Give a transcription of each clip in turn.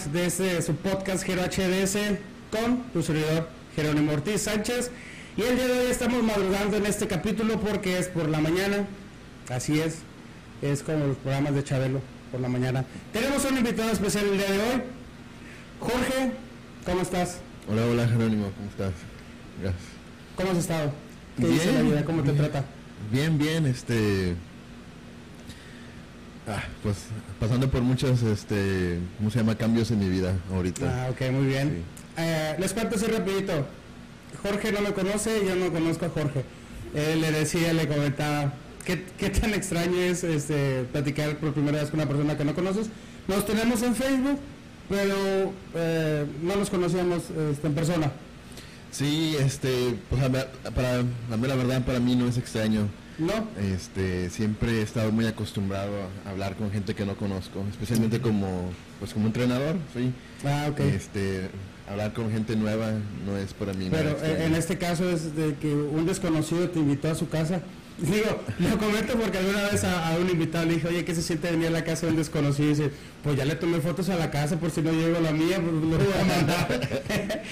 más de este su podcast Gero HDS con tu servidor Jerónimo Ortiz Sánchez y el día de hoy estamos madrugando en este capítulo porque es por la mañana, así es, es como los programas de Chabelo por la mañana. Tenemos un invitado especial el día de hoy, Jorge, ¿cómo estás? Hola, hola Jerónimo, ¿cómo estás? Gracias. ¿Cómo has estado? ¿Qué dice la vida? ¿Cómo te bien. trata? Bien, bien, este... Ah, pues pasando por muchos, este, ¿cómo se llama? Cambios en mi vida ahorita. Ah, ok, muy bien. Eh, les cuento así rapidito. Jorge no me conoce, yo no conozco a Jorge. Él le decía, le comentaba, ¿qué, qué tan extraño es este, platicar por primera vez con una persona que no conoces? Nos tenemos en Facebook, pero eh, no nos conocíamos este, en persona. Sí, este, pues para, a mí la verdad para mí no es extraño. ¿No? Este, siempre he estado muy acostumbrado a hablar con gente que no conozco, especialmente como, pues como entrenador, sí. Ah, ok. Este, hablar con gente nueva no es para mí. Pero eh, en este caso es de que un desconocido te invitó a su casa. Digo, lo comento porque alguna vez a, a un invitado le dije, oye, ¿qué se siente venir a la casa de un desconocido? Y dice, pues ya le tomé fotos a la casa por si no llego a la mía, pues no voy a mandar.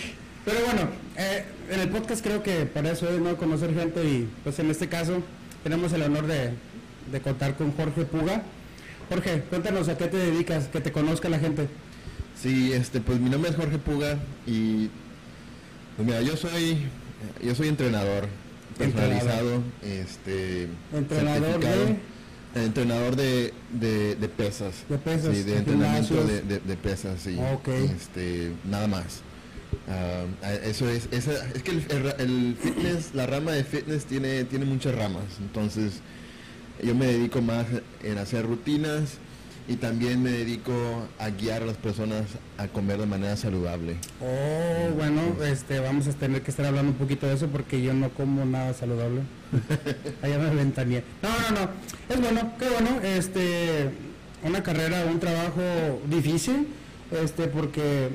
Pero bueno, eh, en el podcast creo que para eso es no conocer gente y pues en este caso tenemos el honor de, de contar con Jorge Puga. Jorge, cuéntanos a qué te dedicas, que te conozca la gente. Sí, este, pues mi nombre es Jorge Puga y pues mira, yo soy yo soy entrenador personalizado, este Entrenador de- entrenador de, de, de pesas. De pesas, Sí, de entrenamiento de, pesas, sí. Este, nada más. Ah, eso es, esa, es que el, el- el fitness, la rama de fitness tiene, tiene muchas ramas, entonces yo me dedico más en hacer rutinas y también me dedico a guiar a las personas a comer de manera saludable. Oh, bueno, este, vamos a tener que estar hablando un poquito de eso porque yo no como nada saludable. Allá me ventaneé. No, no, no. Es bueno, qué bueno. Este, una carrera, un trabajo difícil, este, porque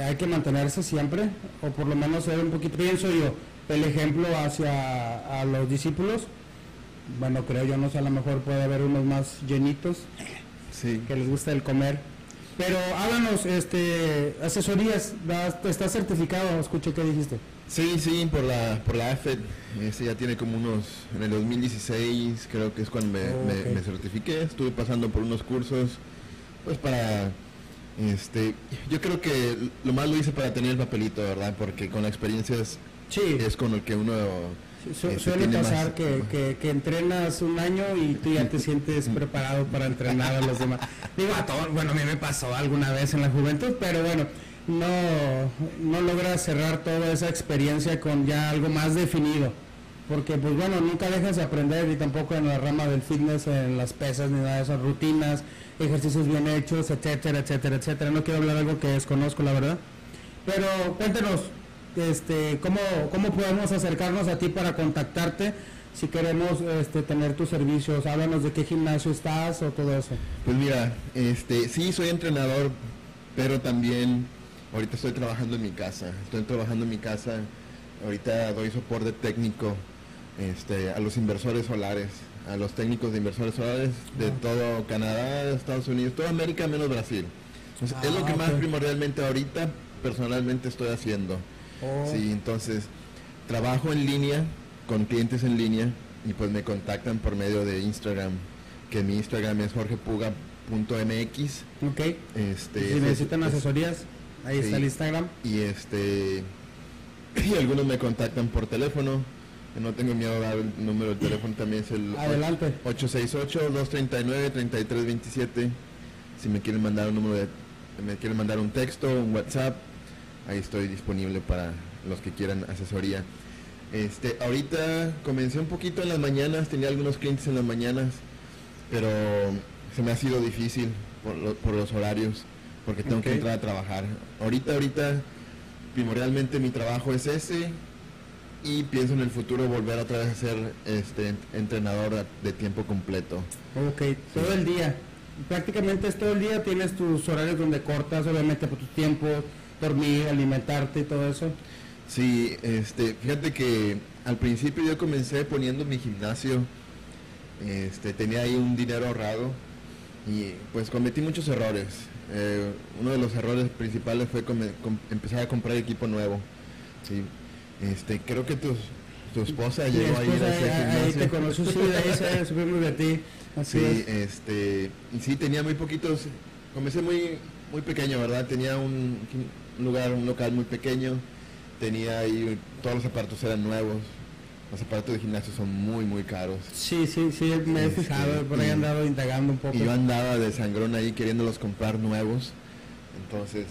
hay que mantenerse siempre, o por lo menos ser un poquito, pienso yo, el ejemplo hacia a los discípulos. Bueno, creo yo, no sé, a lo mejor puede haber unos más llenitos Sí. que les gusta el comer. Pero háblanos, este, asesorías, estás certificado, escuché que dijiste. Sí, sí, por la, por la AFED, ese ya tiene como unos, en el 2016 creo que es cuando me, Oh, me certifiqué, estuve pasando por unos cursos, pues para, este, yo creo que lo más lo hice para tener el papelito, ¿verdad? Porque con la experiencia es, Sí, es con el que uno... su- este, suele pasar más- que, que- que entrenas un año y tú ya te sientes preparado para entrenar a los demás. Digo, a todos, bueno, a mí me pasó alguna vez en la juventud, pero bueno, no, no logras cerrar toda esa experiencia con ya algo más definido. Porque pues bueno, nunca dejas de aprender y tampoco en la rama del fitness, en las pesas, ni nada de esas rutinas, ejercicios bien hechos, etcétera, etcétera, etcétera. No quiero hablar algo que desconozco, la verdad. Pero cuéntenos, este, ¿cómo, ¿cómo podemos acercarnos a ti para contactarte si queremos este, tener tus servicios? Háblanos de qué gimnasio estás o todo eso. Pues mira, este, sí soy entrenador, pero también ahorita estoy trabajando en mi casa. Estoy trabajando en mi casa. Ahorita doy soporte técnico este, a los inversores solares, a los técnicos de inversores solares de Ah. todo Canadá, Estados Unidos, toda América menos Brasil. Entonces, es lo Ah, que más primordialmente ahorita personalmente estoy haciendo. Oh, Sí, entonces trabajo en línea con clientes en línea y pues me contactan por medio de Instagram, que mi Instagram es jorgepuga.mx. Ok. Este, si necesitan es- asesorías, ahí está sí. el Instagram. y este y algunos me contactan por teléfono. No tengo miedo de dar el número de teléfono también es el Adelante. 868-239-3327. Si me quieren mandar un número de, me quieren mandar un texto, un WhatsApp, ahí estoy disponible para los que quieran asesoría. Este, ahorita comencé un poquito en las mañanas, tenía algunos clientes en las mañanas, pero se me ha sido difícil por, lo- por los horarios, porque tengo que entrar a trabajar. Ahorita, ahorita, primordialmente mi trabajo es ese y pienso en el futuro volver otra vez a ser este entrenador de tiempo completo. Ok, todo el día. Prácticamente es todo el día, tienes tus horarios donde cortas, obviamente por tu tiempo, dormir, alimentarte y todo eso. Sí, este, fíjate que al principio yo comencé poniendo mi gimnasio, este, tenía ahí un dinero ahorrado y pues cometí muchos errores. Eh, uno de los errores principales fue empezar a comprar equipo nuevo. ¿sí? Este, creo que tu, tu esposa llegó a ir a Ahí te conoció, sí, ahí se supimos de ti. Así sí, este, y sí, tenía muy poquitos, comencé muy, muy pequeño, ¿verdad? Tenía un, lugar, un local muy pequeño, tenía ahí, todos los aparatos eran nuevos, los aparatos de gimnasio son muy, muy caros. Sí, sí, sí, me he este, fijado, por ahí he andado indagando un poco. Y yo andaba de sangrón ahí queriéndolos comprar nuevos, entonces...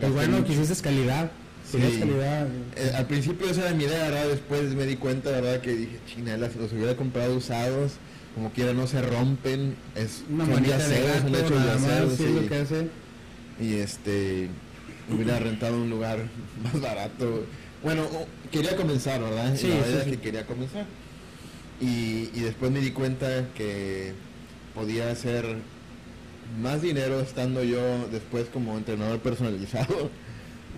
Pues bueno, quisiste calidad. Sí. calidad. Eh, al principio esa era mi idea, ¿verdad? Después me di cuenta, ¿verdad? Que dije, chinelas, los hubiera comprado usados, como quiera no se rompen, es una manita de acero, sí. lo que hace. Y este, hubiera rentado un lugar más barato. Bueno, quería comenzar, ¿verdad? Sí, la verdad es que quería comenzar. Y, y después me di cuenta que podía hacer más dinero estando yo después como entrenador personalizado.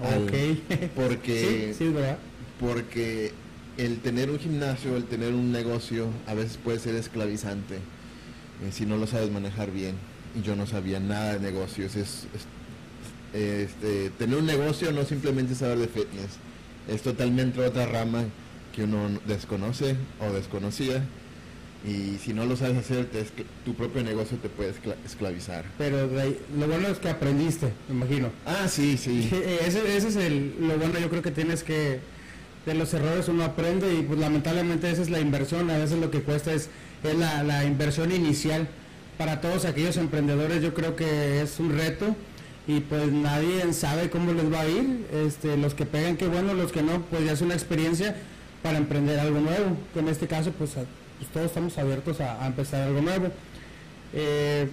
Ok. porque, sí, sí, ¿verdad? Porque el tener un gimnasio, el tener un negocio, a veces puede ser esclavizante eh, si no lo sabes manejar bien. Y yo no sabía nada de negocios. Es, este, tener un negocio no simplemente saber de fitness, es totalmente otra rama que uno desconoce o desconocía. Y si no lo sabes hacer, tu propio negocio te puede esclavizar. Pero lo bueno es que aprendiste, me imagino. Ah, sí, sí. Ese, ese es el, lo bueno, yo creo que tienes que de los errores uno aprende y pues lamentablemente esa es la inversión, a veces lo que cuesta es, es la, la, inversión inicial. Para todos aquellos emprendedores yo creo que es un reto y pues nadie sabe cómo les va a ir, este, los que pegan qué bueno, los que no, pues ya es una experiencia para emprender algo nuevo, que en este caso pues, pues todos estamos abiertos a, a empezar algo nuevo. Eh,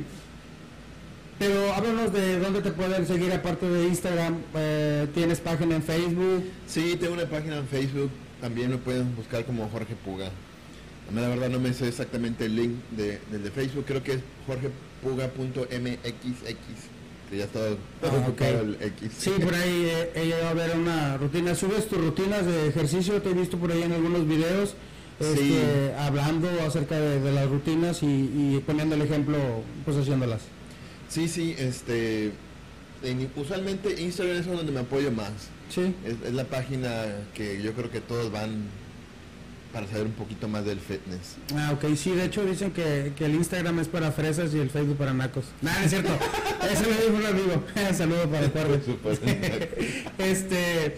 pero háblanos de dónde te pueden seguir aparte de Instagram. Eh, ¿Tienes página en Facebook? Sí, tengo una página en Facebook. También lo pueden buscar como Jorge Puga. La verdad no me sé exactamente el link de, del de Facebook. Creo que es jorgepuga.mxx. Que ya está ah, el X. Sí, por ahí eh, ella va a ver una rutina. ¿Subes tus rutinas de ejercicio? Te he visto por ahí en algunos videos. Este, hablando acerca de, las rutinas y, y, poniendo el ejemplo, pues haciéndolas. Sí, sí, este, usualmente Instagram es donde me apoyo más. Sí. Es, la página que yo creo que todos van para saber un poquito más del fitness. Ah, ok, sí, de hecho dicen que, el Instagram es para fresas y el Facebook para nacos. Nada, es cierto. Eso me dijo un amigo. Saludos para el este,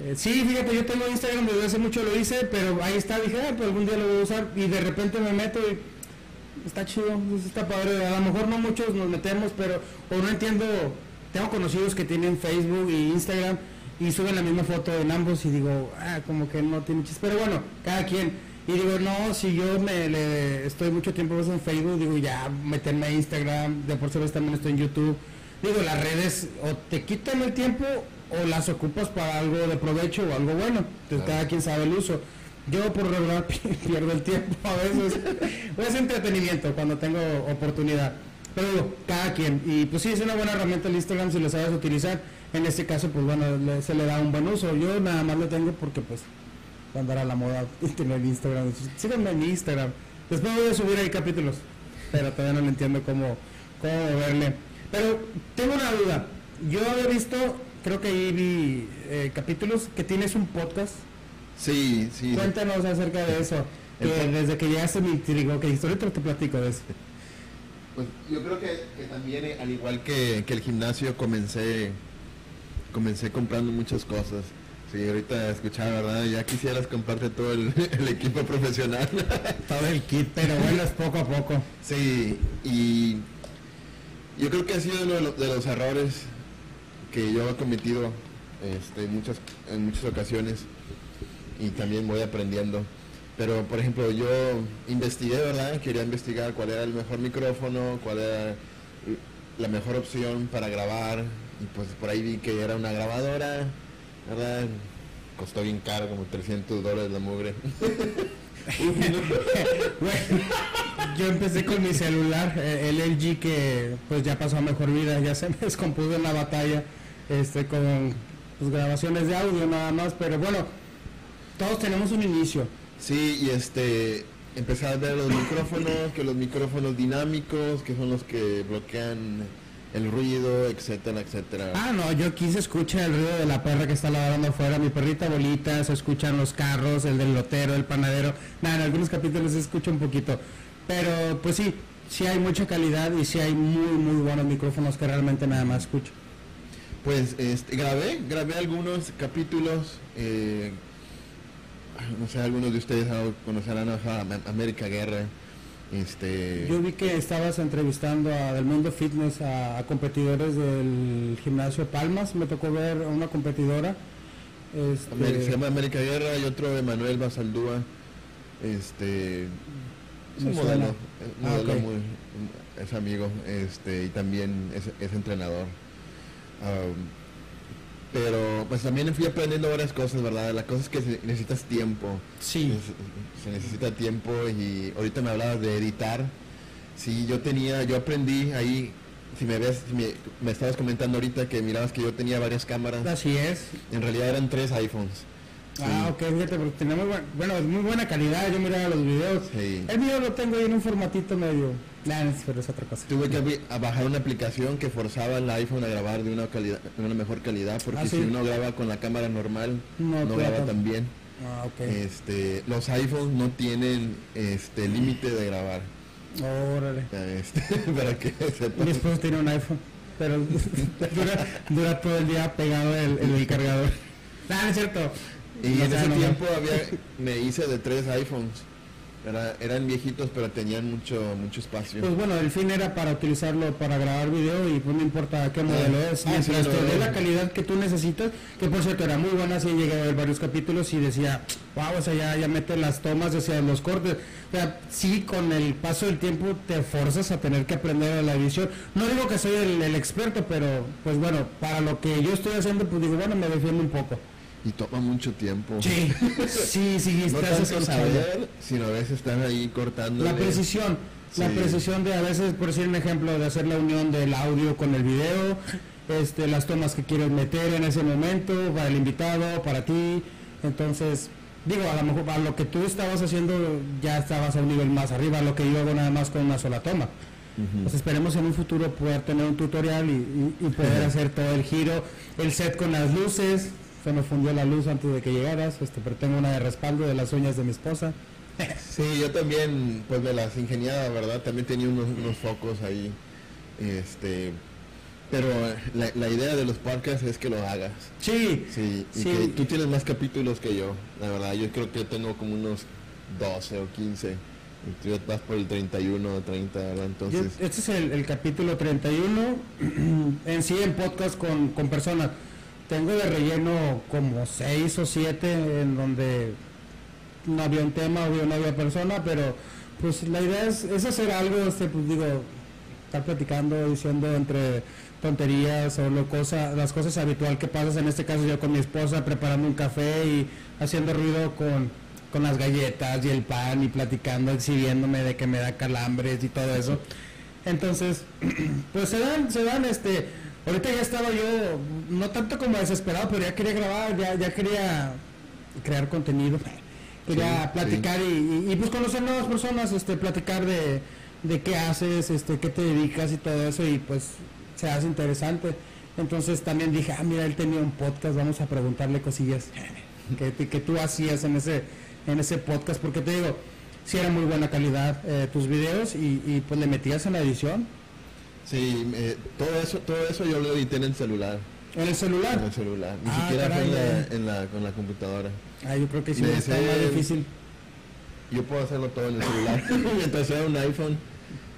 eh, sí, fíjate, yo tengo Instagram desde hace mucho lo hice, pero ahí está, dije, ah, pues algún día lo voy a usar y de repente me meto y está chido, está padre. A lo mejor no muchos nos metemos, pero o no entiendo. Tengo conocidos que tienen Facebook e Instagram y suben la misma foto en ambos y digo, ah, como que no tiene chiste. Pero bueno, cada quien. Y digo, no, si yo me le, estoy mucho tiempo en Facebook, digo, ya meterme a Instagram, de por sí también estoy en YouTube. Digo, las redes o te quitan el tiempo o las ocupas para algo de provecho o algo bueno. Entonces cada quien sabe el uso. Yo por regular pierdo el tiempo a veces. es entretenimiento cuando tengo oportunidad. Pero cada quien. Y pues sí, es una buena herramienta el Instagram si lo sabes utilizar. En este caso, pues bueno, se le da un buen uso. Yo nada más lo tengo porque pues andar a la moda tener Instagram. Síganme en Instagram. Después voy a subir ahí capítulos. Pero todavía no entiendo cómo, cómo verle. Pero tengo una duda. Yo había visto, creo que ahí vi eh, capítulos que tienes un podcast Sí, sí. Cuéntanos acerca de eso. desde que llegaste mi intrigó, que ahorita te platico de eso. Pues yo creo que, también, al igual que, el gimnasio, comencé comencé comprando muchas cosas. Sí, ahorita escuchaba, ¿verdad? Ya quisieras comprarte todo el, equipo profesional. todo el kit, pero bueno, es poco a poco. Sí, y yo creo que ha sido uno de los, errores que yo he cometido este, muchas, en muchas ocasiones y también voy aprendiendo. Pero, por ejemplo, yo investigué, ¿verdad? Quería investigar cuál era el mejor micrófono, cuál era la mejor opción para grabar. Y pues por ahí vi que era una grabadora, ¿verdad? Costó bien caro, como 300 dólares la mugre. yo empecé con mi celular, el LG que pues ya pasó a mejor vida, ya se me descompuso en la batalla, este con pues, grabaciones de audio nada más, pero bueno, todos tenemos un inicio. Sí, y este, empecé a ver los micrófonos, que los micrófonos dinámicos, que son los que bloquean el ruido, etcétera, etcétera. Ah, no, yo aquí se escucha el ruido de la perra que está ladrando afuera, mi perrita bolita, se escuchan los carros, el del lotero, el panadero. Nada, en algunos capítulos se escucha un poquito. Pero pues sí, sí hay mucha calidad y sí hay muy, muy buenos micrófonos que realmente nada más escucho. Pues este, grabé, grabé algunos capítulos. Eh, no sé, algunos de ustedes conocerán a América Guerra. Este... Yo vi que estabas entrevistando a Del Mundo Fitness a, competidores del gimnasio Palmas. Me tocó ver a una competidora. Este... Se llama América Guerra y otro de Manuel Basaldúa. Este, es un modelo, ah, es amigo este, y también es, entrenador. Pero pues también fui aprendiendo varias cosas, ¿verdad? La cosa es que necesitas tiempo. Sí. Se, necesita tiempo y ahorita me hablabas de editar. Sí, yo tenía, yo aprendí ahí, si me ves, me, me, estabas comentando ahorita que mirabas que yo tenía varias cámaras. Así es. En realidad eran tres iPhones. Ah, ok, fíjate, porque tenemos, bueno, es muy buena calidad, yo miraba los videos. El video lo tengo ahí en un formatito medio, nah, pero es otra cosa. Tuve que bajar una aplicación que forzaba el iPhone a grabar de una calidad, de una mejor calidad, porque ah, si uno graba con la cámara normal, no, graba tan bien. Ah, ok. Este, los iPhones no tienen este límite de grabar. Órale. Este, para que Mi esposo tiene un iPhone, pero dura, todo el día pegado el, el, cargador. Ah, es cierto. Y en ese tiempo había, me hice de tres iPhones. Era, eran viejitos pero tenían mucho mucho espacio. Pues bueno, el fin era para utilizarlo para grabar video y pues no importa qué modelo es. Ah, la calidad que tú necesitas, que por cierto era muy buena, así llegué a ver varios capítulos y decía, wow, o sea, ya, ya mete las tomas, decía los cortes. O sea, sí, con el paso del tiempo te forzas a tener que aprender la edición. No digo que soy el, el experto, pero pues bueno, para lo que yo estoy haciendo, pues digo, bueno, me defiendo un poco y toma mucho tiempo. Sí, sí, sí, no tanto saber, sino a veces están ahí cortando. La precisión, la precisión de a veces, por decir un ejemplo, de hacer la unión del audio con el video, este, las tomas que quieres meter en ese momento, para el invitado, para ti. Entonces, digo, a lo mejor a lo que tú estabas haciendo ya estabas a un nivel más arriba, a lo que yo hago nada más con una sola toma. Pues esperemos en un futuro poder tener un tutorial y, poder hacer todo el giro, el set con las luces, se me fundió la luz antes de que llegaras, este, pero tengo una de respaldo de las uñas de mi esposa. Sí, yo también, pues me las ingeniaba, ¿verdad? También tenía unos, focos ahí. Este, pero la, idea de los podcasts es que lo hagas. Sí. Sí, y que tú tienes más capítulos que yo, la verdad. Yo creo que tengo como unos 12 o 15. Y tú vas por el 31 o 30, ¿verdad? Entonces... este es el, capítulo 31, en sí en podcast con, con personas tengo de relleno como seis o siete en donde no había un tema, o no había persona, pero pues la idea es, hacer algo, este, pues digo, estar platicando, diciendo entre tonterías o lo cosa, las cosas habitual que pasas, en este caso yo con mi esposa preparando un café y haciendo ruido con, con las galletas y el pan y platicando, exhibiéndome de que me da calambres y todo eso. Entonces, pues se dan, se dan este Ahorita ya estaba yo, no tanto como desesperado, pero ya quería grabar, ya, ya quería crear contenido, quería platicar Y, pues conocer nuevas personas, este, platicar de, de qué haces, este, qué te dedicas y todo eso, y pues se hace interesante. Entonces también dije, ah, mira, él tenía un podcast, vamos a preguntarle cosillas que, que tú hacías en ese, en ese podcast, porque te digo, si era muy buena calidad eh, tus videos y, y pues le metías en la edición Sí, todo eso todo eso yo lo edité en el celular. ¿En el celular? En el celular, ni ah, siquiera fue en la, con la computadora. Ah, yo creo que sí, está más difícil. Yo puedo hacerlo todo en el celular, mientras sea un iPhone.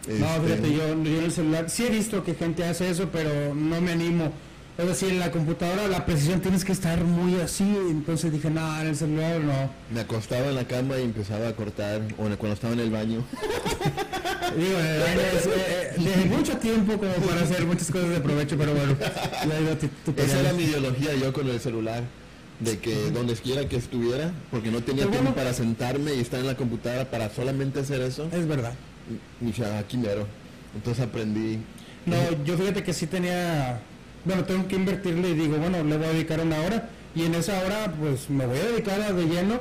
No, fíjate, yo, yo en el celular, sí he visto que gente hace eso, pero no me animo es decir, en la computadora la precisión tienes que estar muy así, entonces dije, no, en el celular no. Me acostaba en la cama y empezaba a cortar, o cuando estaba en el baño. Digo, en el baño es, de mucho tiempo como para hacer muchas cosas de provecho, pero bueno. Esa era mi ideología yo con el celular, de que donde quiera que estuviera, porque no tenía tiempo para sentarme y estar en la computadora para solamente hacer eso. Es verdad. Y dije, aquí mero. Entonces aprendí. No, yo fíjate que sí tenía bueno, tengo que invertirle y digo, bueno, le voy a dedicar una hora y en esa hora pues me voy a dedicar a de lleno.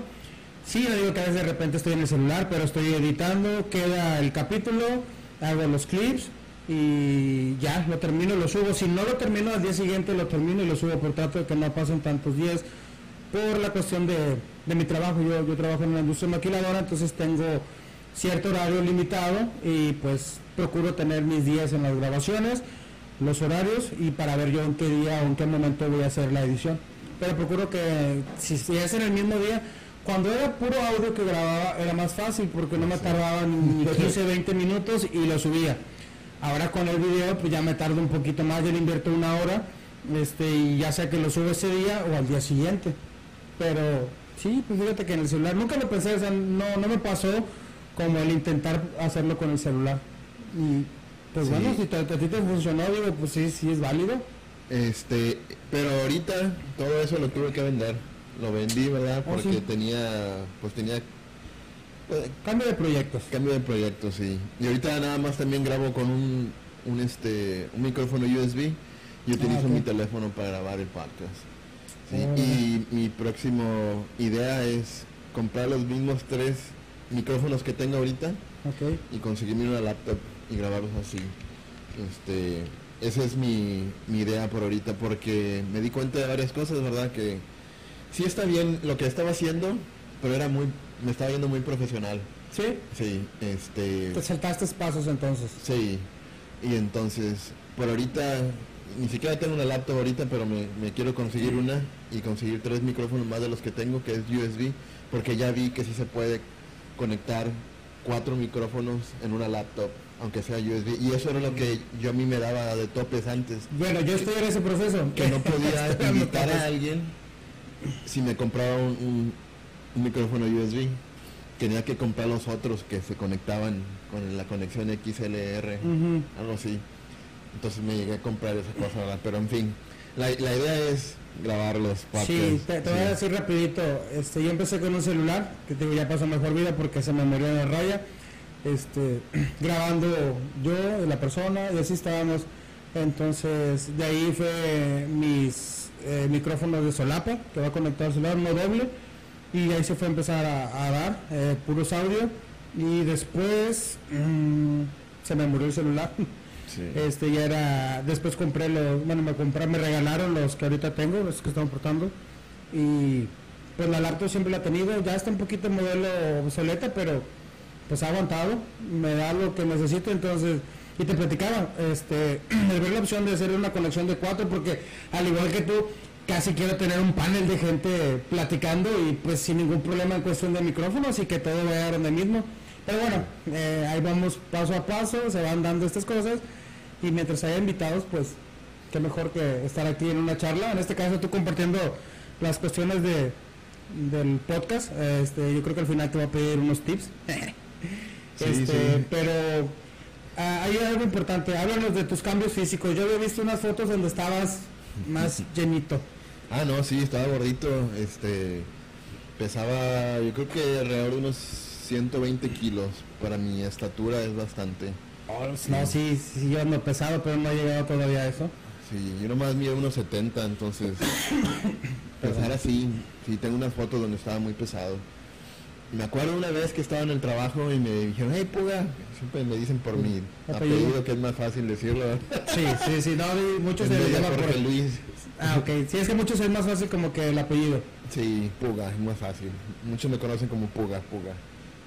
Sí, yo digo que a veces de repente estoy en el celular, pero estoy editando, queda el capítulo, hago los clips y ya, lo termino, lo subo. Si no lo termino al día siguiente, lo termino y lo subo por trato de que no pasen tantos días por la cuestión de, de mi trabajo. Yo, yo trabajo en una industria maquiladora, entonces tengo cierto horario limitado y pues procuro tener mis días en las grabaciones, los horarios y para ver yo en qué día o en qué momento voy a hacer la edición. Pero procuro que si, si es en el mismo día, cuando era puro audio que grababa era más fácil porque no me tardaba ni 15, 20 minutos y lo subía. Ahora con el video pues ya me tardo un poquito más, yo le invierto una hora este, y ya sea que lo subo ese día o al día siguiente. Pero sí, pues fíjate que en el celular nunca lo pensé, o sea, no, no me pasó como el intentar hacerlo con el celular. Y pues Sí. bueno, si te- a ti te funcionó, digo, pues sí, sí es válido. Este, pero ahorita todo eso lo tuve que vender. Lo vendí, ¿verdad? Oh, Porque sí. tenía, pues tenía pues, Cambio de proyectos. cambio de proyecto, sí. Y ahorita nada más también grabo con un, un este, un micrófono USB y utilizo Ah, mi teléfono para grabar el podcast. Sí, Órale. Y mi próximo idea es comprar los mismos tres micrófonos que tengo ahorita Ok. y conseguirme una laptop y grabarlos así. Este, esa es mi, mi idea por ahorita porque me di cuenta de varias cosas, ¿verdad? Que sí está bien lo que estaba haciendo, pero era muy, me estaba viendo muy profesional. ¿Sí? Sí, este, Te saltaste pasos entonces. sí. Y entonces, por ahorita, ni siquiera tengo una laptop ahorita, pero me, me quiero conseguir una y conseguir tres micrófonos más de los que tengo, que es USB, porque ya vi que sí se puede conectar cuatro micrófonos en una laptop, aunque sea USB. Y eso era lo que yo a mí me daba de topes antes, Bueno, yo estoy en ese proceso. que no podía invitar a alguien si me compraba un, un- un micrófono USB. Tenía que comprar los otros que se conectaban con la conexión XLR, algo así. Entonces me llegué a comprar esa cosa, ¿verdad? Pero en fin, la, la idea es grabar los podcasts. Sí, te, te voy a sí. decir rapidito, este, yo empecé con un celular, que digo, ya pasó mejor vida porque se me murió en la raya, este, grabando yo la persona, y así estábamos, entonces de ahí fue mis eh, micrófonos de solapa, que va conectado al celular, no doble, y ahí se fue a empezar a, a dar eh, puros audio, y después mm, se me murió el celular. Sí. Este ya era, después compré los, bueno me compré, me regalaron los que ahorita tengo, los que están portando. Y pues la laptop siempre la he tenido, ya está un poquito modelo obsoleta, pero pues ha aguantado, me da lo que necesito, entonces, y te platicaba, este, el ver la opción de hacer una conexión de cuatro, porque al igual que tú, casi quiero tener un panel de gente platicando y pues sin ningún problema en cuestión de micrófonos y que todo vaya donde mismo. Pero bueno, eh, ahí vamos paso a paso, se van dando estas cosas y mientras haya invitados, pues qué mejor que estar aquí en una charla, en este caso tú compartiendo las cuestiones de del podcast, este, yo creo que al final te voy a pedir unos tips. Sí, este, sí. pero ah, hay algo importante, háblanos de tus cambios físicos. Yo había visto unas fotos donde estabas más llenito. Ah, no, sí, estaba gordito, este, pesaba, yo creo que alrededor de unos 120 kilos, para mi estatura es bastante. No, sí, sí, yo ando pesado, pero no he llegado todavía a eso. Sí, yo nomás mido unos 70, entonces, pesar así, sí, tengo unas fotos donde estaba muy pesado. Me acuerdo una vez que estaba en el trabajo y me dijeron, hey, Puga, siempre me dicen por mi Apellido. que es más fácil decirlo. Sí, sí, sí, no, muchos se llaman por Luis. Ah, ok, sí, es que muchos es más fácil como que el apellido. Sí, Puga, es más fácil. Muchos me conocen como Puga, Puga.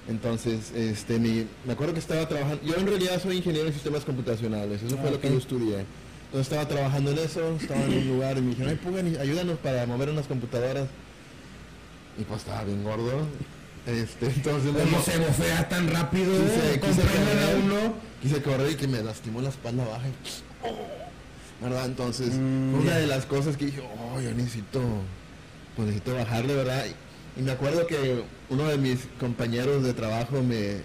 Entonces, este, mi- me acuerdo que estaba trabajando, yo en realidad soy ingeniero en sistemas computacionales, eso fue Ah, lo que yo estudié. Entonces estaba trabajando en eso, estaba en un lugar y me dijeron, ay Puga, ayúdanos para mover unas computadoras. Y pues estaba bien gordo. Este, entonces me- ¿Cómo se bofea tan rápido? Quise- quise Comprendan a correr. uno. quise correr y que me lastimó la espalda baja. y- ¿Verdad? Entonces, Mm, una de las cosas que dije, oh, yo necesito, pues necesito bajarle, ¿verdad? Y, y me acuerdo que uno de mis compañeros de trabajo me,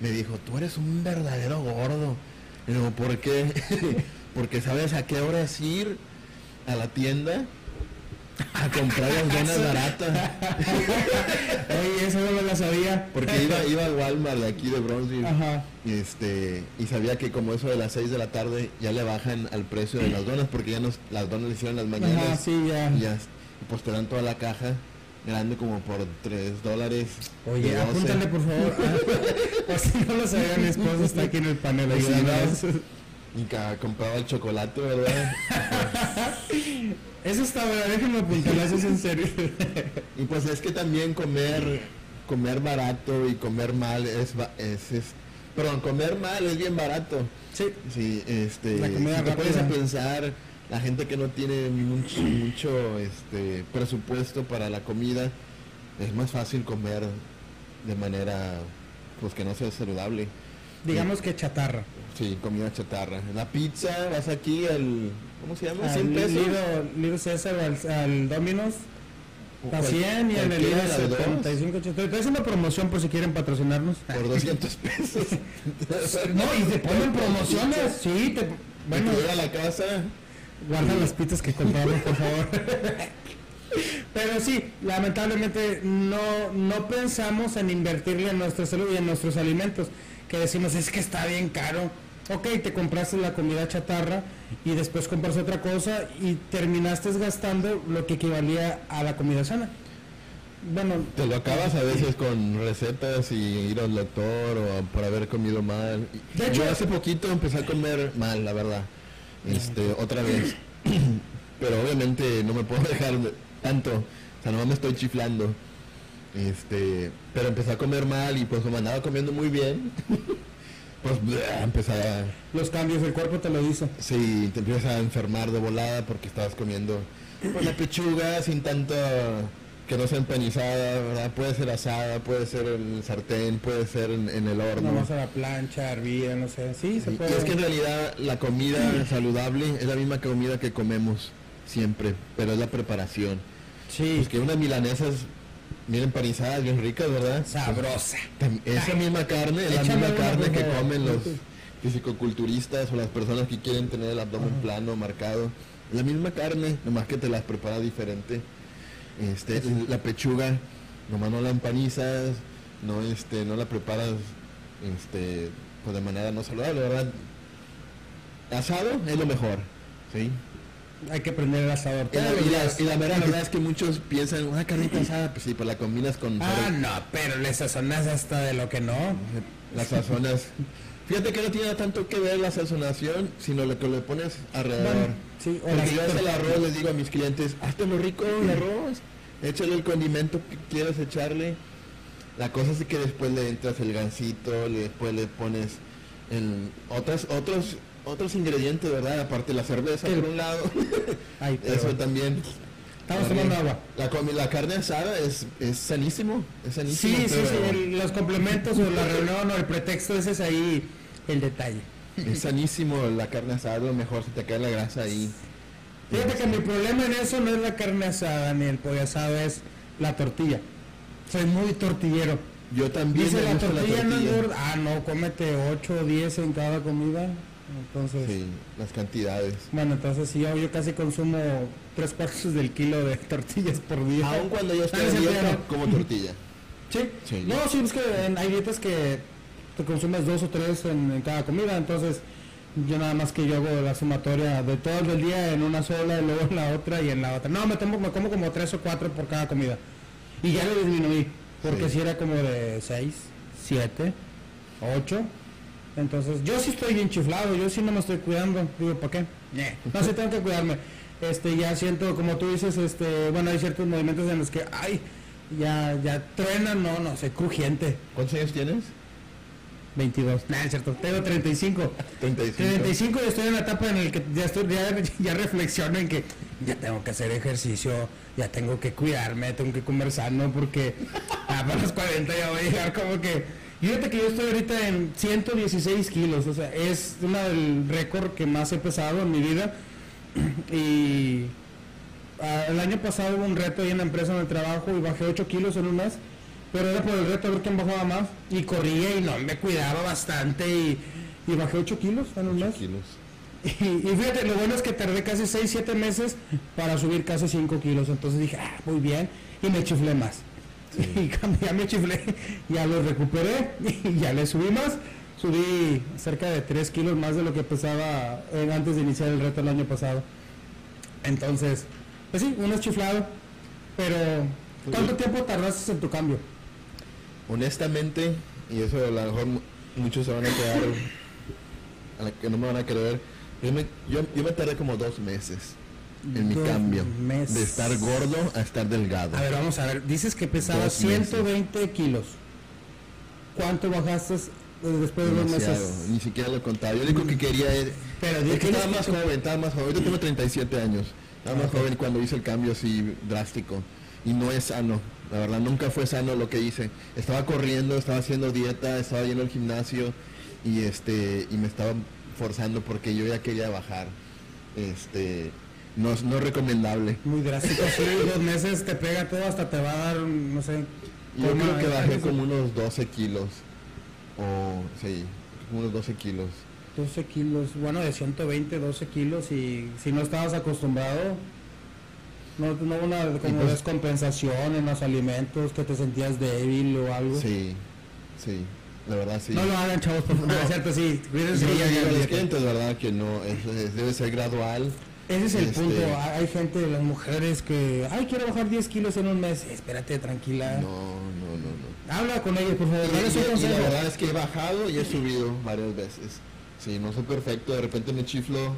me dijo, tú eres un verdadero gordo. Y digo, ¿por qué? Porque sabes a qué horas ir a la tienda a comprar las donas baratas. Oye, eso no me la sabía. Porque iba, iba al Walmart de aquí de Bronzeville. Ajá. Y este, y sabía que como eso de las 6 de la tarde ya le bajan al precio de las donas porque ya nos, las donas le hicieron las mañanas Ajá, sí, ya. y ya pues te dan toda la caja grande como por 3 dólares. Oye, apúntale por favor. por si no lo sabía, mi esposo está aquí en el panel ayudando. Y compraba el chocolate, ¿verdad? Eso está bueno, déjenme apuntarle, eso es en serio. y pues es que también comer comer barato y comer mal es, es, es perdón, comer mal es bien barato. Sí. Sí, este, la comida si te puedes a pensar, la gente que no tiene mucho, mucho este, presupuesto para la comida, es más fácil comer de manera pues que no sea saludable. Digamos que chatarra. Sí, comida chatarra. La pizza, vas aquí al ¿cómo se llama? 100 pesos. Little, César al, al Domino's a 100 y en el IVA 75, 80. Es una promoción por si quieren patrocinarnos. Por 200 pesos. no, y te ponen promociones. Sí, te. Bueno, a la casa. Guarda las pizzas que compramos, por favor. Pero sí, lamentablemente no, no pensamos en invertirle en nuestra salud y en nuestros alimentos. Que decimos, es que está bien caro ok, te compraste la comida chatarra y después compras otra cosa y terminaste gastando lo que equivalía a la comida sana. Bueno, te lo acabas a veces con recetas y ir al doctor o por haber comido mal. De hecho, yo hace poquito empecé a comer mal, la verdad. Este, otra vez. Pero obviamente no me puedo dejar tanto. O sea, no me estoy chiflando. Este, pero empecé a comer mal y pues me andaba comiendo muy bien. pues empezar Los cambios del cuerpo te lo hizo. Sí, te empiezas a enfermar de volada porque estabas comiendo pues, la pechuga sin tanto que no sea empanizada, ¿verdad? Puede ser asada, puede ser en el sartén, puede ser en, el horno. No, a la plancha, hervida, no sé. Sí, se puede. Y es que en realidad la comida saludable es la misma comida que comemos siempre, pero es la preparación. Sí. Es que unas milanesas Miren, empanizadas, bien ricas, ¿verdad? Sabrosa. Esa misma carne, es la misma carne que comen los fisicoculturistas o las personas que quieren tener el abdomen plano, marcado. La misma carne, nomás que te las prepara diferente. Este, la pechuga, nomás no la empanizas, no este, no la preparas este, pues de manera no saludable, ¿verdad? Asado es lo mejor, ¿sí? Hay que prender el asador. y, la, verdad es que muchos piensan, una carnita asada, pues sí, pues la combinas con... Ah, no, pero le sazonas hasta de lo que no. Las sazonas... Fíjate que no tiene tanto que ver la sazonación, sino lo que le pones alrededor. sí, Porque yo hace el arroz les digo a mis clientes, lo rico el arroz, échale el condimento que quieras echarle. La cosa es que después le entras el gansito, después le pones el, otras, otros otros ingredientes, ¿verdad? Aparte la cerveza, por un lado. Eso también. Estamos tomando agua. La, la carne asada es, es sanísimo. Es sanísimo. Sí, sí, sí. los complementos o la reunión o el pretexto, ese es ahí el detalle. Es sanísimo la carne asada, lo mejor se te cae la grasa ahí. Fíjate que mi problema en eso no es la carne asada ni el pollo asado, es la tortilla. Soy muy tortillero. Yo también. Dice la tortilla, no Ah, no, cómete 8 o 10 en cada comida. Entonces, sí, las cantidades. Bueno, entonces si yo, yo casi consumo tres cuartos del kilo de tortillas por día. Aún cuando yo estoy en dieta, como tortilla. ¿Sí? No, sí, es que hay dietas que te consumes dos o tres en, cada comida, entonces yo nada más que yo hago la sumatoria de todo el día en una sola, y luego en la otra y en la otra. No, me, tomo, me como como tres o cuatro por cada comida. Y ya lo disminuí, porque si era como de seis, siete, ocho entonces, yo sí estoy bien chiflado, yo sí no me estoy cuidando. Digo, ¿para qué? No sé, tengo que cuidarme. Este, ya siento, como tú dices, este, bueno, hay ciertos movimientos en los que, ay, ya, ya truenan, no, no, sé, crujiente. ¿Cuántos años tienes? 22. Nah, es cierto, tengo 35. 35. 35 y estoy en la etapa en la que ya estoy, ya, ya reflexiono en que ya tengo que hacer ejercicio, ya tengo que cuidarme, tengo que comer sano, porque a los 40 ya voy a llegar como que Fíjate que yo estoy ahorita en 116 kilos, o sea, es una del récord que más he pesado en mi vida. Y el año pasado hubo un reto ahí en la empresa donde trabajo y bajé 8 kilos en un mes, pero era por el reto de ver quién bajaba más. Y corría y no, me cuidaba bastante y, bajé 8 kilos en un mes. Y, y, fíjate, lo bueno es que tardé casi 6, 7 meses para subir casi 5 kilos. Entonces dije, ah, muy bien, y me chiflé más. Y ya me chiflé, ya lo recuperé y ya le subí más. Subí cerca de 3 kilos más de lo que pesaba antes de iniciar el reto el año pasado. Entonces, pues sí, uno es chiflado, pero ¿Cuánto tiempo tardaste en tu cambio? Honestamente, y eso a lo mejor muchos se van a quedar, a la que no me van a creer, yo me, yo, yo me tardé como dos meses en mi cambio. meses. De estar gordo a estar delgado. A ver, vamos a ver. Dices que pesabas Dos meses. 120 kilos. ¿Cuánto bajaste después de dos meses? Ni siquiera lo contaba. Yo lo único que quería era... Pero Es que estaba más que- joven, estaba más joven. Ahorita tengo 37 años. Estaba más Ok. joven cuando hice el cambio así drástico. Y no es sano. La verdad, nunca fue sano lo que hice. Estaba corriendo, estaba haciendo dieta, estaba yendo al gimnasio y este y me estaba forzando porque yo ya quería bajar. Este no es no es recomendable. Muy drástico, sí, dos meses te pega todo, hasta te va a dar, no sé. Yo creo que bajé eso. como unos 12 kilos. O sí, como unos 12 kilos. 12 kilos, bueno, de 120, 12 kilos y si no estabas acostumbrado, no, no una como pues- descompensación en los alimentos, que te sentías débil o algo. Sí, sí, la verdad sí. No lo hagan, chavos, por favor. No, es cierto, sí. cuídense Sí, hagan a los dieta. clientes, ¿verdad? Que no, es- es- debe ser gradual. Ese es el Este- punto. Hay hay gente, las mujeres que, ay, quiero bajar 10 kilos en un mes. Espérate, tranquila. No, no, no, no. Habla con ellos, por favor. Y, y- y la verdad es que he bajado y he subido varias veces. Sí, no soy perfecto, de repente me chiflo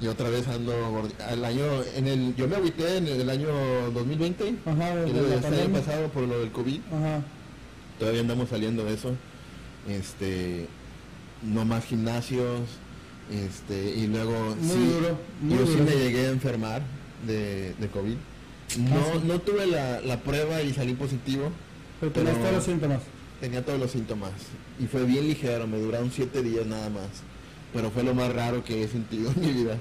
y otra vez ando el año en el yo me agüité en el año 2020 Ajá, desde este año pasado por lo del COVID, Ajá. todavía andamos saliendo de eso. Este no más gimnasios, este y luego Muy sí, duro, muy yo sí me llegué a enfermar de, de COVID. No, no tuve la, la prueba y salí positivo, Pero tenías todos los síntomas. tenía todos los síntomas y fue bien ligero, me duraron siete días nada más, pero fue lo más raro que he sentido en mi vida.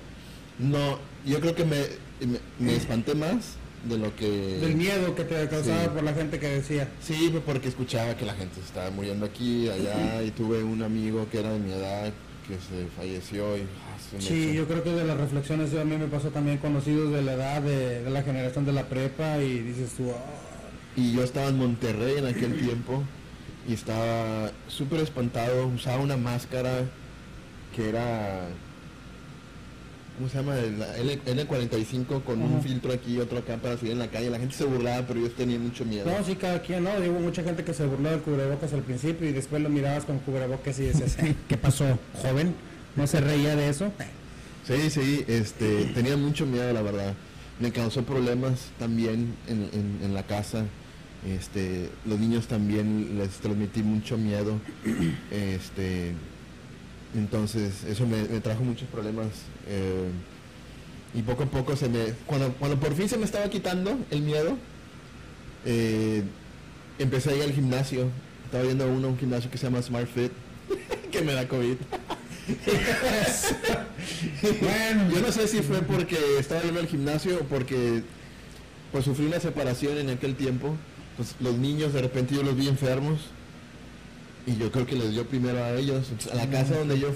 No, yo creo que me, me, me espanté más de lo que... Del miedo que te causaba Sí. por la gente que decía. Sí, porque escuchaba que la gente se estaba muriendo aquí, allá, y tuve un amigo que era de mi edad que se falleció y... ah, se Sí, yo creo que de las reflexiones a mí me pasó también conocidos de la edad, de, de la generación de la prepa y dices tú, "Ah". Y yo estaba en Monterrey en aquel tiempo y estaba súper espantado, usaba una máscara que era, ¿cómo se llama? La L, N45 con Ajá. un filtro aquí y otro acá para salir en la calle. La gente se burlaba, pero yo tenía mucho miedo. no, sí, cada quien, ¿no? Hubo mucha gente que se burló del cubrebocas al principio y después lo mirabas con cubrebocas y decías, "Eh, ¿qué pasó, joven? ¿No se reía de eso? Sí, sí, este, tenía mucho miedo, la verdad. Me causó problemas también en, en- en la casa. Este, los niños también les transmití mucho miedo. Este, entonces, eso me, me trajo muchos problemas. eh, y poco a poco se me. Cuando, cuando por fin se me estaba quitando el miedo, eh, empecé a ir al gimnasio. Estaba yendo a uno, un gimnasio que se llama Smart Fit, que me da COVID. bueno, Yo no sé si fue porque estaba yendo al gimnasio o porque pues sufrí una separación en aquel tiempo. Pues los niños de repente yo los vi enfermos y yo creo que les dio primero a ellos. A la casa donde yo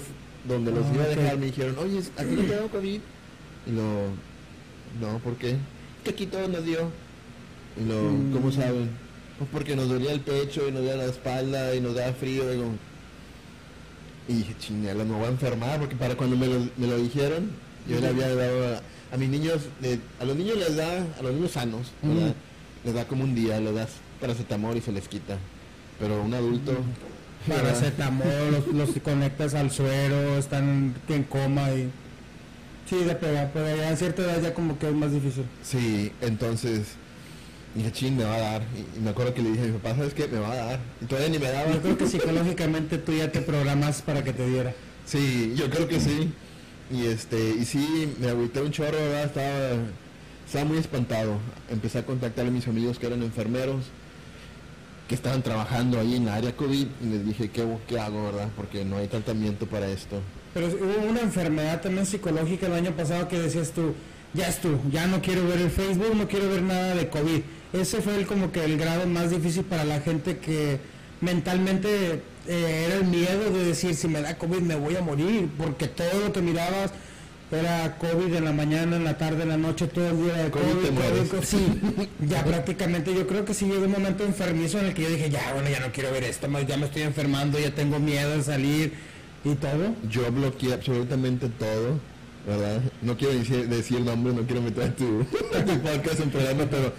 donde los Ah, iba a dejar me dijeron, oye, ¿aquí no te dio COVID? Y lo, no, ¿por qué? Que aquí todo nos dio. Y lo, Mm. ¿cómo saben? Pues porque nos dolía el pecho y nos dolía la espalda y nos daba frío. Digo, y dije, chingala, me voy a enfermar, porque para cuando me lo, me lo dijeron, yo le había dado a, a mis niños, a los niños les da, a los niños sanos, ¿verdad? Les da como un día, les das paracetamol y se les quita. Pero a un adulto... ¿verdad? paracetamol, los, los conectas al suero, están en coma y... Sí, de pegar, pero ya a cierta edad ya como que es más difícil. Sí, entonces dije, ching, me va a dar. Y, y me acuerdo que le dije a mi papá, ¿sabes qué? Me va a dar. Y todavía ni me daba. Yo creo que psicológicamente tú ya te programas para que te diera. Sí, yo creo que sí. Y este, y sí, me agüité un chorro, ¿verdad? Estaba, estaba muy espantado. Empecé a contactar a mis amigos que eran enfermeros, que estaban trabajando ahí en la área COVID, y les dije, ¿qué, qué hago, verdad? Porque no hay tratamiento para esto. Pero hubo una enfermedad también psicológica el año pasado que decías tú, ya es tú, ya no quiero ver el Facebook, no quiero ver nada de COVID. Ese fue el, como que el grado más difícil para la gente que mentalmente eh, era el miedo de decir, si me da COVID me voy a morir, porque todo lo que mirabas era COVID en la mañana, en la tarde, en la noche, todo el día de COVID COVID, te COVID. Sí, ya prácticamente yo creo que sí llegó un momento enfermizo en el que yo dije, ya, bueno, ya no quiero ver esto, ya me estoy enfermando, ya tengo miedo de salir y todo. Yo bloqueé absolutamente todo. ¿verdad? No quiero decir, decir nombre, no quiero meter tu, tu podcast en programa, pero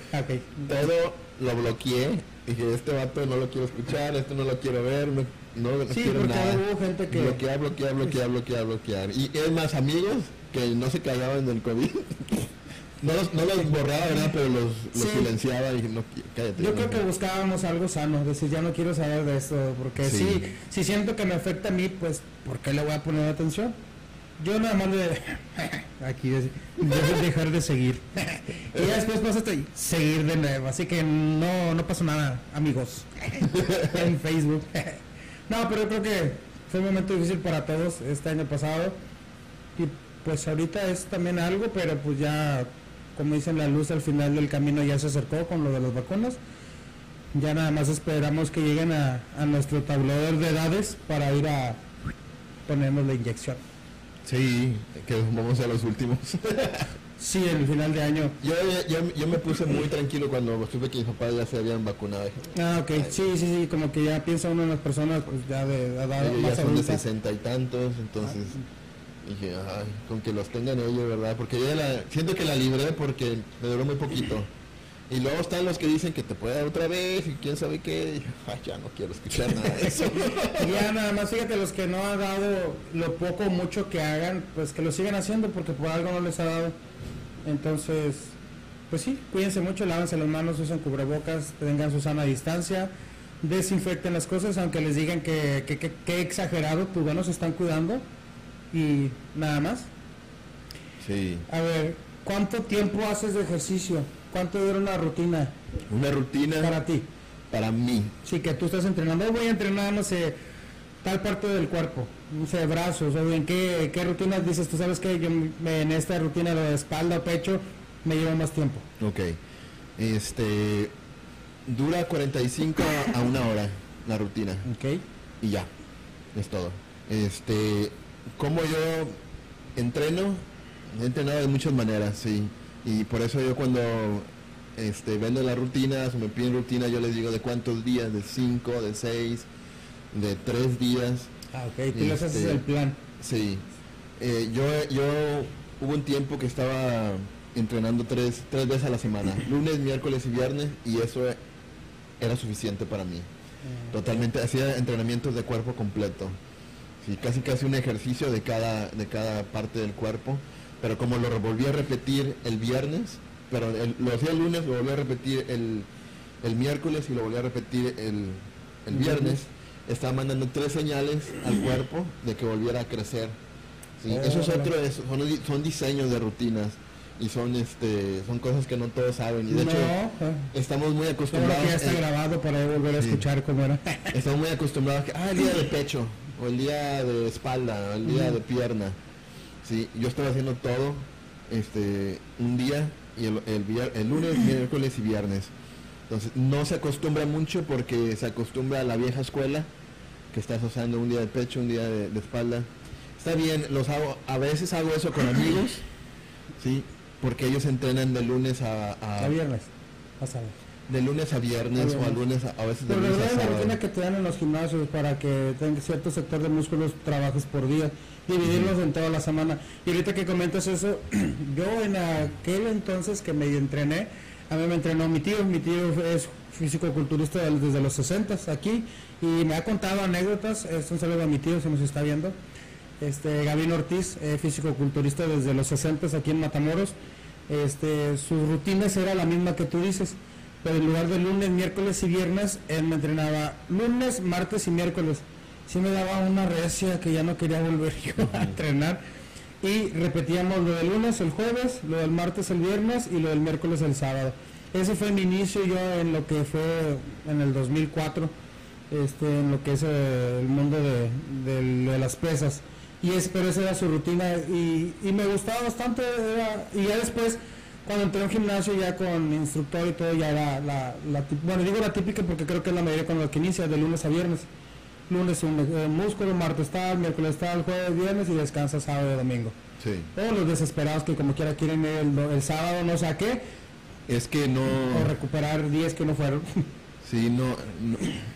todo lo bloqueé. Dije, este vato no lo quiero escuchar, esto no lo quiero ver, no, no, sí, quiero nada. Hubo gente que... Bloquear, bloquear, bloquear, bloquear, bloquear. Y es más, amigos que no se callaban del COVID. No los, no los borraba, ¿verdad? Pero los, los silenciaba y no, cállate. Yo creo que buscábamos algo sano, decir, ya no quiero saber de esto, porque sí. si siento que me afecta a mí, pues, ¿por qué le voy a poner atención? Yo nada más de aquí dejar de seguir. y ya después pasa seguir de nuevo, así que no, no pasó nada, amigos, en Facebook. no, pero yo creo que fue un momento difícil para todos este año pasado. Y pues ahorita es también algo, pero pues ya como dicen, la luz al final del camino ya se acercó con lo de las vacunas. Ya nada más esperamos que lleguen a, nuestro tablero de edades para ir a ponernos la inyección. Sí, que vamos a los últimos. sí, en el final de año. Yo, yo, me puse muy tranquilo cuando supe que mis papás ya se habían vacunado. Ah, ok. Sí, sí, sí, como que ya piensa uno en las personas pues ya de edad más ya son de sesenta y tantos, entonces... Ah, dije, ay, con que los tengan ellos, ¿verdad? Porque yo la, siento que la libré porque me duró muy poquito. Y luego están los que dicen que te puede dar otra vez y quién sabe qué. ay, ya no quiero escuchar nada de eso. ya nada más, fíjate, los que no ha dado lo poco o mucho que hagan, pues que lo sigan haciendo porque por algo no les ha dado. Entonces, pues sí, cuídense mucho, lávense las manos, usen cubrebocas, tengan su sana distancia, desinfecten las cosas, aunque les digan que, que, que, que exagerado, pues bueno, se están cuidando y nada más. Sí. A ver, ¿cuánto tiempo haces de ejercicio? ¿Cuánto dura una rutina? Una rutina. Para ti. Para mí. Sí, que tú estás entrenando. Voy a entrenar, no sé, tal parte del cuerpo. No sé, brazos. O ¿En qué, qué rutinas dices? Tú sabes que yo en esta rutina de espalda o pecho me lleva más tiempo. Ok. Este. Dura 45 a una hora la rutina. Ok. Y ya. Es todo. Este como yo entreno, he entrenado de muchas maneras, sí. Y por eso yo cuando este, vendo las rutinas o me piden rutinas, yo les digo de cuántos días, de cinco, de seis, de tres días. Ah, ok, tú les haces el plan. Sí. Eh, yo, yo hubo un tiempo que estaba entrenando tres, tres veces a la semana, lunes, miércoles y viernes, y eso era suficiente para mí. Ah, Totalmente, hacía entrenamientos de cuerpo completo. Sí, casi casi un ejercicio de cada, de cada parte del cuerpo, pero como lo volví a repetir el viernes, pero lo hacía el lunes, lo volví a repetir el, el miércoles y lo volví a repetir el, el viernes, estaba mandando tres señales al cuerpo de que volviera a crecer. Sí, eso es otro, son, son diseños de rutinas y son este son cosas que no todos saben. Y de hecho estamos muy acostumbrados ya está grabado para volver a escuchar cómo era. Estamos muy acostumbrados a que ah el día de pecho o el día de espalda, o el día de pierna. Sí, yo estoy haciendo todo este un día y el, el, lunes, miércoles y viernes. Entonces no se acostumbra mucho porque se acostumbra a la vieja escuela, que estás usando un día de pecho, un día de, espalda. Está bien, los hago, a veces hago eso con amigos, sí, porque ellos entrenan de lunes a, a, viernes, de lunes a viernes o a lunes a, veces de Pero lunes a la rutina que te dan en los gimnasios para que tenga cierto sector de músculos trabajes por día, dividirlos en toda la semana. Y ahorita que comentas eso, yo en aquel entonces que me entrené, a mí me entrenó mi tío, mi tío es físico-culturista desde los 60 aquí y me ha contado anécdotas, es un saludo a mi tío si nos está viendo, este Gavin Ortiz, eh, físico-culturista desde los 60 aquí en Matamoros, este, sus rutinas era la misma que tú dices pero en lugar de lunes, miércoles y viernes, él me entrenaba lunes, martes y miércoles. Sí me daba una recia que ya no quería volver yo a entrenar. Y repetíamos lo del lunes el jueves, lo del martes el viernes y lo del miércoles el sábado. Ese fue mi inicio yo en lo que fue en el 2004, este, en lo que es eh, el mundo de, las pesas. Y es, pero esa era su rutina y, me gustaba bastante. y ya después cuando entré en gimnasio ya con instructor y todo, ya era la, bueno, digo la típica porque creo que es la mayoría con la que inicia, de lunes a viernes. Lunes un eh, músculo, martes tal, miércoles tal, jueves, viernes y descansa sábado y domingo. Sí. Todos los desesperados que como quiera quieren el, el sábado, no sé qué. Es que no... O recuperar días que no fueron. Sí, no,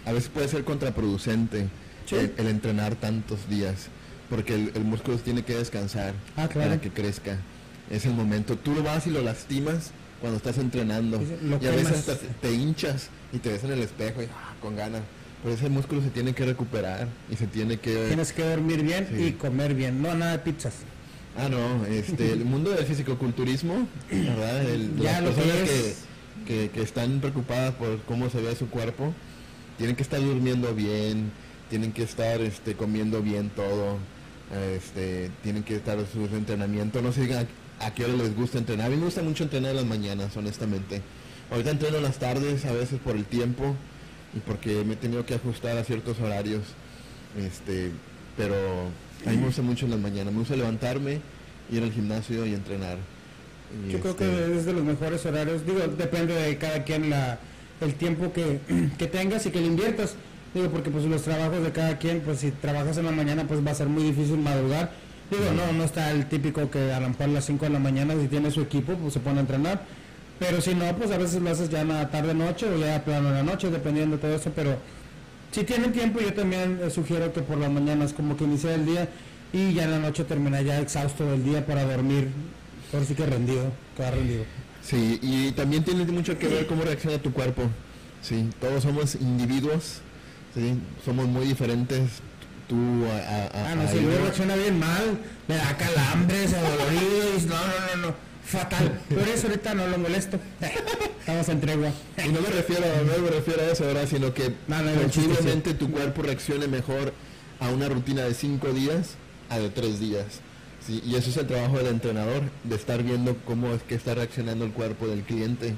a veces puede ser contraproducente el, entrenar tantos días porque el, músculo tiene que descansar ah, para que crezca. Es el momento. Tú lo vas y lo lastimas cuando estás entrenando. y a veces te hinchas y te ves en el espejo y ah, con ganas. Pero ese músculo se tiene que recuperar y se tiene que... Tienes que dormir bien y comer bien, no nada de pizzas. Ah, no, este, el mundo del fisicoculturismo, ¿verdad? ya las personas que, que, están preocupadas por cómo se ve su cuerpo, tienen que estar durmiendo bien, tienen que estar este, comiendo bien todo, este, tienen que estar su entrenamiento, no digan a, qué hora les gusta entrenar. A mí me gusta mucho entrenar en las mañanas, honestamente. Ahorita entreno en las tardes, a veces por el tiempo y porque me he tenido que ajustar a ciertos horarios. Este, pero a mí me gusta mucho en las mañanas, me gusta levantarme, ir al gimnasio y entrenar. Yo creo que este, es de los mejores horarios, digo, depende de cada quien la, el tiempo que, tengas y que le inviertas. Digo, porque pues los trabajos de cada quien, pues si trabajas en la mañana, pues va a ser muy difícil madrugar. Digo, no, no está el típico que a lo mejor a las 5 de la mañana, si tiene su equipo, pues se pone a entrenar. Pero si no, pues a veces lo haces ya en la tarde-noche o ya plano en la noche, dependiendo de todo eso. Pero si tienen tiempo, yo también sugiero que por las mañanas como que inicie el día y ya en la noche termina ya exhausto del día para dormir. Por sí que rendido, queda rendido. Sí, y también tiene mucho que ver cómo reacciona tu cuerpo. Sí, todos somos individuos, sí, somos muy diferentes. Tú a, ah, no, si reacciona bien mal, me da calambres, doloridos, no, no, no, no fatal. Por eso ahorita no lo molesto. Estamos en tregua. Y no me refiero, no me refiero a eso, ¿verdad? Sino que posiblemente tu cuerpo reaccione mejor a una rutina de cinco días a de tres días. ¿sí? Y eso es el trabajo del entrenador, de estar viendo cómo es que está reaccionando el cuerpo del cliente.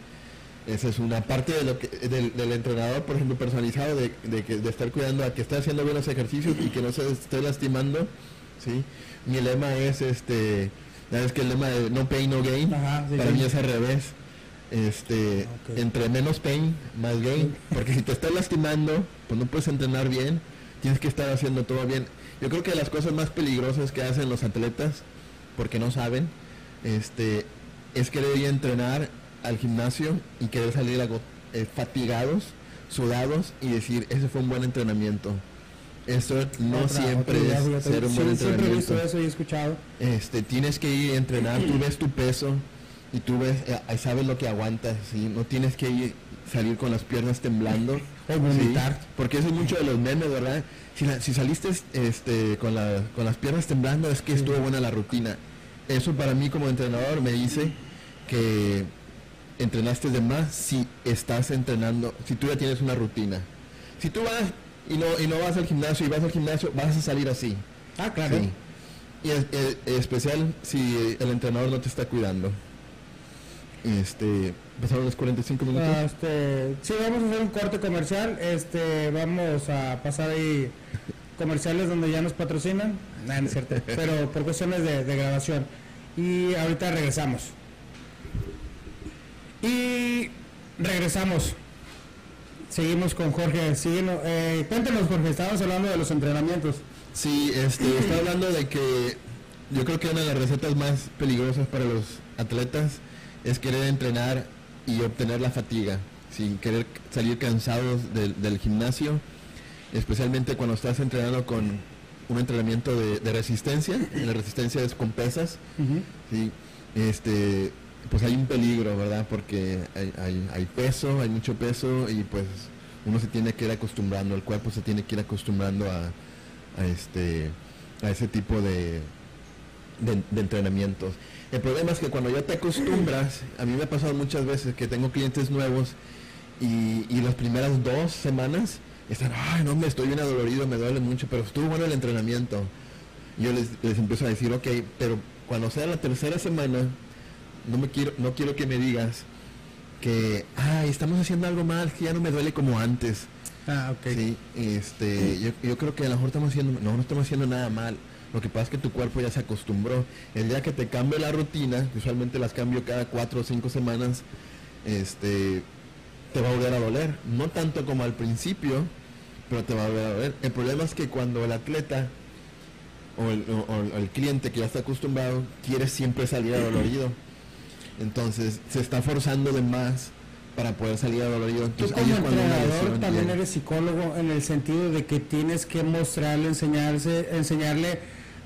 Esa es una parte de lo que, del, entrenador, por ejemplo, personalizado, de, que, de estar cuidando a que esté haciendo buenos ejercicios y que no se esté lastimando. ¿sí? Mi lema es este es que el lema de no pain, no gain, para mí es al revés. Este, entre menos pain, más gain. Porque si te estás lastimando, pues no puedes entrenar bien, tienes que estar haciendo todo bien. Yo creo que las cosas más peligrosas que hacen los atletas, porque no saben, este, es querer ir a entrenar al gimnasio y querer salir eh, fatigados, sudados y decir, ese fue un buen entrenamiento. Eso no siempre es ser un buen entrenamiento. he visto eso y he escuchado. Este, tienes que ir a entrenar, tú ves tu peso y tú ves, eh, sabes lo que aguantas, ¿sí? No tienes que ir, salir con las piernas temblando. O vomitar. Porque eso es mucho de los memes, ¿verdad? Si, saliste este, con, con las piernas temblando es que estuvo buena la rutina. Eso para mí como entrenador me dice que entrenaste de más si estás entrenando, si tú ya tienes una rutina. Si tú vas y no, y no vas al gimnasio y vas al gimnasio, vas a salir así. Ah, claro. Y es, especial si el entrenador no te está cuidando. Este, pasaron los 45 minutos. Ah, este, sí, vamos a hacer un corte comercial. Este, vamos a pasar ahí comerciales donde ya nos patrocinan. no es cierto. Pero por cuestiones de, de grabación. Y ahorita regresamos. Y regresamos. Seguimos con Jorge. eh, cuéntanos, Jorge, estábamos hablando de los entrenamientos. Sí, este, está hablando de que yo creo que una de las recetas más peligrosas para los atletas es querer entrenar y obtener la fatiga, sin querer salir cansados del, gimnasio, especialmente cuando estás entrenando con un entrenamiento de, resistencia, la resistencia es con pesas, este, pues hay un peligro, ¿verdad? Porque hay, hay, peso, hay mucho peso y pues uno se tiene que ir acostumbrando, el cuerpo se tiene que ir acostumbrando a, este, a ese tipo de, de, entrenamientos. El problema es que cuando ya te acostumbras, a mí me ha pasado muchas veces que tengo clientes nuevos y, y las primeras dos semanas están, ay, no, me estoy bien adolorido, me duele mucho, pero estuvo bueno el entrenamiento. Yo les, les empiezo a decir, ok, pero cuando sea la tercera semana, no me quiero, no quiero que me digas que, ay, estamos haciendo algo mal, que ya no me duele como antes. Ah, ok. Sí, este, yo, yo creo que a lo mejor estamos haciendo, no, no estamos haciendo nada mal. Lo que pasa es que tu cuerpo ya se acostumbró. El día que te cambie la rutina, usualmente las cambio cada cuatro o cinco semanas, este, te va a volver a doler. No tanto como al principio, pero te va a volver a doler. El problema es que cuando el atleta o el, o el cliente que ya está acostumbrado quiere siempre salir adolorido entonces se está forzando de más para poder salir a dolorido. Entonces, Tú como entrenador también eres psicólogo en el sentido de que tienes que mostrarle, enseñarse, enseñarle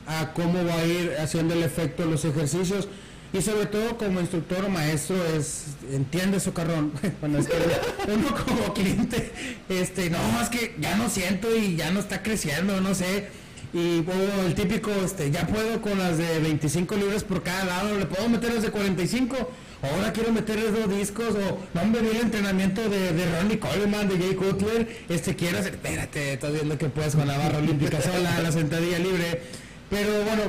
a cómo va a ir haciendo el efecto los ejercicios. Y sobre todo como instructor o maestro es entiende su carrón. Bueno es que uno como cliente este no es que ya no siento y ya no está creciendo no sé y o el típico este ya puedo con las de 25 libras por cada lado le puedo meter las de 45 ahora quiero meterles dos discos o no me vi el entrenamiento de, de Ronnie Coleman de Jay Cutler este quiero hacer espérate estás viendo que puedes con la barra olímpica sola la sentadilla libre pero bueno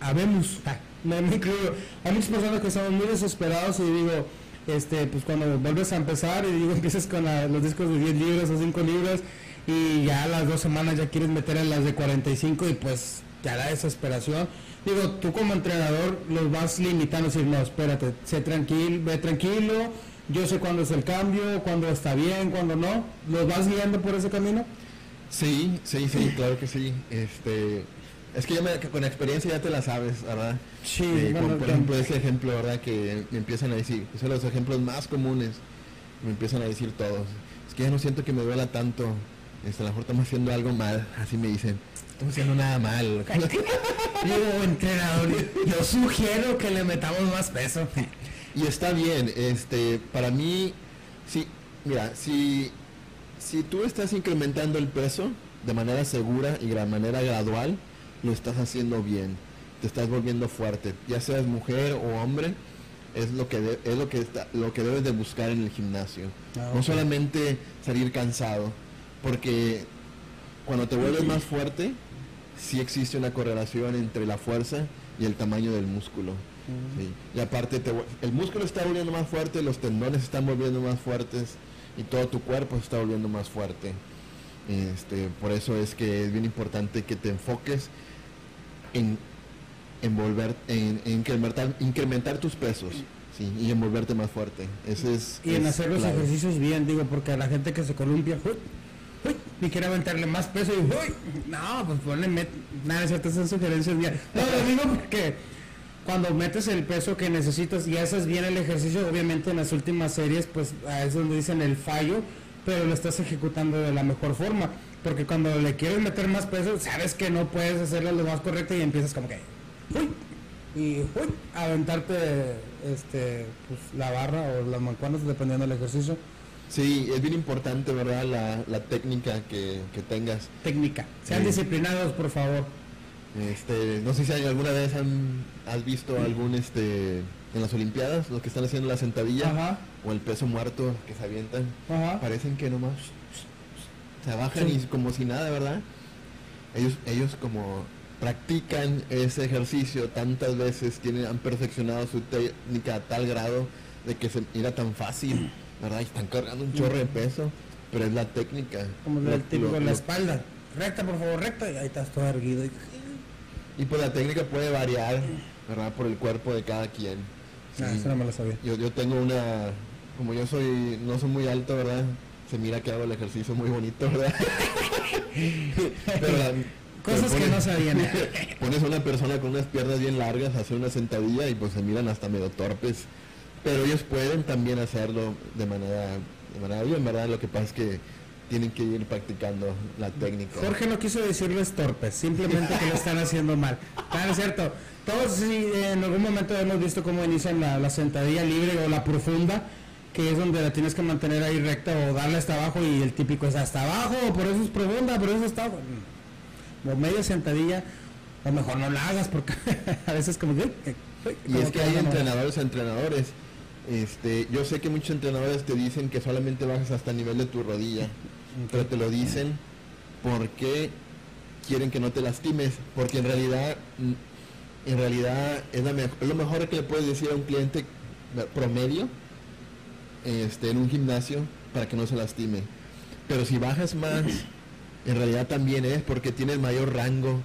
habemos me, me incluyo. Hay muchas personas que estamos muy desesperados y digo, este, pues cuando vuelves a empezar y digo, empiezas con los discos de 10 libras o 5 libras y ya a las dos semanas ya quieres meter en las de 45 y pues ya la desesperación. Digo, tú como entrenador los vas limitando, decir, no, espérate, sé tranquilo, ve tranquilo, yo sé cuándo es el cambio, cuándo está bien, cuándo no. ¿Los vas guiando por ese camino? Sí, sí, sí, claro que sí. Este, es que ya me, con experiencia ya te la sabes, ¿verdad? Sí, eh, por ejemplo, ese ejemplo, ¿verdad? Que me empiezan a decir, son los ejemplos más comunes, me empiezan a decir todos. Es que ya no siento que me duela tanto, este, a lo mejor estamos haciendo algo mal, así me dicen. Estamos haciendo nada mal. Yo, entrenador, yo sugiero que le metamos más peso. Y está bien, este, para mí, sí, mira, si, si tú estás incrementando el peso de manera segura y de manera gradual, lo estás haciendo bien, te estás volviendo fuerte, ya seas mujer o hombre, es lo que es lo que está, lo que debes de buscar en el gimnasio. Ah, no solamente salir cansado, porque cuando te vuelves más fuerte, sí existe una correlación entre la fuerza y el tamaño del músculo. Y aparte el músculo está volviendo más fuerte, los tendones están volviendo más fuertes y todo tu cuerpo está volviendo más fuerte. Este, por eso es que es bien importante que te enfoques en, envolver, en, incrementar, incrementar tus pesos. Sí, y envolverte más fuerte. Ese es, y en hacer los ejercicios bien, digo, porque a la gente que se columpia, uy, y quiere aventarle más peso y uy, no, pues ponle, nada, ciertas son sugerencias bien. No, lo digo porque cuando metes el peso que necesitas y haces bien el ejercicio, obviamente en las últimas series, pues es donde dicen el fallo, pero lo estás ejecutando de la mejor forma. Porque cuando le quieres meter más peso, sabes que no puedes hacerlo lo más correcto y empiezas como que, uy, y uy, aventarte este, pues, la barra o las mancuernas dependiendo del ejercicio. Sí, es bien importante, ¿verdad? La, la técnica que, que, tengas. Técnica. Sean disciplinados, por favor. Este, no sé si alguna vez han, has visto algún, este, en las Olimpiadas, los que están haciendo la sentadilla o el peso muerto que se avientan, parecen que nomás se bajan y como si nada, ¿verdad? Ellos, ellos como practican ese ejercicio tantas veces, tienen, han perfeccionado su técnica a tal grado de que se mira tan fácil, ¿verdad? Y están cargando un chorro de peso, pero es la técnica. Como el típico en la espalda. Recta, por favor, recta, y ahí estás todo erguido. Y pues la técnica puede variar, ¿verdad? Por el cuerpo de cada quien. Ah, eso no me lo sabía. Yo, yo tengo una, como yo soy, no soy muy alto, ¿verdad? se mira que hago el ejercicio muy bonito, ¿verdad? Cosas que no sabían. pones a una persona con unas piernas bien largas a hacer una sentadilla y pues se miran hasta medio torpes. Pero ellos pueden también hacerlo de manera, de manera bien, ¿verdad? Lo que pasa es que tienen que ir practicando la técnica. Jorge no quiso decirles torpes, simplemente que lo están haciendo mal. Claro, es cierto. Todos sí, en algún momento hemos visto cómo inician la, la sentadilla libre o la profunda que es donde la tienes que mantener ahí recta o darle hasta abajo y el típico es hasta abajo, por eso es profunda, por eso está o media sentadilla, o mejor no la hagas porque a veces como que... y es que, hay entrenadores a entrenadores. Este, yo sé que muchos entrenadores te dicen que solamente bajas hasta el nivel de tu rodilla, pero te lo dicen porque quieren que no te lastimes, porque en realidad en realidad es, es lo mejor que le puedes decir a un cliente promedio este, en un gimnasio para que no se lastime. Pero si bajas más, en realidad también es porque tienes mayor rango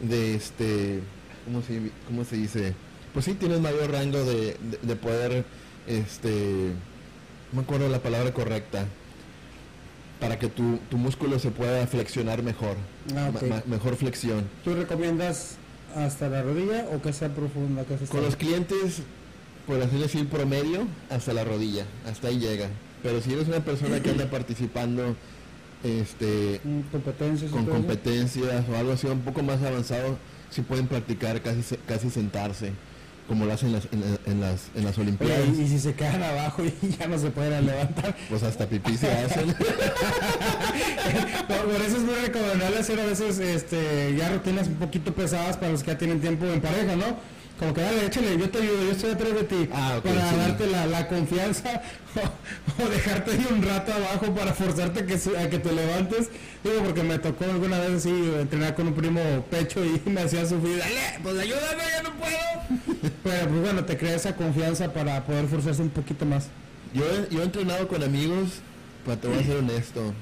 de este, ¿cómo se, cómo se dice? Pues sí, tienes mayor rango de, de, poder, este, no me acuerdo la palabra correcta, para que tu, tu músculo se pueda flexionar mejor, ah, mejor flexión. ¿Tú recomiendas hasta la rodilla o que sea profunda? Que Con los clientes por así decir, promedio hasta la rodilla, hasta ahí llega. Pero si eres una persona que anda participando este, competencias con competencias o algo así un poco más avanzado, si pueden practicar casi, casi sentarse como lo hacen en las, en, las, en las Olimpiadas. y si se quedan abajo y ya no se pueden levantar. Pues hasta pipí se hacen. por eso es muy recomendable hacer a veces este, ya rutinas un poquito pesadas para los que ya tienen tiempo en pareja, ¿no? Como que dale, échale, yo te ayudo, yo estoy atrás de ti, ah, para darte la, la confianza o, dejarte ahí un rato abajo para forzarte que, a que te levantes. Digo, porque me tocó alguna vez así entrenar con un primo pecho y me hacía sufrir, dale, pues ayúdame, yo no puedo. Pero pues bueno, te crea esa confianza para poder forzarse un poquito más. Yo, yo he entrenado con amigos, pero te voy a ser honesto.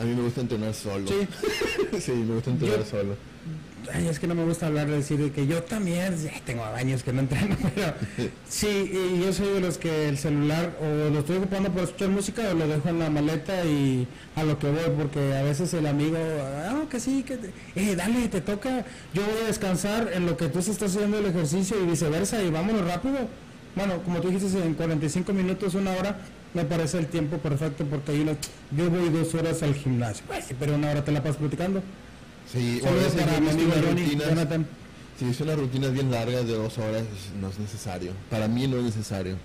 A mí me gusta entrenar solo. Sí, sí me gusta entrenar solo ay, es que no me gusta hablar de decir que yo también, tengo años que no entreno, pero sí, y yo soy de los que el celular o lo estoy ocupando para escuchar música o lo dejo en la maleta y a lo que voy, porque a veces el amigo, ah, que sí, que, eh, dale, te toca, yo voy a descansar en lo que tú estás haciendo el ejercicio y viceversa y vámonos rápido. Bueno, como tú dijiste, en 45 minutos, una hora, me parece el tiempo perfecto porque hay yo voy dos horas al gimnasio, pero una hora te la pasas platicando. Sí, veces para Jonathan. Si es una rutina bien larga de dos horas, no es necesario. Para mí no es necesario.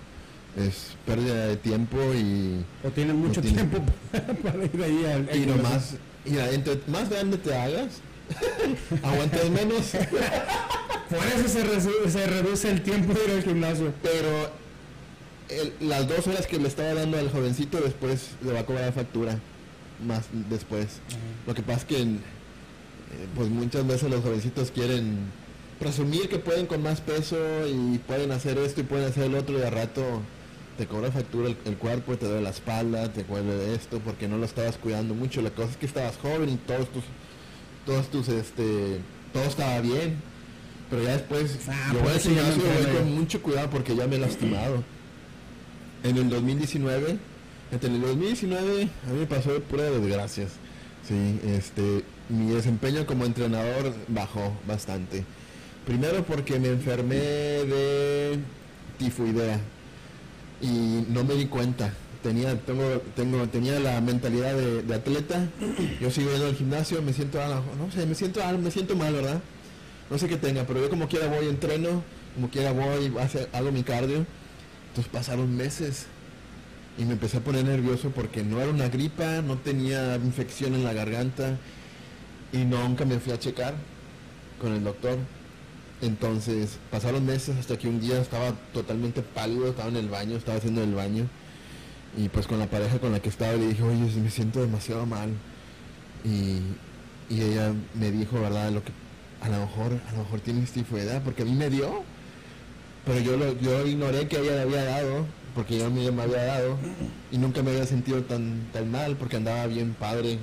Es pérdida de tiempo y... O tienen mucho tiempo para ir ahí al... Y nomás, mira, entre más grande te hagas, aguantas menos. Por eso se, se, reduce el tiempo de ir al gimnasio. Pero las dos horas que le estaba dando al jovencito después le va a cobrar factura. Más después. Lo que pasa es que... Eh, pues muchas veces los jovencitos quieren presumir que pueden con más peso y pueden hacer esto y pueden hacer el otro y a rato te cobra factura el, cuerpo, te duele la espalda, te de esto porque no lo estabas cuidando mucho. La cosa es que estabas joven y todos tus, todos tus, este, todo estaba bien. Pero ya después, ah, yo voy a con mucho cuidado porque ya me he lastimado. En el 2019, en el 2019 a mí me pasó de pura desgracias. Sí, este, mi desempeño como entrenador bajó bastante. Primero porque me enfermé de tifoidea y no me di cuenta. Tenía, tengo, tengo, tenía la mentalidad de, atleta. Yo sigo yendo al gimnasio, me siento, no sé, me siento, me siento mal, ¿verdad? No sé qué tenga, pero yo como quiera voy, entreno, como quiera voy, hago mi cardio. Entonces pasaron meses y me empecé a poner nervioso porque no era una gripa, no tenía infección en la garganta y nunca me fui a checar con el doctor. Entonces pasaron meses hasta que un día estaba totalmente pálido, estaba en el baño, estaba haciendo el baño. Y pues con la pareja con la que estaba le dije, oye, me siento demasiado mal. Y, ella me dijo, ¿verdad? Lo que a lo mejor, a lo mejor tienes tifoidea, porque a mí me dio. Pero yo, lo, yo ignoré que ella le había dado, porque yo me, me había dado. Y nunca me había sentido tan, tan mal, porque andaba bien padre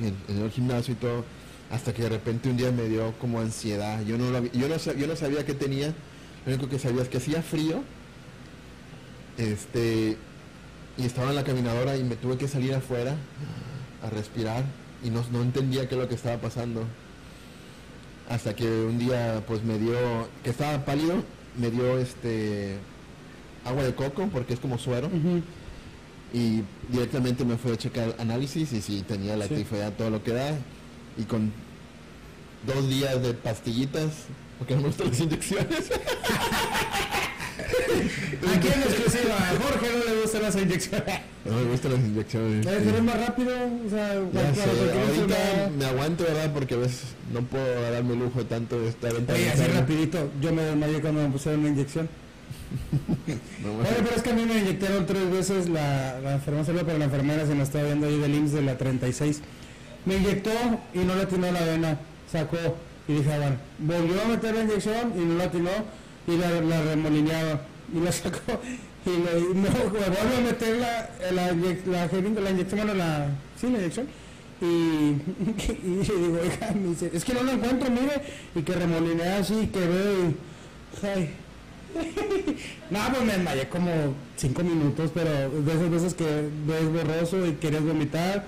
en el gimnasio y todo hasta que de repente un día me dio como ansiedad. Yo no, yo no, yo no sabía qué tenía, lo único que sabía es que hacía frío. Este, y estaba en la caminadora y me tuve que salir afuera a respirar y no, no entendía qué es lo que estaba pasando. Hasta que un día pues me dio, que estaba pálido, me dio este agua de coco porque es como suero. Y directamente me fui a checar análisis y si tenía la sí. todo lo que da. Y con dos días de pastillitas, porque no me gustan las inyecciones. Aquí en exclusiva, a Jorge no le gustan las inyecciones. No me gustan las inyecciones. ¿Es sí. más rápido? O sea, ahorita me aguanto, ¿verdad? Porque a veces no puedo darme el lujo de tanto de estar en Oye, así rapidito, yo me desmayé cuando me pusieron una inyección. Oye, pero es que a mí me inyectaron tres veces la, la enfermera, pero la enfermera se me estaba viendo ahí del IMSS de la 36 me inyectó y no le atinó la vena, sacó y dije, ah, bueno, volvió a meter la inyección y no la atinó y la, la remolineaba. Y la sacó y le, no, vuelve a meter la, la, la, la inyección, bueno, la, sí, la inyección. Y, y, digo, oiga, me dice, es que no lo encuentro, mire, y que remolinea así, que veo y, ay, no, pues me desmayé como cinco minutos, pero de esas veces que ves borroso y quieres vomitar,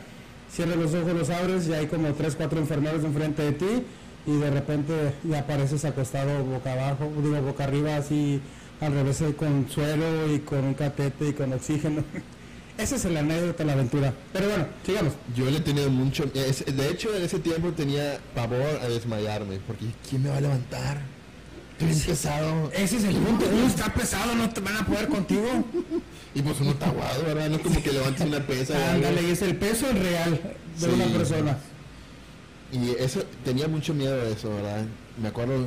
cierras los ojos, los abres y hay como tres, cuatro enfermeros enfrente de ti y de repente ya apareces acostado boca abajo, digo boca arriba así al revés con suelo y con un catete y con oxígeno. Esa es la anécdota de la aventura. Pero bueno, sigamos. Yo le he tenido mucho. de hecho, en ese tiempo tenía pavor a desmayarme. Porque ¿quién me va a levantar? Estoy pesado. Ese es el punto. Uno está pesado, no te van a poder contigo. Y pues uno está aguado, ¿verdad? No como que levantes una pesa. Ándale, y es el peso real de una persona. Y eso, tenía mucho miedo de eso, ¿verdad? Me acuerdo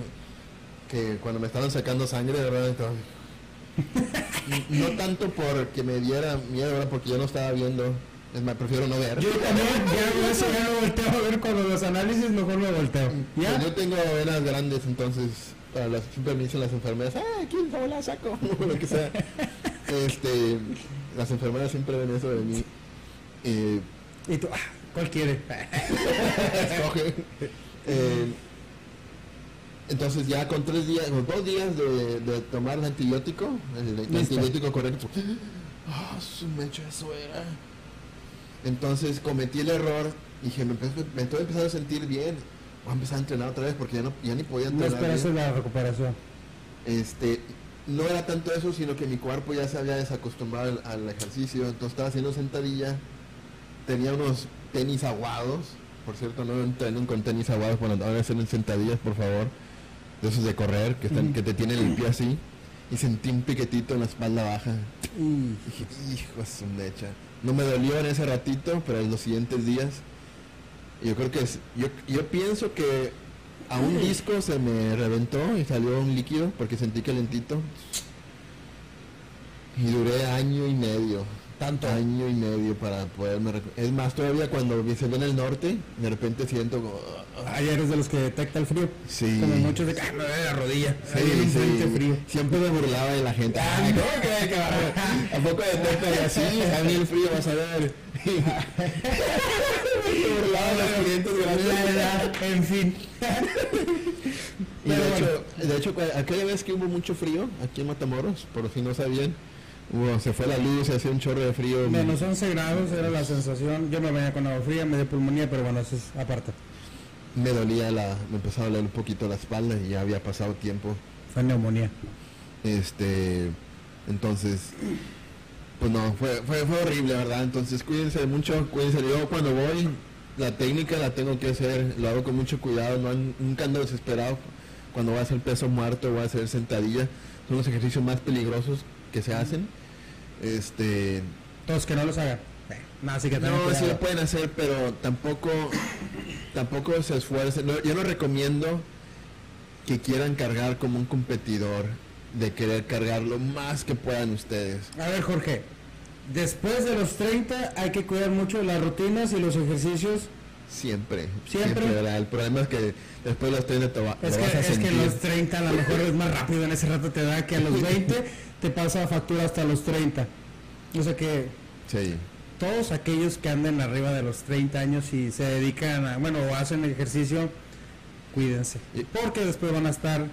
que cuando me estaban sacando sangre, ¿verdad? no tanto porque me diera miedo, ¿verdad? Porque yo no estaba viendo. Es más, prefiero no ver. Yo también, ya eso ya no volteo a ver cuando los análisis, mejor me volteo. ¿Ya? Pues yo tengo venas grandes, entonces, para las, siempre me dicen las enfermeras, ¡ah, quién la saco! lo que sea. Este, las enfermeras siempre ven eso de mí. Eh, y tú, ah, ¿cuál quiere? Escoge. Eh, entonces ya con tres días, con dos días de, tomar el antibiótico, el, antibiótico correcto, ah, su mecha suera. Entonces cometí el error, dije, me, me, estoy empezando a sentir bien, voy a empezar a entrenar otra vez porque ya no, ya ni podía entrenar. No esperas la recuperación. Este, no era tanto eso, sino que mi cuerpo ya se había desacostumbrado al, ejercicio, entonces estaba haciendo sentadilla, tenía unos tenis aguados, por cierto, no entrenen con tenis aguados cuando van a hacer sentadillas, por favor de esos de correr, que, están, que te tienen el pie así, y sentí un piquetito en la espalda baja. Dije, hijo, es un lecha. No me dolió en ese ratito, pero en los siguientes días, yo creo que es, yo, yo pienso que a un disco se me reventó y salió un líquido porque sentí calentito. Y duré año y medio. Tanto. Año y medio para poderme... Es más, todavía cuando se ve en el norte, de repente siento como... Ayer eres de los que detecta el frío. Sí. Como muchos de ah, me la rodilla. Sí, sí. frío. Siempre me burlaba de la gente. Ah, ¿cómo que, ¿A poco detecta y así? A mí el frío, vas a ver. me burlaba de los clientes grandes. En fin. y de, hecho, de hecho, aquella vez que hubo mucho frío aquí en Matamoros, por si no sabían, se fue la luz, se hacía un chorro de frío. Menos 11 grados era la sensación. Yo me venía con agua fría, me dio pulmonía, pero bueno, eso es aparte. Me dolía la, me empezaba a doler un poquito la espalda y ya había pasado tiempo. Fue neumonía. Este, entonces, pues no, fue, fue, fue horrible, ¿verdad? Entonces cuídense mucho, cuídense. Yo cuando voy, la técnica la tengo que hacer, lo hago con mucho cuidado, no, nunca ando desesperado cuando voy a hacer peso muerto, voy a hacer sentadilla. Son los ejercicios más peligrosos que se hacen este. Todos que no los hagan. no, así que no, sí lo pueden hacer, pero tampoco, tampoco se esfuercen. yo no recomiendo que quieran cargar como un competidor, de querer cargar lo más que puedan ustedes. A ver, Jorge, después de los 30 hay que cuidar mucho las rutinas y los ejercicios. Siempre, siempre. el problema es que después de los 30 te va, es que, es que los 30 a lo mejor es más rápido en ese rato te da que a los 20 te pasa factura hasta los 30. O sea que todos aquellos que anden arriba de los 30 años y se dedican a, bueno, o hacen ejercicio, cuídense. Porque después van a estar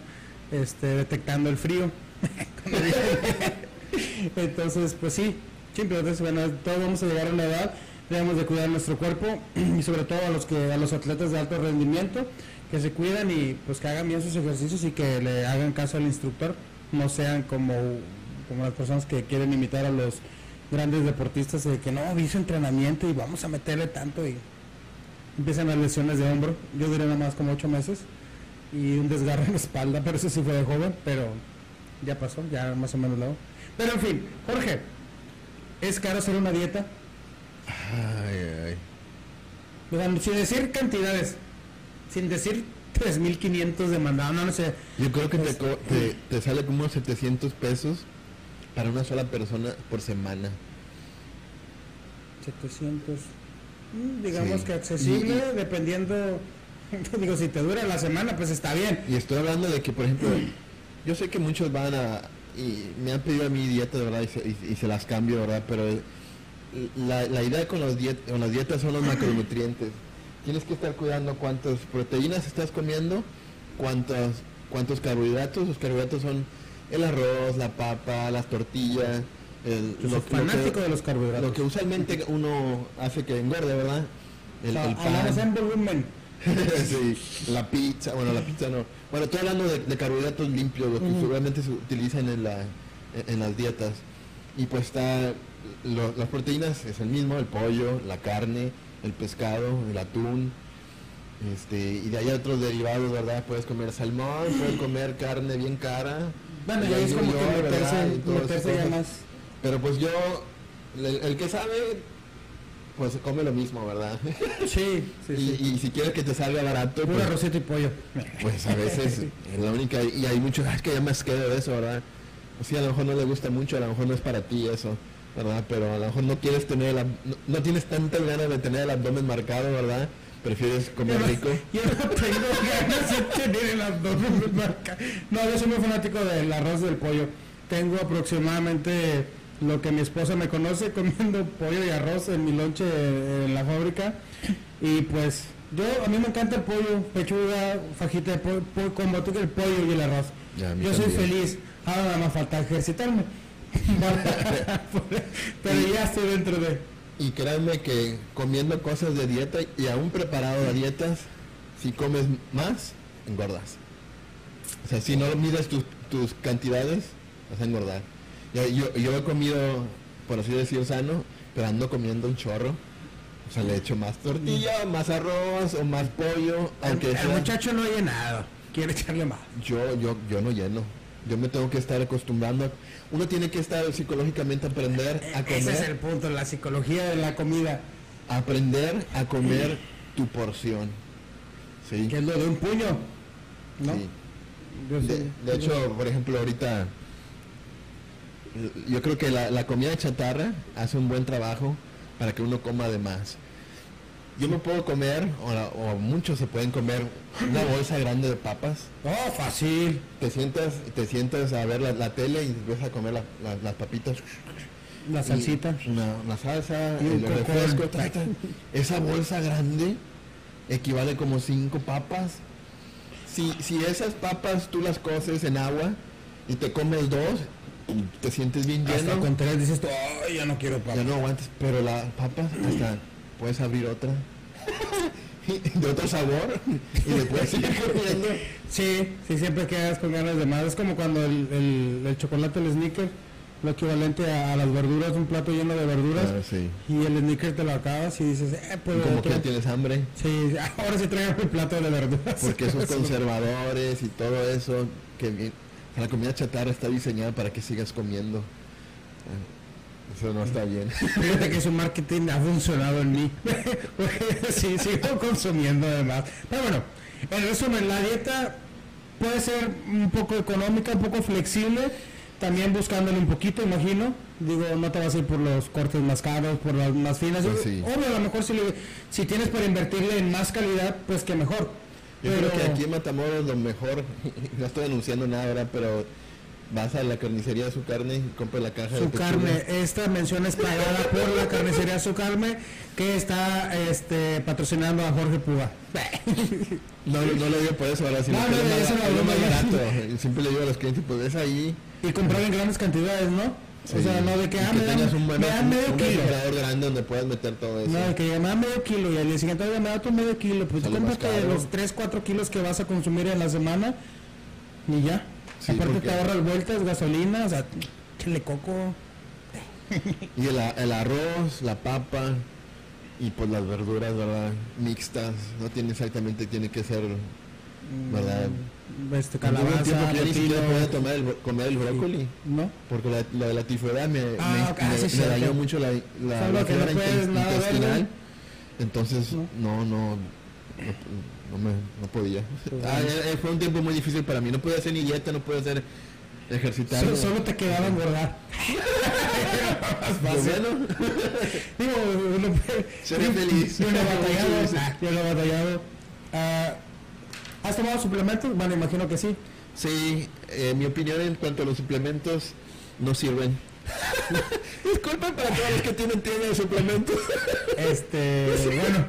este, detectando el frío. Entonces, pues sí, simplemente, bueno, todos vamos a llegar a una edad, debemos de cuidar nuestro cuerpo y sobre todo a los que a los atletas de alto rendimiento que se cuidan y pues que hagan bien sus ejercicios y que le hagan caso al instructor no sean como, como las personas que quieren imitar a los grandes deportistas de que no, hizo entrenamiento y vamos a meterle tanto y empiezan las lesiones de hombro. Yo duré nada más como ocho meses y un desgarro en la espalda, pero eso sí fue de joven, pero ya pasó, ya más o menos lo hago. Pero en fin, Jorge, ¿es caro hacer una dieta? Ay, ay. sin decir cantidades, sin decir 3.500 de mandado, no, no sé. Yo creo que te, te, sale como 700 pesos para una sola persona por semana. 700. Mm, digamos que accesible, dependiendo. Digo, si te dura la semana, pues está bien. Y estoy hablando de que, por ejemplo, yo sé que muchos van a. Y me han pedido a mi dieta, de verdad, y se, las cambio, ¿verdad? Pero la, la idea con, los diet, con las dietas son los macronutrientes tienes que estar cuidando cuántas proteínas estás comiendo, cuántos, cuántos carbohidratos. Los carbohidratos son el arroz, la papa, las tortillas. El, lo, fanático de los carbohidratos. Lo que usualmente uno hace que engorde, ¿verdad? El, el pan. en volumen. sí, la pizza, bueno, la pizza no. Bueno, estoy hablando de, carbohidratos limpios, lo que seguramente se utilizan en, la, en las dietas. Y pues está, las proteínas es el mismo, el pollo, la carne, el pescado, el atún, este, y de ahí otros derivados, ¿verdad? Puedes comer salmón, puedes comer carne bien cara. Bueno, ya es como que más. Pero pues yo, el, que sabe, pues come lo mismo, ¿verdad? Sí, sí, y, y, si quieres que te salga barato, pues, arrocito y pollo. Pues a veces es la única, y hay muchos, es que ya me quedo de eso, ¿verdad? O sea, a lo mejor no le gusta mucho, a lo mejor no es para ti eso, ¿verdad? Pero a lo mejor no quieres tener, no, no, tienes tantas ganas de tener el abdomen marcado, ¿verdad? ¿Prefieres comer rico? Yo no tengo ganas de tener el abdomen marcado. No, yo soy muy fanático del arroz del pollo. Tengo aproximadamente lo que mi esposa me conoce comiendo pollo y arroz en mi lonche en la fábrica. Y pues yo, a mí me encanta el pollo, pechuga, fajita de pollo, como tú el pollo y el arroz. yo soy feliz. Ahora nada más falta ejercitarme. Pero ya estoy dentro de... Y créanme que comiendo cosas de dieta y aún preparado de dietas, si comes más, engordas. O sea, si no mides tus, tus cantidades, vas a engordar. Yo, yo, he comido, por así decir, sano, pero ando comiendo un chorro. O sea, le echo más tortilla, más arroz o más pollo. Aunque el, muchacho no ha llenado, quiere echarle más. Yo, yo, yo no lleno. Yo me tengo que estar acostumbrando. Uno tiene que estar psicológicamente aprender a comer. Ese es el punto, la psicología de la comida. Aprender a comer tu porción. ¿Sí? Que es lo de un puño. ¿no? Sí. de, hecho, por ejemplo, ahorita yo creo que la, la, comida chatarra hace un buen trabajo para que uno coma de más. Yo me puedo comer, o, muchos se pueden comer, una bolsa grande de papas. Oh, fácil. Te sientas, te sientas a ver la, tele y empiezas a comer las papitas. La salsita. Una, salsa, el refresco. Esa bolsa grande equivale como cinco papas. Si, si esas papas tú las coces en agua y te comes dos, te sientes bien lleno. Hasta con tres dices, ay, ya no quiero papas. Ya no aguantes, pero la papa hasta puedes abrir otra de otro sabor y después seguir comiendo. Sí, sí, siempre quedas con ganas de más. Es como cuando el, el, chocolate, el sneaker, lo equivalente a, las verduras, un plato lleno de verduras. Ah, y el sneaker te lo acabas y dices, eh, pues. Como que tienes hambre. Sí, ahora sí traigo el plato de verduras. Porque esos conservadores y todo eso, que la comida chatarra está diseñada para que sigas comiendo. Eso no está bien. Fíjate que su marketing ha funcionado en mí. sí, sigo consumiendo además. Pero bueno, en resumen, la dieta puede ser un poco económica, un poco flexible, también buscándole un poquito, imagino. Digo, no te vas a ir por los cortes más caros, por las más finas. Pues Obvio, a lo mejor si, si tienes para invertirle en más calidad, pues que mejor. Yo creo que aquí en Matamoros lo mejor, no estoy anunciando nada ahora, pero vas a la carnicería su carne y compra la caja su carne esta mención es pagada por la carnicería su carne que está este patrocinando a Jorge Puga no, no lo digo por eso ahora sino no, no, es más, más barato siempre le digo a los clientes pues es ahí y comprar en grandes cantidades no o sea, no de que, ah, me, dan, un buen, me dan medio un kilo. grande donde puedas meter todo eso. No, que me dan medio kilo y al día siguiente me da tu medio kilo. Pues cómprate los 3, 4 kilos que vas a consumir en la semana y ya. Aparte te ahorras vueltas, gasolina, o sea, chile coco. y el, el, arroz, la papa y pues las verduras, ¿verdad? Mixtas, no tiene exactamente, tiene que ser, ¿verdad? Mm, este, calabaza, tiempo que ni siquiera podía tomar el, comer el brócoli. ¿No? Porque la, la de la tifoidea me, ah, me, me, me dañó mucho la, la, la flora intestinal. Entonces, no, no, no no, me, no podía. Ah, fue un tiempo muy difícil para mí. No pude hacer ni dieta, no pude hacer ejercitar. Solo, te quedaba engordar. Bueno. Digo, uno feliz. Yo no he batallado. Yo no he batallado. Uh, ¿Has tomado suplementos? Bueno, imagino que sí. Sí, eh, mi opinión en cuanto a los suplementos no sirven. Disculpen para todos los que tienen tienda de suplementos. Este, bueno.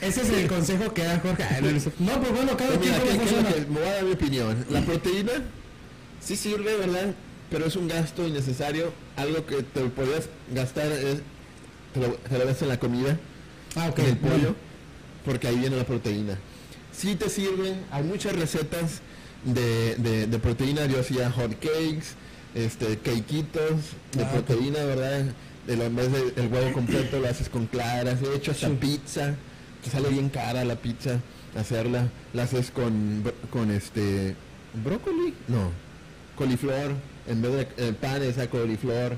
Ese es el consejo que da Jorge. No, pues bueno, cada quien Me voy a dar mi opinión. La proteína sí sirve, ¿verdad? Pero es un gasto innecesario. Algo que te podías gastar es, te lo, te ves en la comida, ah, ok en el pollo, porque ahí viene la proteína. Sí te sirven, hay muchas recetas de, de, de proteína. Yo hacía hot cakes, este, queiquitos de Ah, proteína, ¿verdad? De lo, en vez del huevo completo lo haces con claras, de hecho hasta Sí. pizza, te sale bien cara la pizza hacerla, la haces con, con este, brócoli, no, coliflor, en vez de eh, pan es a coliflor,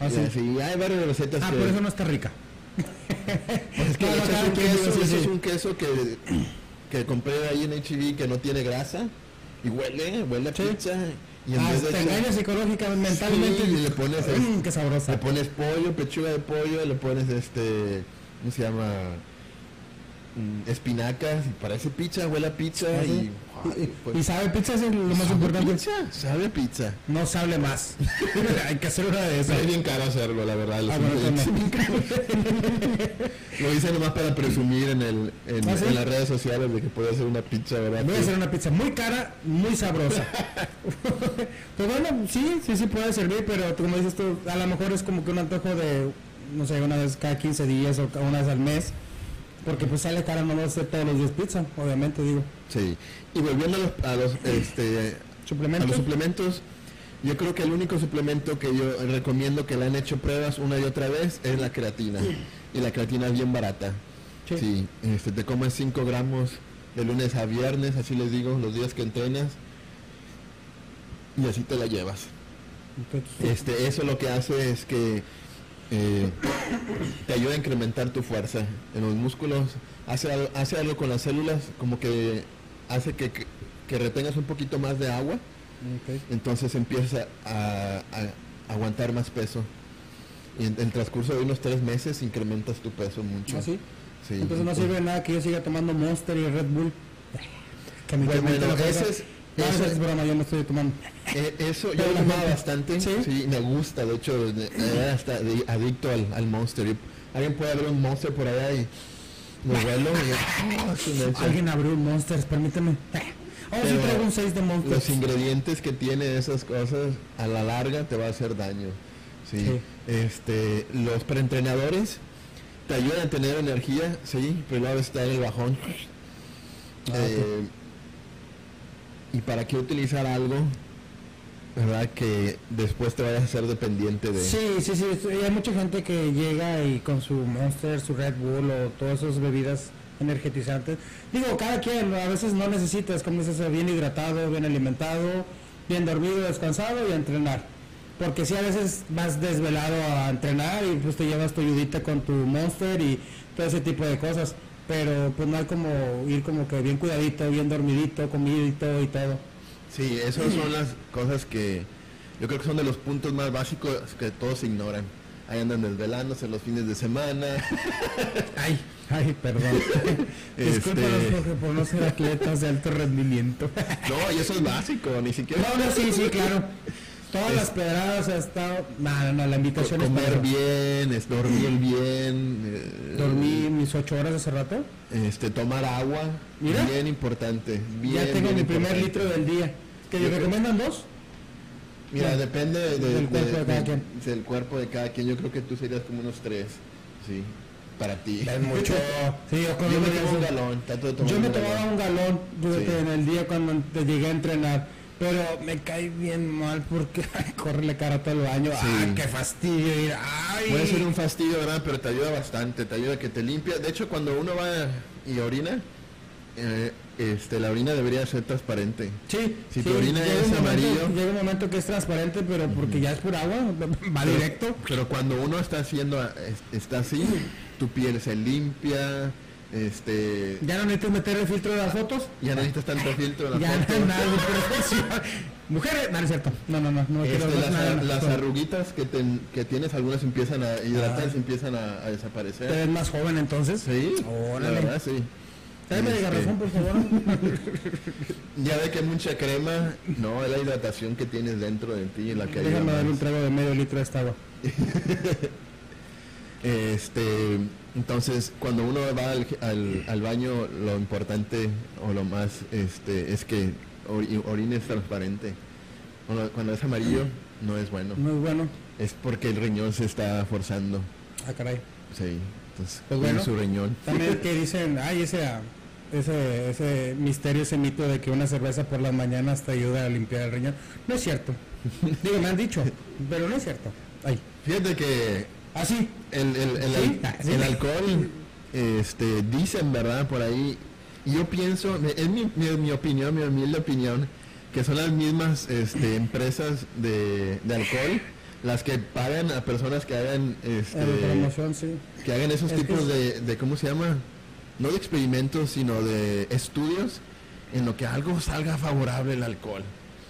Ah, y sí. así, hay varias recetas Ah, que... por eso no está rica. Pues es que No, no, un queso, sí, ese sí. es un queso que, que compré ahí en HB que no tiene grasa y huele, huele a pizza. Y en Ah, vez de te echar- psicológicamente, mentalmente. Y le pones el- Mm, qué sabrosa. le pones pollo, pechuga de pollo, le pones este, ¿cómo se llama? Mm, Espinacas, y parece pizza, huele a pizza y, ay, pues, Y sabe pizza es lo más ¿sabe importante. Pizza, sabe pizza. No sabe más. Hay que hacer una de esas. Es bien caro hacerlo, la verdad. Ah. Lo hice nomás para presumir en, el, en, ¿Ah, sí? en las redes sociales de que podía hacer una pizza, ¿verdad? Voy a hacer una pizza muy cara, muy sabrosa. pues bueno, sí, sí, sí puede servir, pero tú, como dices tú, a lo mejor es como que un antojo de, no sé, una vez cada 15 días o una vez al mes. Porque pues sale cara, no hacer todos los días pizza, obviamente, digo. Sí. Y volviendo a los, a los, este, a Suplementos. los suplementos, yo creo que el único suplemento que yo recomiendo que le han hecho pruebas una y otra vez es la creatina. Y la creatina es bien barata. Sí. Sí, este, te comes 5 gramos de lunes a viernes, así les digo, los días que entrenas. Y así te la llevas. Entonces, Este, eso lo que hace es que eh, te ayuda a incrementar tu fuerza en los músculos, hace, al- hace algo con las células, como que hace que, que- que retengas un poquito más de agua, entonces empiezas a, a- a aguantar más peso. Y en el transcurso de unos tres meses incrementas tu peso mucho. ¿Ah, sí? Sí. Entonces no sirve de nada que yo siga tomando Monster y Red Bull. Que me Bueno, ese es- Esa es- broma, yo no estoy tomando. Eh, eso yo lo gente- bastante, ¿Sí? ¿Sí? me gusta, de hecho, era hasta de- adicto al, al Monster. Y alguien puede abrir un Monster por allá y lo vuelo y mecha. Alguien abrió un Monsters, permíteme. Oh, sí traigo un 6 de Monsters. Los ingredientes que tiene esas cosas a la larga te va a hacer daño. Sí. Sí. Este, los preentrenadores te ayudan a tener energía, sí, pero luego está el bajón. Ah, Eh, y para qué utilizar algo, verdad, que después te vayas a ser dependiente de. Sí, sí, sí, sí, hay mucha gente que llega y con su Monster, su Red Bull o todas esas bebidas energetizantes. Digo, cada quien, a veces no necesitas, como dices, bien hidratado, bien alimentado, bien dormido, descansado y a entrenar. Porque si a veces vas desvelado a entrenar y pues te llevas tu ayudita con tu Monster y todo ese tipo de cosas. Pero pues no hay como ir como que bien cuidadito, bien dormidito, comidito y todo. Sí, esas son las cosas que yo creo que son de los puntos más básicos que todos ignoran. Ahí andan desvelándose los fines de semana. Ay, ay, perdón. Este- Discúlpanos porque por no ser atletas de alto rendimiento. No, y eso es básico, ni siquiera No, no, sí, sí, claro. Todas las pedradas ha estado. No, no, no, la invitación es comer bien, es dormir bien, eh, Dormí mis ocho horas hace rato. este, tomar agua, Mira. bien importante. Bien, ya tengo mi primer litro del día. ¿Que Yo recomiendan dos? Mira, depende de- Del de- cuerpo de cada quien. del cuerpo de cada quien. Yo creo que tú serías como unos tres, sí, para ti. Es mucho. Sí, yo me tomo un galón, Yo me tomaba un galón Sí. en el día cuando te llegué a entrenar. Pero me cae bien mal porque corre la cara todo el baño. Sí. ¡Ah, qué fastidio! ¡Ay! Puede ser un fastidio, ¿verdad? Pero te ayuda bastante, te ayuda a que te limpia. De hecho, cuando uno va y orina, eh, este, la orina debería ser transparente. Sí, Si sí, tu orina es momento- amarillo. Llega un momento que es transparente, pero porque ya es pura agua, va Pero- directo. Pero cuando uno está haciendo, es- está así, tu piel se limpia, este, Ya no necesitas meter el filtro de las fotos. ya no necesitas tanto filtro en la Ya foto. no nada de perfección. Mujeres, no, no es cierto. No, no, no. no quiero Este, las, nada, las arruguitas que, ten- que tienes, algunas empiezan a hidratarse, Ah. empiezan a, a ¿Te desaparecer. ves más joven entonces? Sí, Órale. la verdad sí. Tráeme de Este, garrafón, por favor. Ya ve que mucha crema, no, es la hidratación que tienes dentro de ti la que Déjame darle un trago de medio litro de esta agua. Este, entonces, cuando uno va al, al- al baño, lo importante o lo más este, es que ori- orines transparente. Cuando, cuando es amarillo, no es bueno. Muy bueno. Es porque el riñón se está forzando. Ah, caray. Sí, entonces, Pues bueno. su riñón. También que dicen, ay, ese, ese, ese misterio, ese mito de que una cerveza por las mañanas te ayuda a limpiar el riñón. No es cierto. Digo, me han dicho, pero no es cierto. Ay. Fíjate que Así. el, el, el, ¿Sí? Ah, el alcohol, este, dicen, ¿verdad? Por ahí, y yo pienso, es mi, mi, mi opinión, mi humilde opinión, que son las mismas este, empresas de, de alcohol las que pagan a personas que hagan este, promoción, sí. que hagan esos Es tipos de, de, ¿cómo se llama? No de experimentos, sino de estudios en lo que algo salga favorable el alcohol.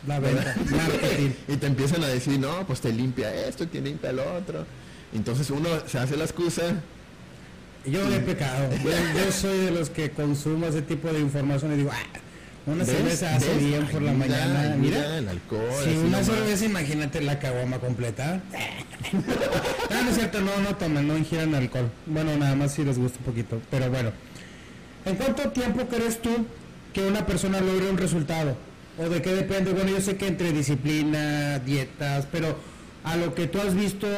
La venta, marketing. y te empiezan a decir, no, pues te limpia esto, te limpia el otro. Entonces uno se hace la excusa. Yo he pecado. Yo, yo soy de los que consumo ese tipo de información y digo, ah, una ¿ves? cerveza hace ¿ves? bien por la mañana. ayuda Mira, el alcohol. si una cerveza, imagínate la caguama completa. no, no es cierto, no, no tomen, no ingieran alcohol. Bueno, nada más si les gusta un poquito. Pero bueno, ¿en cuánto tiempo crees tú que una persona logre un resultado? ¿O de qué depende? Bueno, yo sé que entre disciplina, dietas, pero a lo que tú has visto,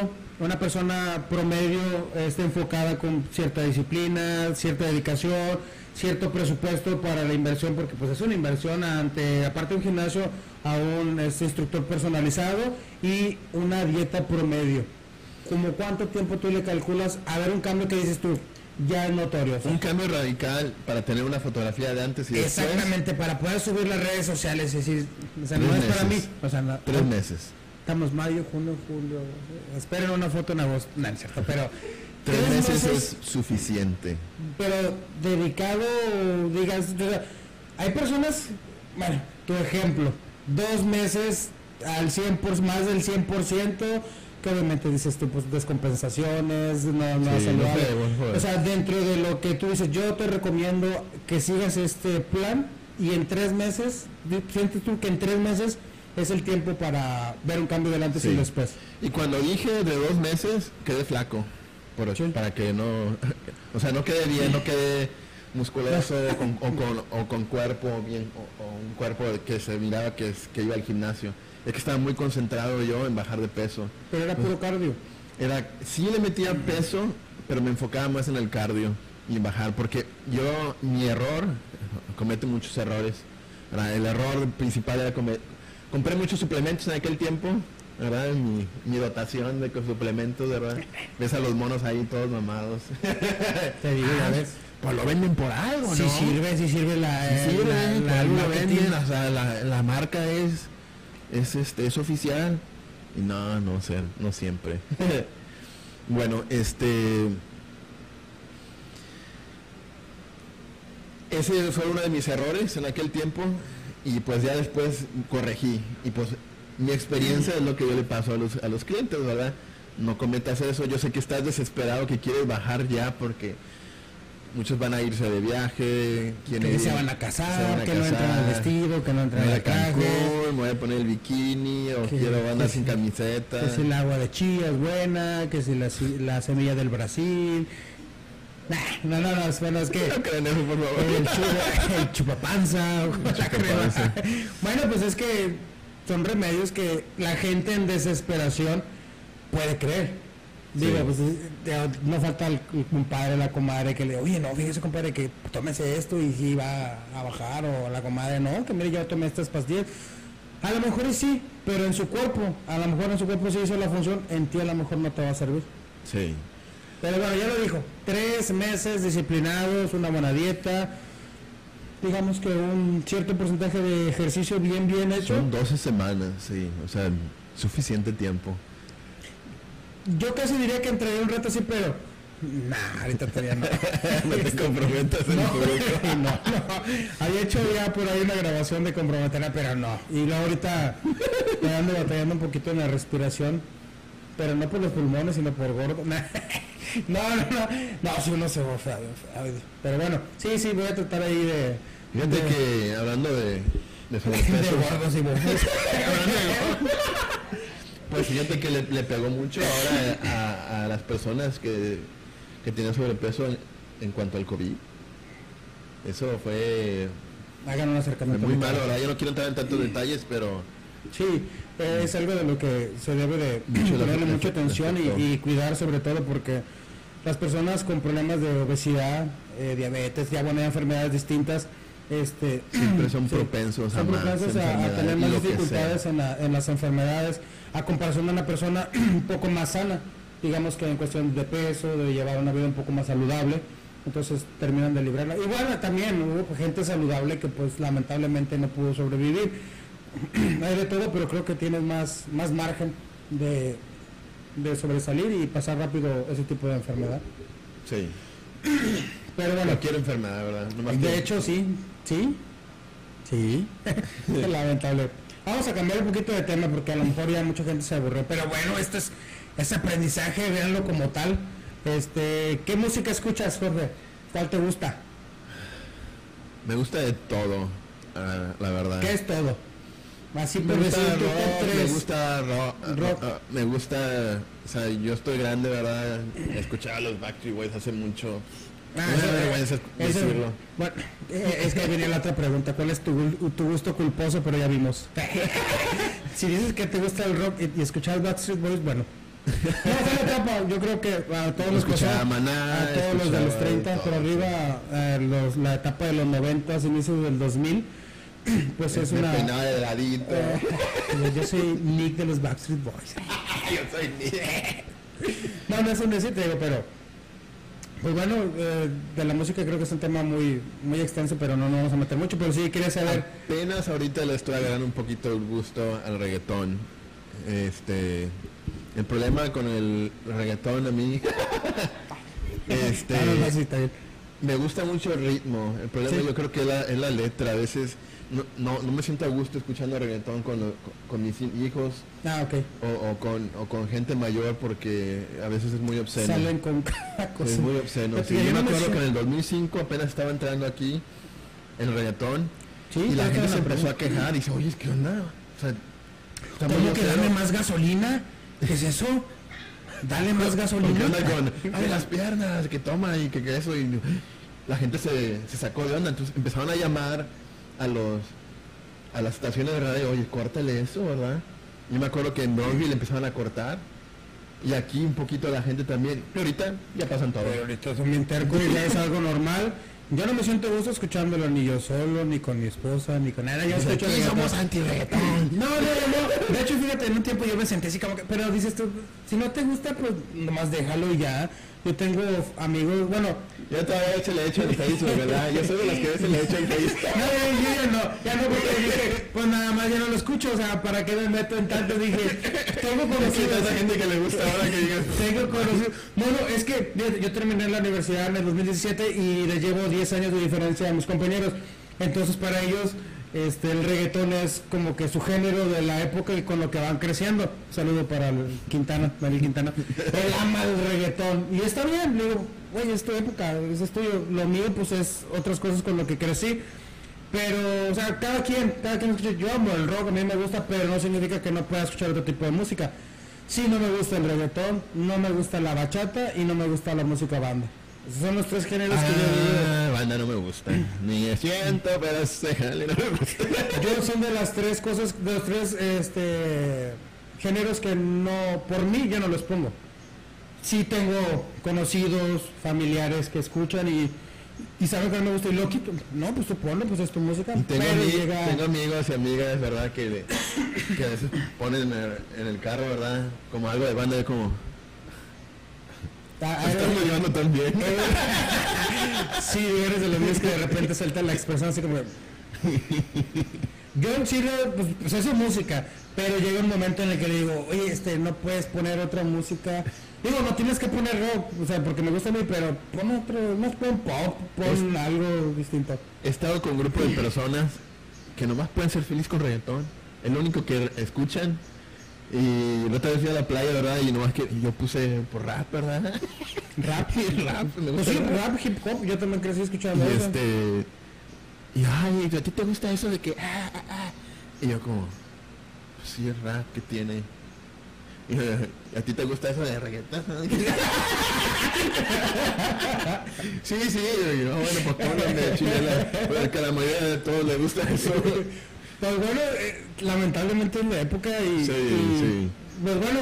una persona promedio está enfocada con cierta disciplina, cierta dedicación, cierto presupuesto para la inversión, porque pues es una inversión ante, aparte de un gimnasio, a un este, instructor personalizado y una dieta promedio. ¿Como cuánto tiempo tú le calculas a ver un cambio que dices tú? Ya es notorio. Un cambio radical para tener una fotografía de antes y después. Exactamente, para poder subir las redes sociales, es decir, o sea, no es para mí. O sea, no- Tres meses. Estamos mayo, junio, julio. Esperen una foto en agosto. No, es cierto, pero. Tres meses es suficiente. Pero dedicado, digas, hay personas, bueno, tu ejemplo, dos meses al 100%, por, más del 100%, que obviamente dices tú, pues descompensaciones, no, no Sí, no sé, bueno, joder. O sea, dentro de lo que tú dices, yo te recomiendo que sigas este plan y en tres meses, sientes tú que en tres meses es el tiempo para ver un cambio del antes Sí. y después. Y cuando dije de dos meses, quedé flaco. Por, Sí. Para que no. O sea, no quede bien, no quede musculoso o con, o con, o con cuerpo bien, o, o un cuerpo que se miraba que, es- que iba al gimnasio. Es que estaba muy concentrado yo en bajar de peso. Pero era puro cardio. Era, sí le metía peso, pero me enfocaba más en el cardio y en bajar, porque yo, mi error, comete muchos errores. El error principal era comer, compré muchos suplementos en aquel tiempo, ¿verdad? Mi, mi dotación de suplementos, ¿verdad? Ves a los monos ahí todos mamados. Te digo, ya Ah, ves. Pues lo venden por algo, ¿no? Si sirve, si sirve la, Sí eh, sirve, la- la- venden, o sea, la, la marca es, es, este, es oficial. Y no, no sé, no siempre. bueno, este... Ese fue uno de mis errores en aquel tiempo y pues ya después corregí. Y pues mi experiencia es lo que yo le paso a los, a los clientes, ¿verdad? No cometas eso, yo sé que estás desesperado, que quieres bajar ya porque muchos van a irse de viaje, Que ir- se van a casar, van a que no entran al vestido, que no entran al Cancún, traje. me voy a poner el bikini o Que- quiero andar sin si- camiseta. Que si el agua de chía es buena, que si la, si- la semilla del Brasil. No, no, no, es- bueno, es que No crean eso, por favor. el, chupa, el chupapanza, crema. Bueno, pues es que son remedios que la gente en desesperación puede creer. Digo, Sí. pues eh, no falta el el compadre, la comadre que le oye, no, fíjese compadre que tómese esto y si va a bajar, o la comadre, no, que mire, yo tomé estas pastillas. A lo mejor sí, pero en su cuerpo, a lo mejor en su cuerpo sí hizo la función, en ti a lo mejor no te va a servir. Sí. Pero bueno, ya lo dijo, tres meses disciplinados, una buena dieta, digamos que un cierto porcentaje de ejercicio bien, bien hecho. Son 12 semanas, sí. O sea, suficiente tiempo. Yo casi diría que entraría un reto así, pero... Nah, ahorita todavía no. no te comprometas en No, público. no, no. Había hecho ya por ahí una grabación de comprometerla, pero no. Y luego ahorita me ando batallando un poquito en la respiración, pero no por los pulmones, sino por gordo. No, no, no. No, si uno se va feo. Pero bueno, sí, sí, voy a tratar ahí de... Fíjate de- que hablando de, sobrepeso, gordos y pues fíjate que le, le pegó mucho ahora a, a las personas que, que tienen sobrepeso en, en cuanto al COVID. Eso fue, Hagan un acercamiento. muy malo. ¿verdad? Yo no quiero entrar en tantos detalles, pero Sí, eh, es algo de lo que se debe de ponerle mucha atención y, y cuidar sobre todo porque las personas con problemas de obesidad, eh, diabetes, ya bueno, hay enfermedades distintas, este, siempre son propensos a, tener más dificultades en, en, las enfermedades a comparación de una persona un poco más sana, digamos que en cuestión de peso, de llevar una vida un poco más saludable, entonces terminan de librarla. Y bueno, también hubo gente saludable que pues lamentablemente no pudo sobrevivir. Hay de todo, pero creo que tienes más, más margen de, de sobresalir y pasar rápido ese tipo de enfermedad. Sí. Pero bueno. Cualquier enfermedad, ¿verdad? de hecho, sí. Sí. Sí. Lamentable. Vamos a cambiar un poquito de tema porque a lo mejor ya mucha gente se aburrió. Pero bueno, esto es, ese aprendizaje, véanlo como tal. Este, ¿Qué música escuchas, Jorge? ¿Cuál te gusta? Me gusta de todo, la verdad. ¿Qué es todo? Así me gusta rock, me gusta rock, ah, me gusta, o sea, yo estoy grande, ¿verdad? Escuchaba a los Backstreet Boys hace mucho. Ah, Bueno, eh, es que venía la otra pregunta, ¿cuál es tu, gusto culposo? Pero ya vimos. si dices que te gusta el rock y, y escuchar Backstreet Boys, bueno, no, yo creo que a todos los que a todos los de los 30 por arriba, eh, la etapa de los 90, inicios del 2000, pues es una... de ladito. Eh, yo soy Nick de los Backstreet Boys. yo soy Nick. no, no es un decir, te digo, pero... Pues bueno, eh, de la música creo que es un tema muy muy extenso, pero no nos vamos a meter mucho, pero sí quería saber... Apenas ahorita le estoy agarrando un poquito el gusto al reggaetón. Este... El problema con el reggaetón a mí... este... Ah, me gusta mucho el ritmo. El problema yo creo que es la, es la letra. A veces no, no, no, me siento a gusto escuchando reggaetón con, con, mis hijos. Ah, okay. o, con, o con gente mayor porque a veces es muy obsceno. Salen con cada cosa. Es muy obsceno. Sí, yo me acuerdo que en el 2005 apenas estaba entrando aquí el reggaetón y la gente se empezó a quejar y dice, oye, ¿qué onda? O sea, ¿Cómo que dame más gasolina? ¿Qué es eso? Dale más gasolina. Con, ay, las piernas, que toma y que, que eso. Y la gente se, se sacó de onda. Entonces empezaron a llamar a los a las estaciones de radio, oye, córtale eso, ¿verdad? Yo me acuerdo que en Brownsville empezaban a cortar. Y aquí un poquito la gente también. Y ahorita ya pasan todo. Pero ahorita son bien tercos y ya es algo normal. Yo no me siento gusto escuchándolo ni yo solo, ni con mi esposa, ni con nada. Yo pues escucho aquí somos anti reggaetón. No, no, no. De hecho, fíjate, en un tiempo yo me senté así como que, pero dices tú, si no te gusta, pues nomás déjalo y ya. Yo tengo amigos, bueno. Yo todavía hecho le hecho en Facebook, ¿verdad? Yo soy de los que veces le hecho en Facebook. No, yo ya no, ya no porque dije, pues nada más ya no lo escucho, o sea, ¿para qué me meto en tanto? Dije, tengo conocidos. esa gente que le gusta ahora que digas. Tengo conocidos. Bueno, es que yo, terminé la universidad en el 2017 y le llevo 10 años de diferencia a mis compañeros. Entonces para ellos este, el reggaetón es como que su género de la época y con lo que van creciendo. saludo para el Quintana, Daniel Quintana. Él ama el reggaetón. Y está bien, digo, güey, es época, es estudio. Lo mío pues es otras cosas con lo que crecí. Pero, o sea, cada quien, cada quien escucha. Yo amo el rock, a mí me gusta, pero no significa que no pueda escuchar otro tipo de música. Sí, no me gusta el reggaetón, no me gusta la bachata y no me gusta la música banda son los tres géneros que yo ah, Banda no me gusta. Ni siento, pero se jale, no me gusta. yo son de las tres cosas, de los tres este, géneros que no, por mí yo no los pongo. Sí tengo conocidos, familiares que escuchan y, y saben que no me gusta y lo quito. No, pues tú ponlo, pues es tu música. tengo, tengo amigos y amigas, ¿verdad? Que, que a veces ponen en el, en el carro, ¿verdad? Como algo de banda, de como Estamos llevando tan bien. sí, eres de los míos que de repente suelta la expresión así como... Yo en Chile, pues, pues es música, pero llega un momento en el que digo, oye, este, no puedes poner otra música. Digo, no tienes que poner rock, o sea, porque me gusta a mí, pero pon otro, no pon pop, pon algo distinto. He estado con un grupo de personas que nomás pueden ser felices con reggaetón. El único que escuchan y la otra vez fui a la playa, ¿verdad? Y nomás que yo puse por rap, ¿verdad? Rap, y rap. Me pues gusta rap. hip hop, yo también crecí escuchando y Este, y ay, ¿a ti te gusta eso de que ah, ah, ah? Y yo como, pues sí, es rap que tiene. Y a ti te gusta eso de reggaetón. sí, sí, yo, bueno, pues pónganme chile, porque a la mayoría de todos les gusta eso. Pues bueno, eh, lamentablemente es la época y, Pues bueno,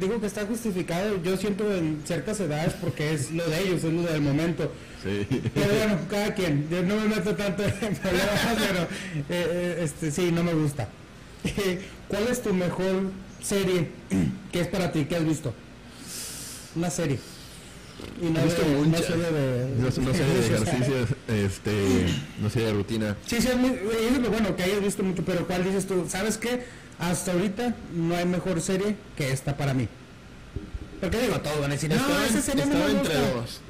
digo que está justificado, yo siento en ciertas edades porque es lo de ellos, es lo del momento. Sí. Pero bueno, cada quien, yo no me meto tanto en problemas, pero eh, eh, este, sí, no me gusta. ¿Cuál es tu mejor serie que es para ti, que has visto? Una serie. Y no, visto de, no serie de, no, no de ejercicios, este, no de rutina. Sí, sí, es, muy, es lo bueno que hayas visto mucho, pero ¿cuál dices tú? ¿Sabes qué? Hasta ahorita no hay mejor serie que esta para mí. Porque digo, todo van a decir, no, esa serie estaba entre dos.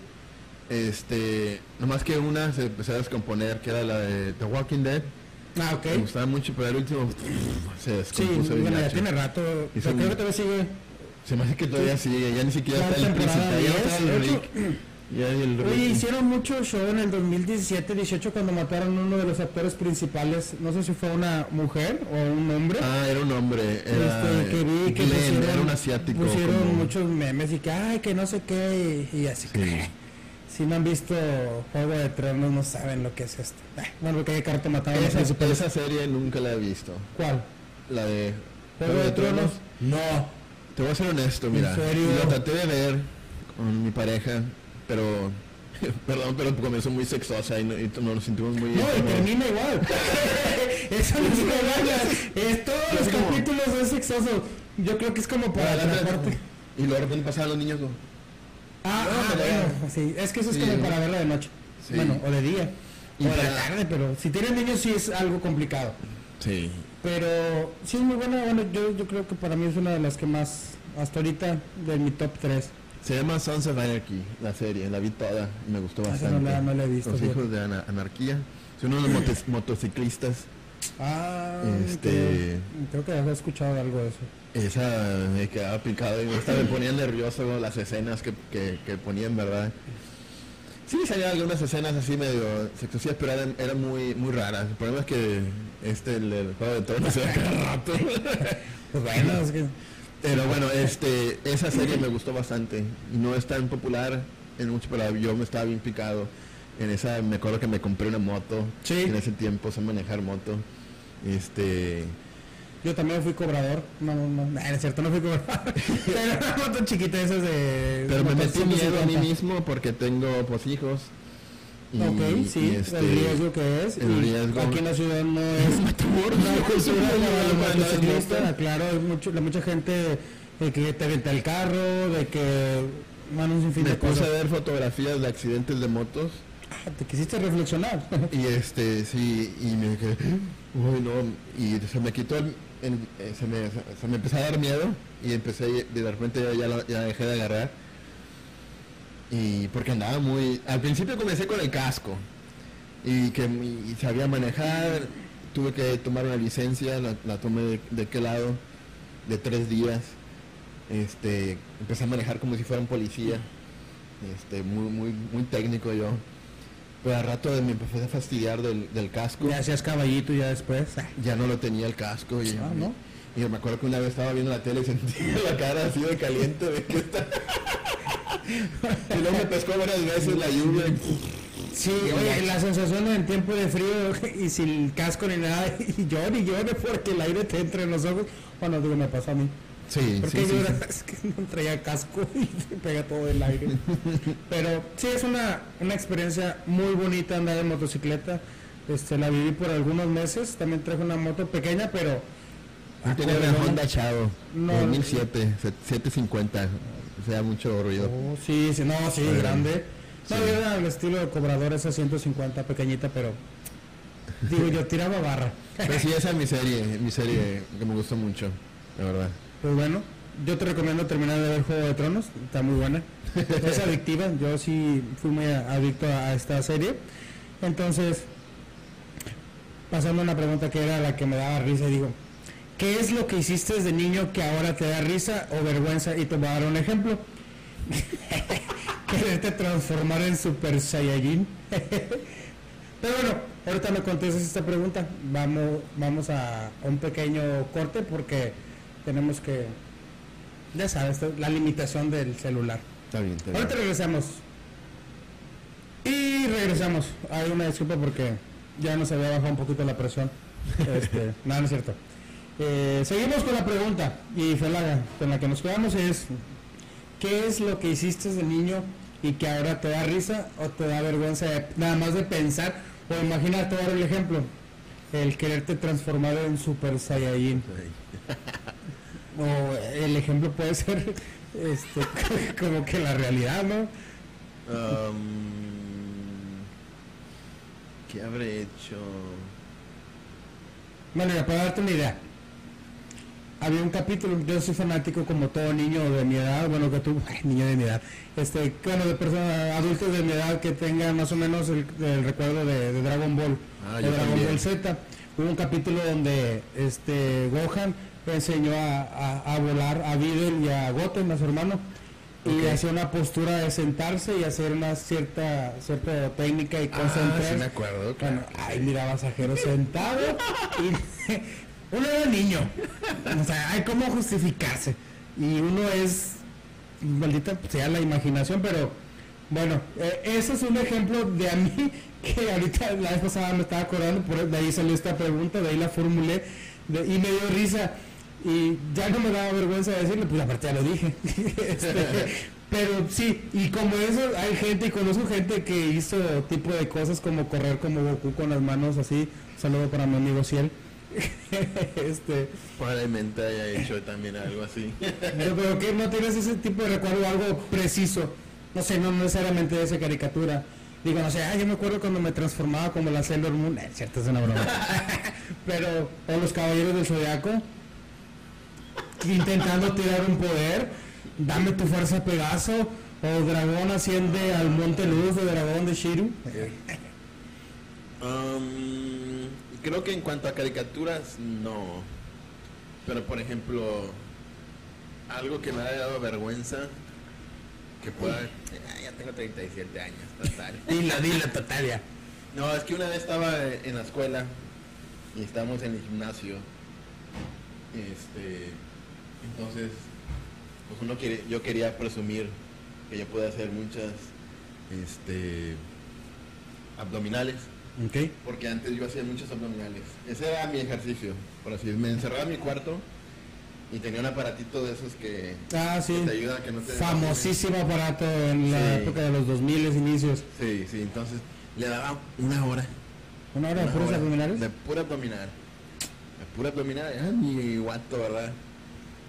Este, nomás que una se empezó a descomponer, que era la de The Walking Dead. Ah, ok. Me gustaba mucho, pero el último se descompuso. Sí, bueno, ya tiene rato. Y creo que todavía sigue. Se me hace que todavía sigue, ya ni siquiera está el principal. Ya Oye, hicieron mucho show en el 2017-18 cuando mataron a uno de los actores principales. No sé si fue una mujer o un hombre. Ah, era un hombre. Era, este, que vi que pusieron, era un asiático. Pusieron muchos memes y que, ay, que no sé qué. Y, así que. Si no han visto Juego de Tronos, no saben lo que es esto. bueno, porque hay carta mataron esa, esa serie nunca la he visto. ¿Cuál? La de Juego, de, Tronos? No. Te voy a ser honesto, mira. ¿En serio? Lo traté de ver con mi pareja pero Perdón, pero comenzó muy sexosa y, no, y nos sentimos muy... No, y termina igual. Eso no es Es todos los capítulos es sexoso. Yo creo que es como para la parte. Y luego de repente pasaban los niños. Ah, ah bueno, sí. Es que eso es como para verla de noche. Bueno, o de día. o de tarde, pero si tienen niños sí es algo complicado. Sí. Pero sí es muy buena. Bueno, yo, yo creo que para mí es una de las que más, hasta ahorita, de mi top 3. Se llama Sons of Anarchy, la serie, la vi toda y me gustó bastante. No la, no la he visto. Los hijos de anarquía. Son unos motociclistas. Ah, este, creo, que había escuchado algo de eso. Esa me quedaba picado y me, ponía nervioso las escenas que, que, ponían, ¿verdad? Sí, salían algunas escenas así medio sexosías, pero eran, muy muy raras. El problema es que este, el, juego de tronos se cada rato. bueno, es que pero bueno, este, esa serie me gustó bastante. No es tan popular en mucho, pero yo me estaba bien picado. En esa me acuerdo que me compré una moto. En ese tiempo sé manejar moto. Este. Yo también fui cobrador. No, no, no, es cierto, no fui cobrador. pero una moto chiquita esas de. Pero me metí miedo a mí mismo porque tengo pues hijos ok, sí, este, el riesgo que es. El riesgo. Aquí en la ciudad no es no claro, hay mucho, la mucha gente de que te venta el carro, de que bueno, un sinfín me de puse a ver fotografías de accidentes de motos. Ah, te quisiste reflexionar. y este, sí, y me quedé, uy, no, y se me quitó, el, eh, se, me, se me empezó a dar miedo y empecé, de repente ya, ya, ya dejé de agarrar y porque andaba muy al principio comencé con el casco y que sabía manejar tuve que tomar una licencia la, tomé de, qué lado de tres días este empecé a manejar como si fuera un policía este muy muy muy técnico yo. Pero al rato me empecé a fastidiar del, casco. Ya hacías caballito ya después ya no lo tenía el casco y, ah, ¿no? Y, me acuerdo que una vez estaba viendo la tele y sentía la cara así de caliente de que está y luego me pescó varias veces la lluvia. Sí, oye, la sensación en tiempo de frío y sin casco ni nada, y llore y llore porque el aire te entra en los ojos. Bueno, digo, me pasó a mí. Sí, porque sí, es que no traía casco y se pega todo el aire. Pero sí, es una, una experiencia muy bonita andar en motocicleta. Este, la viví por algunos meses. También traje una moto pequeña, pero. Yo tenía una Honda Chavo, no, 2007, 750 sea mucho ruido. Oh, sí, sí, no, sí, grande. No, era el estilo de cobrador esa 150 pequeñita, pero digo yo tiraba barra. Pero sí, esa es mi serie, mi serie que me gustó mucho, la verdad. Pues bueno, yo te recomiendo terminar de ver Juego de Tronos, está muy buena. Es adictiva, yo sí fui muy adicto a esta serie. Entonces, pasando a una pregunta que era la que me daba risa, digo, ¿Qué es lo que hiciste desde niño que ahora te da risa o vergüenza? Y te voy a dar un ejemplo. Quererte transformar en Super Saiyajin. Pero bueno, ahorita me contestas esta pregunta. Vamos, vamos a un pequeño corte porque tenemos que, ya sabes, la limitación del celular. Está bien, está Ahorita regresamos. Y regresamos. Hay una disculpa porque ya nos había bajado un poquito la presión. Este, nada, no es cierto. Eh, seguimos con la pregunta y Felaga, con la que nos quedamos es, ¿qué es lo que hiciste de niño y que ahora te da risa o te da vergüenza nada más de pensar o imagínate dar el ejemplo? El quererte transformar en Super Saiyajin. o el ejemplo puede ser este, como que la realidad, ¿no? Um, ¿Qué habré hecho? Bueno, ya para darte una idea. Había un capítulo, yo soy fanático como todo niño de mi edad, bueno que tú, niño de mi edad, este, bueno, de personas adultos de mi edad que tengan más o menos el, recuerdo de, Dragon Ball, ah, de Dragon Ball Z. Hubo un capítulo donde este Gohan enseñó a, volar a Videl y a Goten, a su hermano, y hacía una postura de sentarse y hacer una cierta cierta técnica y concentrarse. Ah, sí me acuerdo. Bueno, ay, mira, Basajero sentado y uno era niño. O sea, hay cómo justificarse. Y uno es, maldita sea la imaginación, pero bueno, eh, ese es un ejemplo de a mí que ahorita la vez pasada me estaba acordando, por, de ahí salió esta pregunta, de ahí la formulé y me dio risa y ya no me daba vergüenza de decirle, pues aparte ya lo dije. Este, pero sí, y como eso, hay gente, y conozco gente que hizo tipo de cosas como correr como Goku con las manos así. saludo para mi amigo Ciel. Este probablemente haya hecho también algo así. pero, que no tienes ese tipo de recuerdo algo preciso. No sé no necesariamente de esa caricatura. Digo no sé ah, yo me acuerdo cuando me transformaba como la Sailor Moon. Eh, cierto es una broma. Pero o los caballeros del zodiaco intentando tirar un poder, dame tu fuerza Pegaso, o Dragón asciende al Monte Luz de Dragón de Shiru. Um, creo que en cuanto a caricaturas, no. Pero por ejemplo, algo que me ha dado vergüenza, que pueda... Ah, ya tengo 37 años, total. dila, dila, total ya. No, es que una vez estaba en la escuela y estábamos en el gimnasio. Este, entonces, pues uno quiere, yo quería presumir que yo puedo hacer muchas este, abdominales. Okay. Porque antes yo hacía muchos abdominales. Ese era mi ejercicio, por así Me encerraba en mi cuarto y tenía un aparatito de esos que, ah, sí. te ayuda a que no te... Famosísimo aparato en la época de los 2000 inicios. Sí, sí, entonces le daba una hora. ¿Una hora de puros abdominales? De pura abdominal. De pura abdominal. Era mi guato, ¿verdad?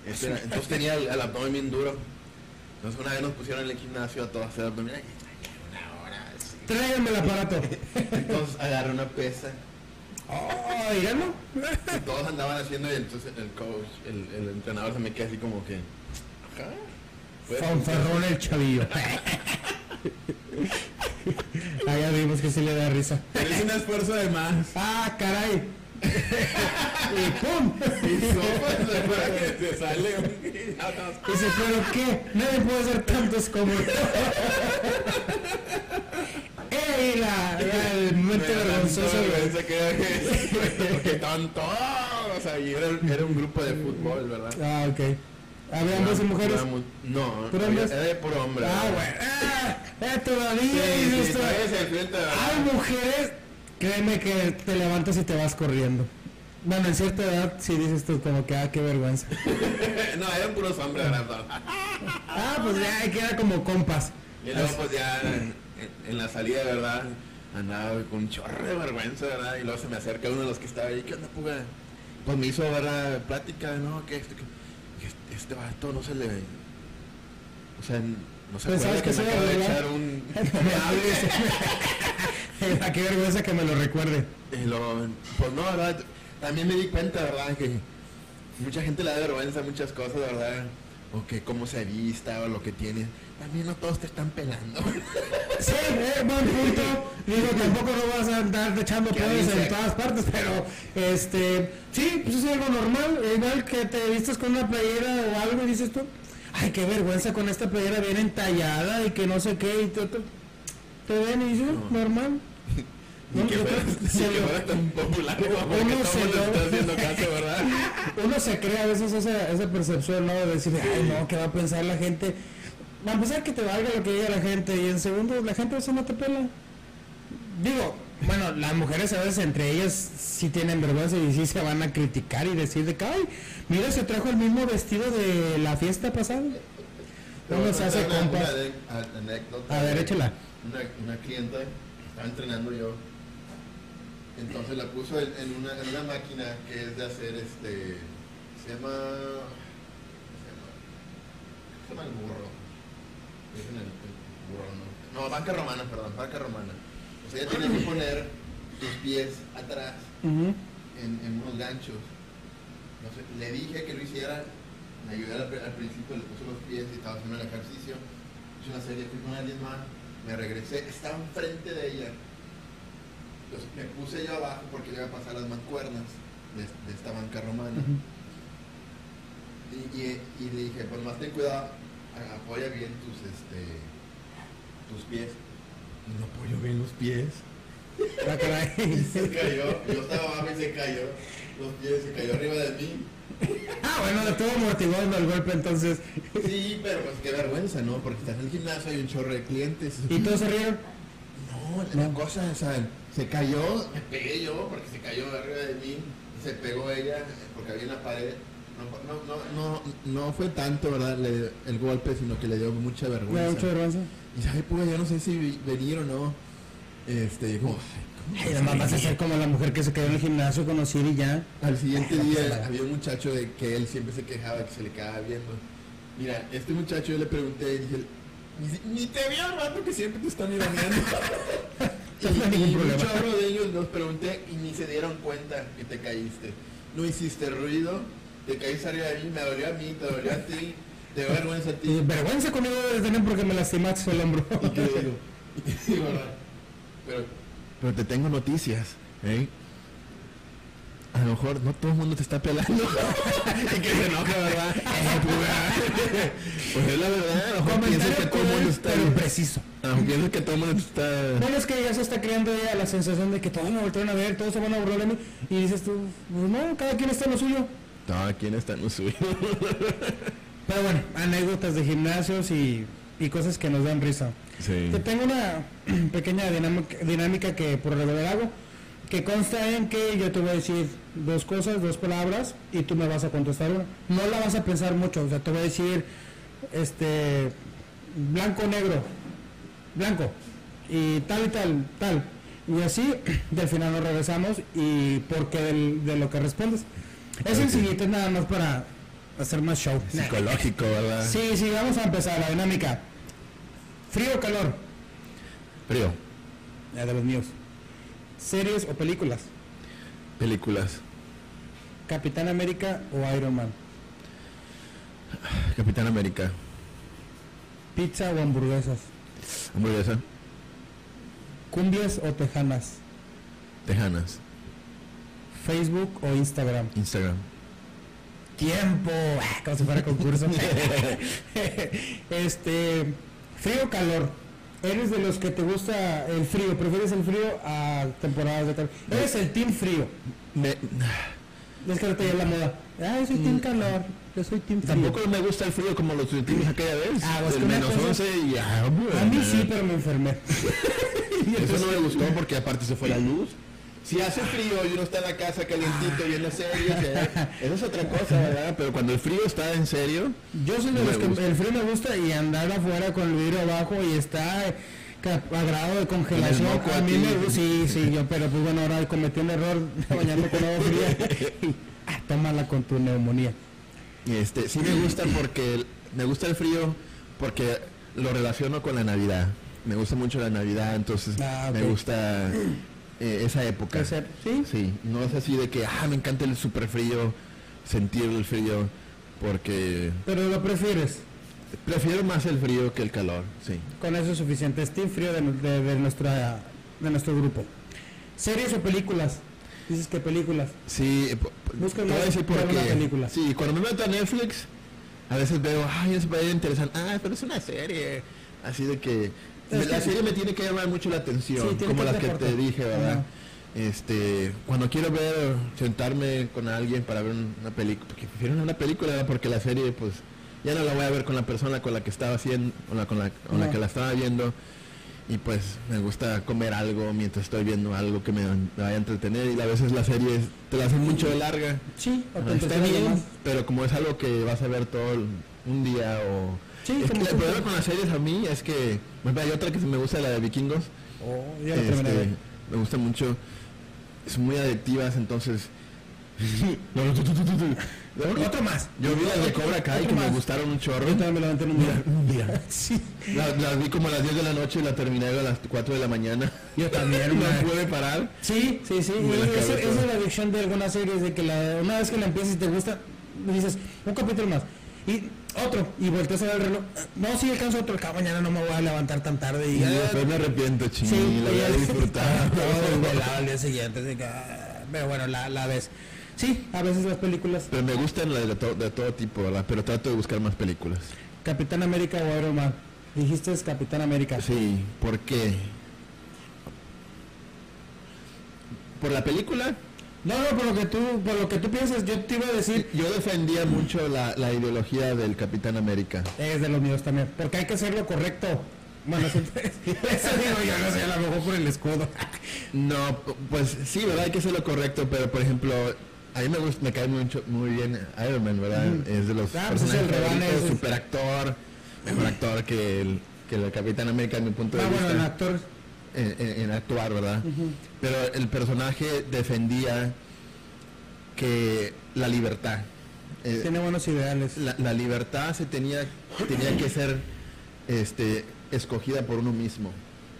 entonces tenía el, abdomen bien duro. Entonces una vez nos pusieron en el gimnasio a todos hacer abdominales. Tráigame el aparato. Entonces agarré una pesa. Oh, díganlo. Y todos andaban haciendo y entonces el coach, el, el entrenador se me queda así como que. Ajá. Fanfarrón el chavillo. Ahí ya vimos que sí le da risa. Pero es un esfuerzo de más. Ah, caray y ¡pum! Y sopa, que te sale Dice, ¿pero qué? Nadie puede hacer tantos como yo. ¡Ey! La, el momento vergonzoso. Porque estaban todos ahí. Era, era un grupo de fútbol, ¿verdad? Ah, ok. ¿Había hombres y mujeres? No, era de puro hombre. Ah, bueno. Ah, eh, todavía. Sí, sí, Hay mujeres Créeme que te levantas y te vas corriendo. Bueno, en cierta edad sí dices tú como que, ah, qué vergüenza. no, eran puros hombres, ¿verdad? ah, pues ya queda como compas. Y luego pues ya en, la salida, ¿verdad? Andaba con un chorro de vergüenza, ¿verdad? Y luego se me acerca uno de los que estaba ahí, ¿qué onda, puga? Pues me hizo, ¿verdad? Plática, ¿no? Que este, que este vato no se le... O sea, no se pues sabes que, me acaba de echar un... qué vergüenza que me lo recuerde. pues no, verdad, también me di cuenta, verdad, que mucha gente le da vergüenza muchas cosas, verdad, o que cómo se vista o lo que tiene. También no todos te están pelando. Sí, eh, buen punto. Digo, tampoco no vas a andar echando pedos en todas partes, pero este, sí, pues es algo normal. Igual que te vistas con una playera o algo y dices tú, ay, qué vergüenza con esta playera bien entallada y que no sé qué y todo te ven y dices, normal. No, que fuera, tan popular uno se haciendo caso, ¿verdad? Uno se crea a veces esa, esa percepción, ¿no? De decir, ay, no, ¿qué va a pensar la gente? Va a pensar que te valga lo que diga la gente y en segundo, la gente eso no te pela. Digo, bueno, las mujeres a veces entre ellas sí tienen vergüenza y sí se van a criticar y decir de que, ay, mira, se trajo el mismo vestido de la fiesta pasada. ¿Cómo se hace Una- compas? una ane- anécdota A ver, échala. Una, una clienta, estaba entrenando yo, entonces la puso en, en una, en una máquina que es de hacer este, se llama, ¿cómo se llama? Se llama el burro. Dicen el, el burro, ¿no? No, banca romana, perdón, banca romana. O sea, ella tiene que poner tus pies atrás en unos ganchos. No sé, le dije que lo hiciera, me ayudé al, al principio, le puse los pies y estaba haciendo el ejercicio. Hice una serie, fui con alguien más, me regresé, estaba enfrente de ella. Me puse yo abajo porque iba a pasar las mancuernas de, de esta banca romana. Y, y- y le dije, pues más ten cuidado, apoya bien tus, este, tus pies. Y no apoyo bien los pies. Ah, caray. Y se cayó, yo estaba abajo y se cayó. Los pies se cayó arriba de mí. Ah, bueno, de todo amortiguando el golpe entonces. Sí, pero pues qué vergüenza, ¿no? Porque estás en el gimnasio, hay un chorro de clientes. ¿Y todos se rieron? No, la cosa, o sea, se cayó, me pegué yo porque se cayó arriba de mí, se pegó ella porque había una pared. No, no, no, no, no fue tanto, ¿verdad? Le- el golpe, sino que le dio mucha ¿Me da vergüenza. mucha vergüenza? Y sabe, pues yo no sé si venir o no. Este, ay, además vas a ser como la mujer que se quedó en el gimnasio con Osir y ya. Al siguiente Ay, día había un muchacho de que él siempre se quejaba que se le quedaba viendo. Mira, este muchacho yo le pregunté y dije, ni, ni te vi al rato que siempre te están mirando. No hay ningún y, y un problema. chorro de ellos los pregunté y ni se dieron cuenta que te caíste. No hiciste ruido, te caíste arriba de mí, me dolió a mí, te dolió a ti, te dio vergüenza a Y ti. vergüenza conmigo debes tener porque me lastimaste el hombro. ¿Y qué digo? Sí, ¿verdad? Pero, pero te tengo noticias, ¿eh? A lo mejor no todo el mundo te está pelando. y que se enoja, ¿verdad? pues es la verdad, a lo mejor piensa que todo el mundo está... pero preciso. A lo mejor piensa que todo el mundo está... Bueno, es que ya se está creando ya la sensación de que todos me voltearon a ver, todos se van a burlar de mí. Y dices tú, pues no, cada quien está en lo suyo. No, ¿quién está en lo suyo? Pero bueno, anécdotas de gimnasios y, y cosas que nos dan risa. sí. Te tengo una pequeña dinámica, dinámica que por regular hago, que consta en que yo te voy a decir dos cosas, dos palabras, y tú me vas a contestar una. No la vas a pensar mucho, o sea, te voy a decir, este, blanco, negro, blanco, y tal y tal, tal. Y así, del final nos regresamos y porque del- de lo que respondes. Es Ok. sencillito, es nada más para hacer más show. Psicológico, ¿verdad? Sí, sí, vamos a empezar la dinámica. Frío o calor. Frío. Ya de los míos. Series o películas. Películas. Capitán América o Iron Man. Capitán América. Pizza o hamburguesas. Hamburguesa. Cumbias o tejanas. Tejanas. Facebook o Instagram. Instagram. Tiempo. Ah, Como si fuera concurso. este. Frío o calor. ¿Eres de los que te gusta el frío? ¿Prefieres el frío a temporadas de calor? ¿Eres el team frío? Me... Es que ahorita ya la moda. Ah, yo soy team calor. Yo soy team frío. Tampoco me gusta el frío como lo sentimos aquella vez. Ah, pues menos cosa- 11 y ya. A mí sí, pero me enfermé. Eso no me gustó porque aparte se fue la luz. Si hace frío y uno está en la casa calientito viendo series, eso es otra cosa, ¿verdad? Pero cuando el frío está en serio, Yo soy de los que gusta. el frío me gusta y andar afuera con el vidrio abajo y está a grado de congelación. A mí me gusta, sí, sí, yo, pero pues bueno, ahora cometí un error bañando con agua fría. Y, ah, tómala con tu neumonía. este, sí me gusta porque me gusta el frío porque lo relaciono con la Navidad. Me gusta mucho la Navidad, entonces Ah, me gusta eh, esa época. ¿Sí? Sí, no es así de que, ah, me encanta el super frío, sentir el frío, porque Pero lo prefieres. prefiero más el frío que el calor, sí. Con eso es suficiente. Es team frío de, de- de nuestra, de nuestro grupo. ¿Series o películas? Dices que películas. Sí, eh, Busca una qué. película. Sí, cuando me meto a Netflix, a veces veo, ay, eso parece interesante, ah, pero es una serie, así de que La serie me tiene que llamar mucho la atención, como las que te dije, ¿verdad? Este, cuando quiero ver, sentarme con alguien para ver una película, porque prefiero una película, ¿verdad? porque la serie, pues, ya no la voy a ver con la persona con la que estaba haciendo, con la, con la, con la que la estaba viendo. y pues me gusta comer algo mientras estoy viendo algo que me, vaya a entretener y a veces las series te las hacen mucho de larga. Sí, está bien, pero como es algo que vas a ver todo un día o... Sí, es que el problema con las series a mí es que hay otra que me gusta, la de vikingos. Oh, este, me gusta mucho. Son muy adictivas, entonces otro más. Yo vi las de Cobra Kai que me gustaron un chorro. Yo también me levanté en un día. Un día. sí. Las vi como a las 10 de la noche y la terminé a las 4 de la mañana. Yo también. no pude parar. Sí, sí, sí. esa es la adicción de algunas series de que la, una vez que la empiezas y te gusta, dices, un capítulo más. Y otro, y volteas a ver el reloj. No, si alcanzo otro, acá mañana no me voy a levantar tan tarde. Y, y después me arrepiento, ching, sí, lo voy a disfrutar. al día siguiente, pero bueno, la, la ves. Sí, a veces las películas. Pero me gustan las de, de todo tipo, ¿verdad? Pero trato de buscar más películas. Capitán América o Iron Man. Dijiste es Capitán América. Sí, ¿por qué? ¿Por la película? No, no, por lo que tú, por lo que tú piensas, yo te iba a decir. Yo defendía mucho la, la ideología del Capitán América. Es de los míos también, porque hay que hacer lo correcto. Bueno, eso, digo yo, no sé, a lo mejor por el escudo. no, pues sí, ¿verdad? Hay que hacer lo correcto, pero por ejemplo, a mí me gusta, me cae mucho, muy bien Iron Man, ¿verdad? Es de los ah, pues personajes el super actor, mejor actor que el, que el Capitán América en mi punto de ah, vista. Bueno, en actor. En, actuar, ¿verdad? Pero el personaje defendía que la libertad. Eh, Tiene buenos ideales. La, la, libertad se tenía, tenía que ser este, escogida por uno mismo.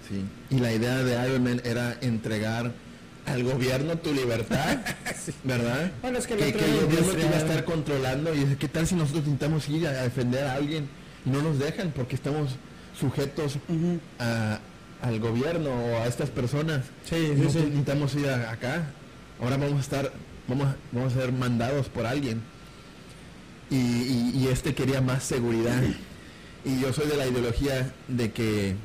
¿sí? Y la idea de Iron Man era entregar al gobierno tu libertad, ¿verdad? Bueno, es que, el, gobierno te iba a estar controlando y ¿qué tal si nosotros intentamos ir a defender a alguien y no nos dejan porque estamos sujetos al gobierno o a estas personas? Sí, sí, intentamos ir acá. Ahora vamos a estar, vamos, vamos a ser mandados por alguien. Y, y este quería más seguridad. Y yo soy de la ideología de que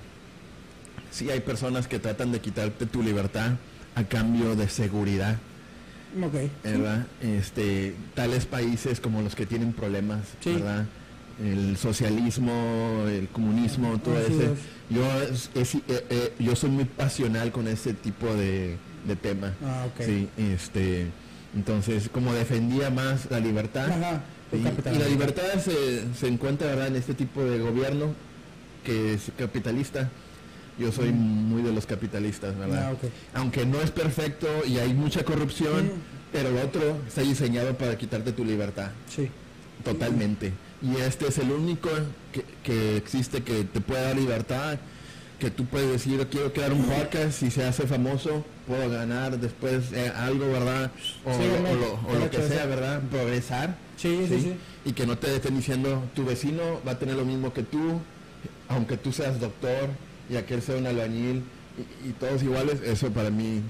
sí hay personas que tratan de quitarte tu libertad a cambio de seguridad. Okay. ¿verdad? Este, tales países como los que tienen problemas, ¿verdad? El socialismo, el comunismo, todo eso. Yo, eh, eh, yo soy muy pasional con ese tipo de, de tema. Ah, sí, este, entonces, como defendía más la libertad, y, la libertad se, se encuentra ¿verdad? en este tipo de gobierno que es capitalista yo soy muy de los capitalistas, ¿verdad? Ah, Aunque no es perfecto y hay mucha corrupción, pero el otro está diseñado para quitarte tu libertad. Sí. Totalmente. Y este es el único que, existe que te puede dar libertad, que tú puedes decir, quiero crear un podcast, si se hace famoso, puedo ganar después eh, algo, ¿verdad? O, lo, que sea, ¿verdad? Progresar. Sí, sí, sí, Y que no te estén diciendo, tu vecino va a tener lo mismo que tú, aunque tú seas doctor, y aquel sea un albañil y, todos iguales, eso para mí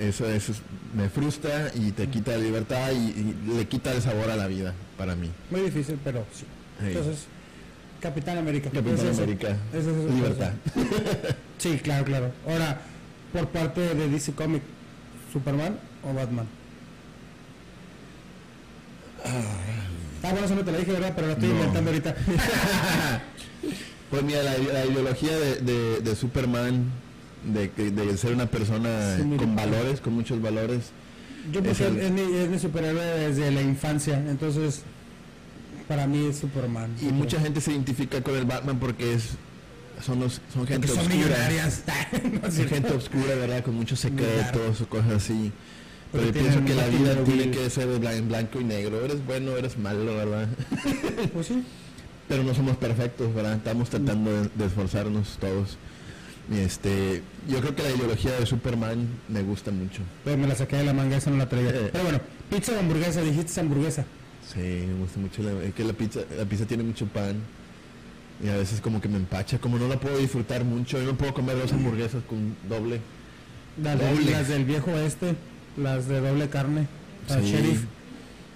eso, eso me frustra y te quita la libertad y, le quita el sabor a la vida para mí. Muy difícil, pero sí. Entonces, Capitán América. Capitán América. libertad. sí, claro, claro. Ahora, por parte de DC Comics, ¿Superman o Batman? Ah, bueno, eso no te lo dije, ¿verdad? Pero lo estoy inventando ahorita. Pues mira, la, ideología de, Superman, de, ser una persona con valores, con muchos valores. Yo porque es, mi, superhéroe desde la infancia, entonces para mí es Superman. Y mucha gente se identifica con el Batman porque es son los son gente oscura. son gente oscura, ¿verdad? Con muchos secretos o cosas así. Pero yo pienso que la vida tiene que ser en blanco y negro. Eres bueno, eres malo, ¿verdad? Pues sí pero no somos perfectos, ¿verdad? Estamos tratando de, esforzarnos todos. Este, yo creo que la ideología de Superman me gusta mucho. Pero me la saqué de la manga, esa no la traía. Eh. Pero bueno, pizza o hamburguesa, dijiste hamburguesa. Sí, me gusta mucho la, es que la pizza, la pizza tiene mucho pan. Y a veces como que me empacha, como no la puedo disfrutar mucho, yo no puedo comer dos hamburguesas con doble. Las del viejo este, las de doble carne, sí.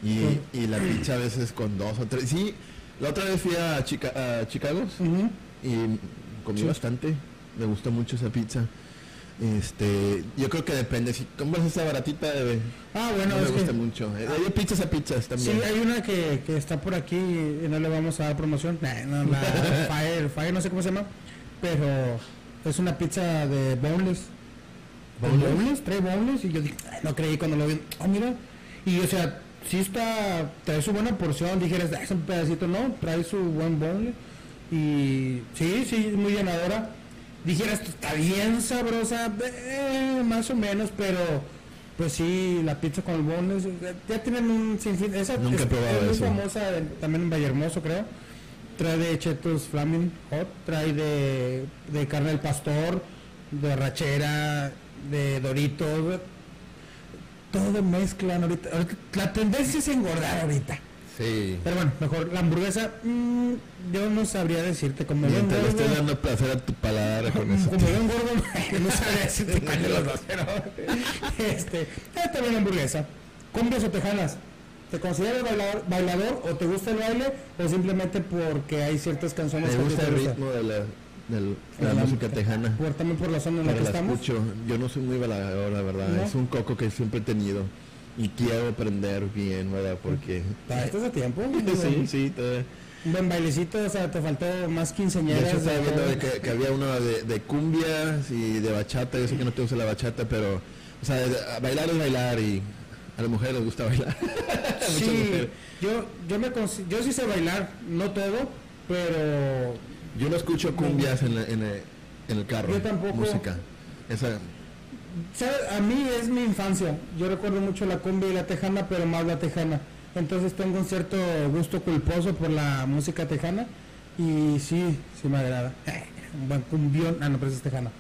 Y, y la pizza a veces con dos o tres. Sí, la otra vez fui a, Chicago y comí bastante. Me gustó mucho esa pizza. Este, yo creo que depende. Si compras esa baratita, de, ah, bueno, me gusta mucho. Eh, hay pizzas a pizzas también. Sí, hay una que, está por aquí y no le vamos a dar promoción. no, Fire, Fire, no sé cómo se llama, pero Es una pizza de boneless. ¿Boneless? ¿Boneless? Trae boneless. Y yo dije, "Ay, no creí cuando lo vi. Ah, mira. Y o sea, sí está, trae su buena porción. Dijeras, "Ah, es un pedacito. No, trae su buen boneless. Y sí, sí, muy llenadora. Dijeras, está bien sabrosa, eh, más o menos, pero pues sí, la pizza con eh, ya tienen un sinfín. Esa Nunca es, probado es muy eso. famosa también en Vallehermoso, creo. Trae de chetos flaming hot, trae de, de carne del pastor, de rachera, de doritos, todo mezclan ahorita. ahorita. La tendencia es engordar ahorita. Sí. Pero bueno, mejor la hamburguesa, mm, yo no sabría decirte Mientras le estés gordo, dando placer a tu paladar con eso. como veo gordo, no sabría decirte cuál de los dos, pero este, eh, también hamburguesa. ¿Cumbias o tejanas? ¿Te consideras bailador, bailador o te gusta el baile o simplemente porque hay ciertas canciones Me que gusta te el ritmo de la, del- de la La- música tejana. Por, también por la zona en la que la estamos. escucho. Yo no soy muy bailador, la verdad. ¿No? Es un coco que siempre he tenido. Y quiero aprender bien, ¿verdad? Porque... ¿Estás a tiempo? sí, sí. todavía. Un buen bailecito, o sea, te faltó más De quinceañeras. hecho, estaba de viendo de que, que había uno de, de cumbias y de bachata. Yo sé que no te gusta la bachata, pero... O sea, de- bailar es bailar y a las mujeres les gusta bailar. Sí, yo, yo, me yo sí sé bailar, no todo, pero Yo no escucho cumbias en, la- en el, en el carro. Yo tampoco. Música. Esa... ¿sabe? a mí es mi infancia. Yo recuerdo mucho la cumbia y la tejana, pero más la tejana. Entonces tengo un cierto gusto culposo por la música tejana y sí, sí me agrada. Un buen cumbión, ah no, pero es tejana.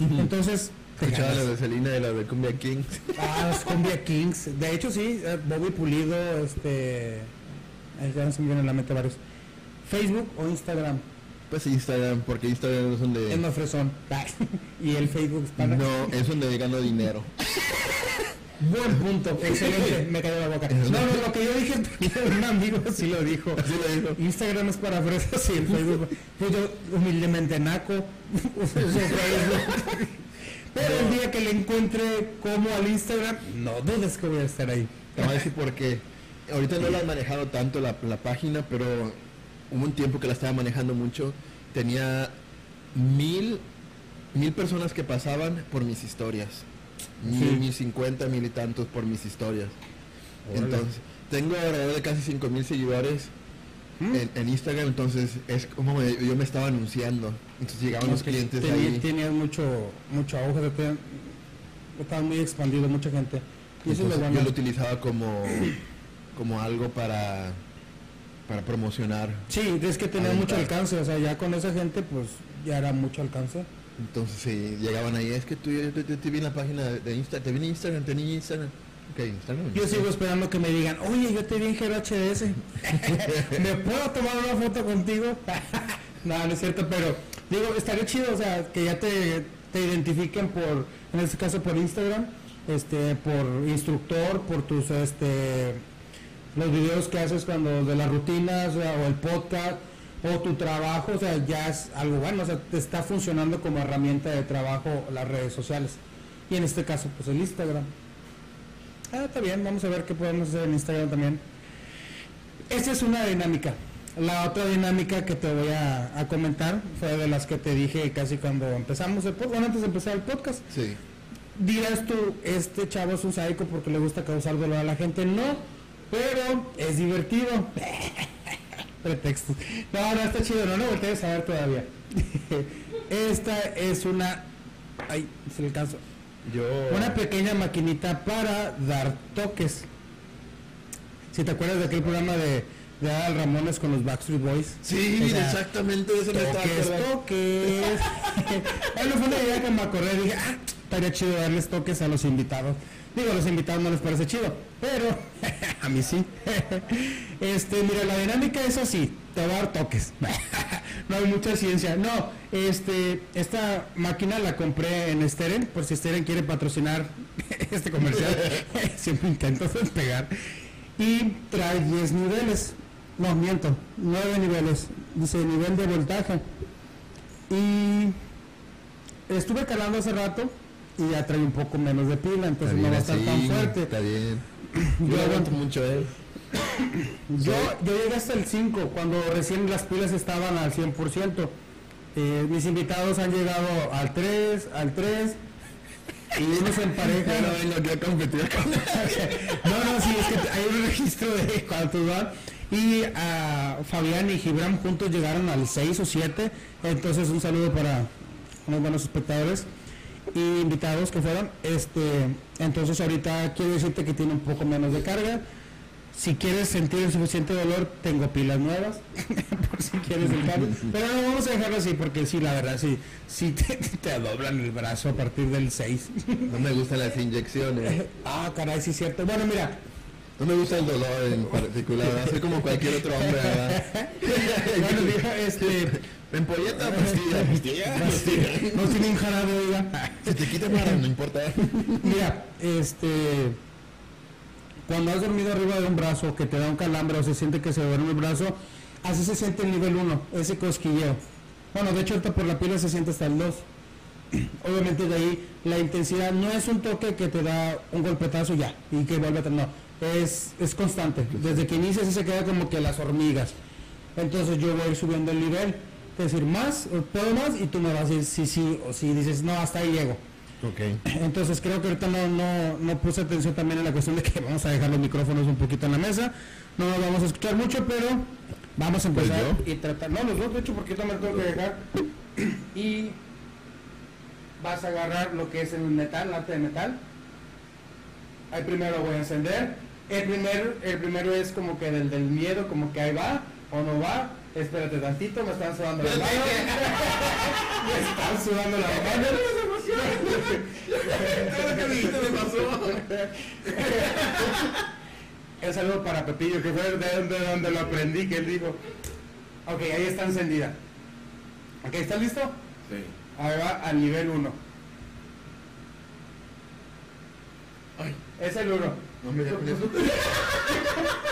Entonces, Escuchaba la de Selena y la de Cumbia King. Ah, los Cumbia Kings. De hecho, sí, eh, Bobby Pulido, este. Ya no se me vienen a la mente varios. Facebook o Instagram. Pues Instagram, porque Instagram es donde... Es más fresón. y el Facebook es para. No, es donde gano dinero. Buen punto, excelente, me cayó la boca. No, no, lo que yo dije un amigo sí lo dijo. Así lo dijo. Instagram es para fresas y el Facebook. Pues yo humildemente naco. Pero el día que le encuentre como al Instagram, no dudes que voy a estar ahí. Te voy a decir por qué. Ahorita no la han manejado tanto la, la página, pero hubo un tiempo que la estaba manejando mucho. Tenía mil, mil personas que pasaban por mis historias. Mil, mil cincuenta, mil y tantos por mis historias. Órale. Entonces, tengo alrededor de casi cinco mil seguidores ¿Mm? en, en Instagram, entonces es como me- yo me estaba anunciando. Entonces llegaban los clientes tenía- ahí. Tenías mucho, mucho auge, estaba muy expandido, mucha gente. Y Entonces, yo lo utilizaba como, como algo para, para promocionar. Sí, es que tenía Aventar. mucho alcance, o sea, ya con esa gente, pues ya era mucho alcance. Entonces sí, llegaban ahí, es que tú yo te, vi en la página de Instagram, te vi en Instagram, te vi en Instagram. Ok, Instagram. Yo sigo esperando que me digan, oye, yo te vi en Gero HDS. ¿Me puedo tomar una foto contigo? no, no es cierto, pero digo, estaría chido, o sea, que ya te, te identifiquen por, en este caso por Instagram, este, por instructor, por tus, este, los videos que haces cuando de las rutinas o el podcast o tu trabajo, o sea, ya es algo bueno, o sea, te está funcionando como herramienta de trabajo las redes sociales. Y en este caso, pues el Instagram. Ah, está bien, vamos a ver qué podemos hacer en Instagram también. Esta es una dinámica. La otra dinámica que te voy a, a comentar fue de las que te dije casi cuando empezamos el podcast, bueno, antes de empezar el podcast. Sí. Dirás tú, este chavo es un sádico porque le gusta causar dolor a la gente. No, pero es divertido. Pretexto. No, no, está chido, no lo voltees a ver todavía. Esta es una... Ay, se le alcanzo. Yo. Una pequeña maquinita para dar toques. Si te acuerdas de aquel programa de, de Adal Ramones con los Backstreet Boys. Sí, O sea, exactamente eso me estaba Toques, acordando. toques. bueno, fue una idea que me acordé. Dije, ah, estaría chido darles toques a los invitados. Digo, los invitados no les parece chido, pero a mí sí. este, mira, la dinámica es así, te va a dar toques. no hay mucha ciencia. No, este, esta máquina la compré en Steren, por si Steren quiere patrocinar este comercial. Siempre intento despegar. Y trae 10 niveles. No, miento, 9 niveles. Dice nivel de voltaje. Y estuve calando hace rato y ya trae un poco menos de pila, entonces no va a estar tan fuerte. Está bien. Yo Yo aguanto. mucho él. Yo, yo llegué hasta el 5, cuando recién las pilas estaban al 100%. Eh, mis invitados han llegado al 3, al 3, y unos en pareja. no vengo aquí a competir con No, no, sí, es que hay un registro de cuántos van. Y a Fabián y Gibran juntos llegaron al 6 o 7. Entonces, un saludo para unos buenos espectadores y invitados que fueron. Este, entonces, ahorita quiero decirte que tiene un poco menos de carga. Si quieres sentir el suficiente dolor, tengo pilas nuevas, por si quieres el cambio. Pero no, vamos a dejarlo así, porque sí, la verdad, sí, sí te, te doblan el brazo a partir del 6. No me gustan las inyecciones. ah, caray, sí es cierto. Bueno, mira, No me gusta el dolor en particular, soy como cualquier otro hombre, ¿verdad? bueno, diga, este, Empolleta, pastilla, pastilla, pastilla. no tienen jarabe, oiga. Se te quita para, no importa. Mira, este, cuando has dormido arriba de un brazo, que te da un calambre o se siente que se duerme el brazo, así se siente el nivel 1, ese cosquilleo. Bueno, de hecho, ahorita por la piel se siente hasta el 2. Obviamente de ahí la intensidad no es un toque que te da un golpetazo ya y que vuelve a tener, no, es, es constante. Desde que inicias sí se queda como que las hormigas. Entonces yo voy a ir subiendo el nivel, es decir, más, puedo más y tú me vas a decir sí, sí, o si dices no, hasta ahí llego. Ok. Entonces creo que ahorita no, no, no puse atención también en la cuestión de que vamos a dejar los micrófonos un poquito en la mesa. No nos vamos a escuchar mucho, pero vamos a Pues empezar y tratar. No, los dos, de hecho, porque yo también tengo que dejar. Y vas a agarrar lo que es el metal, lata de metal. Ahí primero lo voy a encender. El primero, el primero es como que del, del miedo, como que ahí va o no va. Espérate tantito, me están sudando las manos. me están sudando las manos. Todo lo que dijiste me pasó. Un saludo para Pepillo, que fue de donde, de donde lo aprendí, que él dijo, ok, ahí está encendida. Ok, ¿está listo? Sí. Ahí va al nivel 1. Ay, Es el 1. No me digas.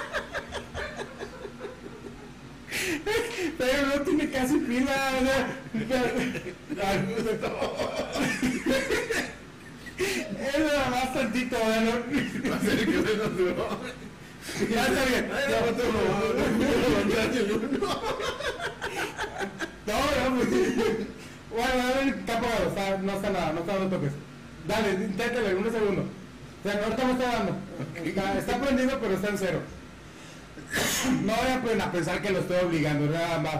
Pero no tiene casi pila. o sea, Es nada más tantito, bueno. Va a ser que se nos duró. Ya está bien. No, no, uno. No, no, pues. Bueno, el capo, está, no está nada, no está dando toques. Dale, inténtale, en un segundo. O sea, no, ahorita no está dando. Está, está prendido, pero está en cero. No vayan a pensar que lo estoy obligando, nada más.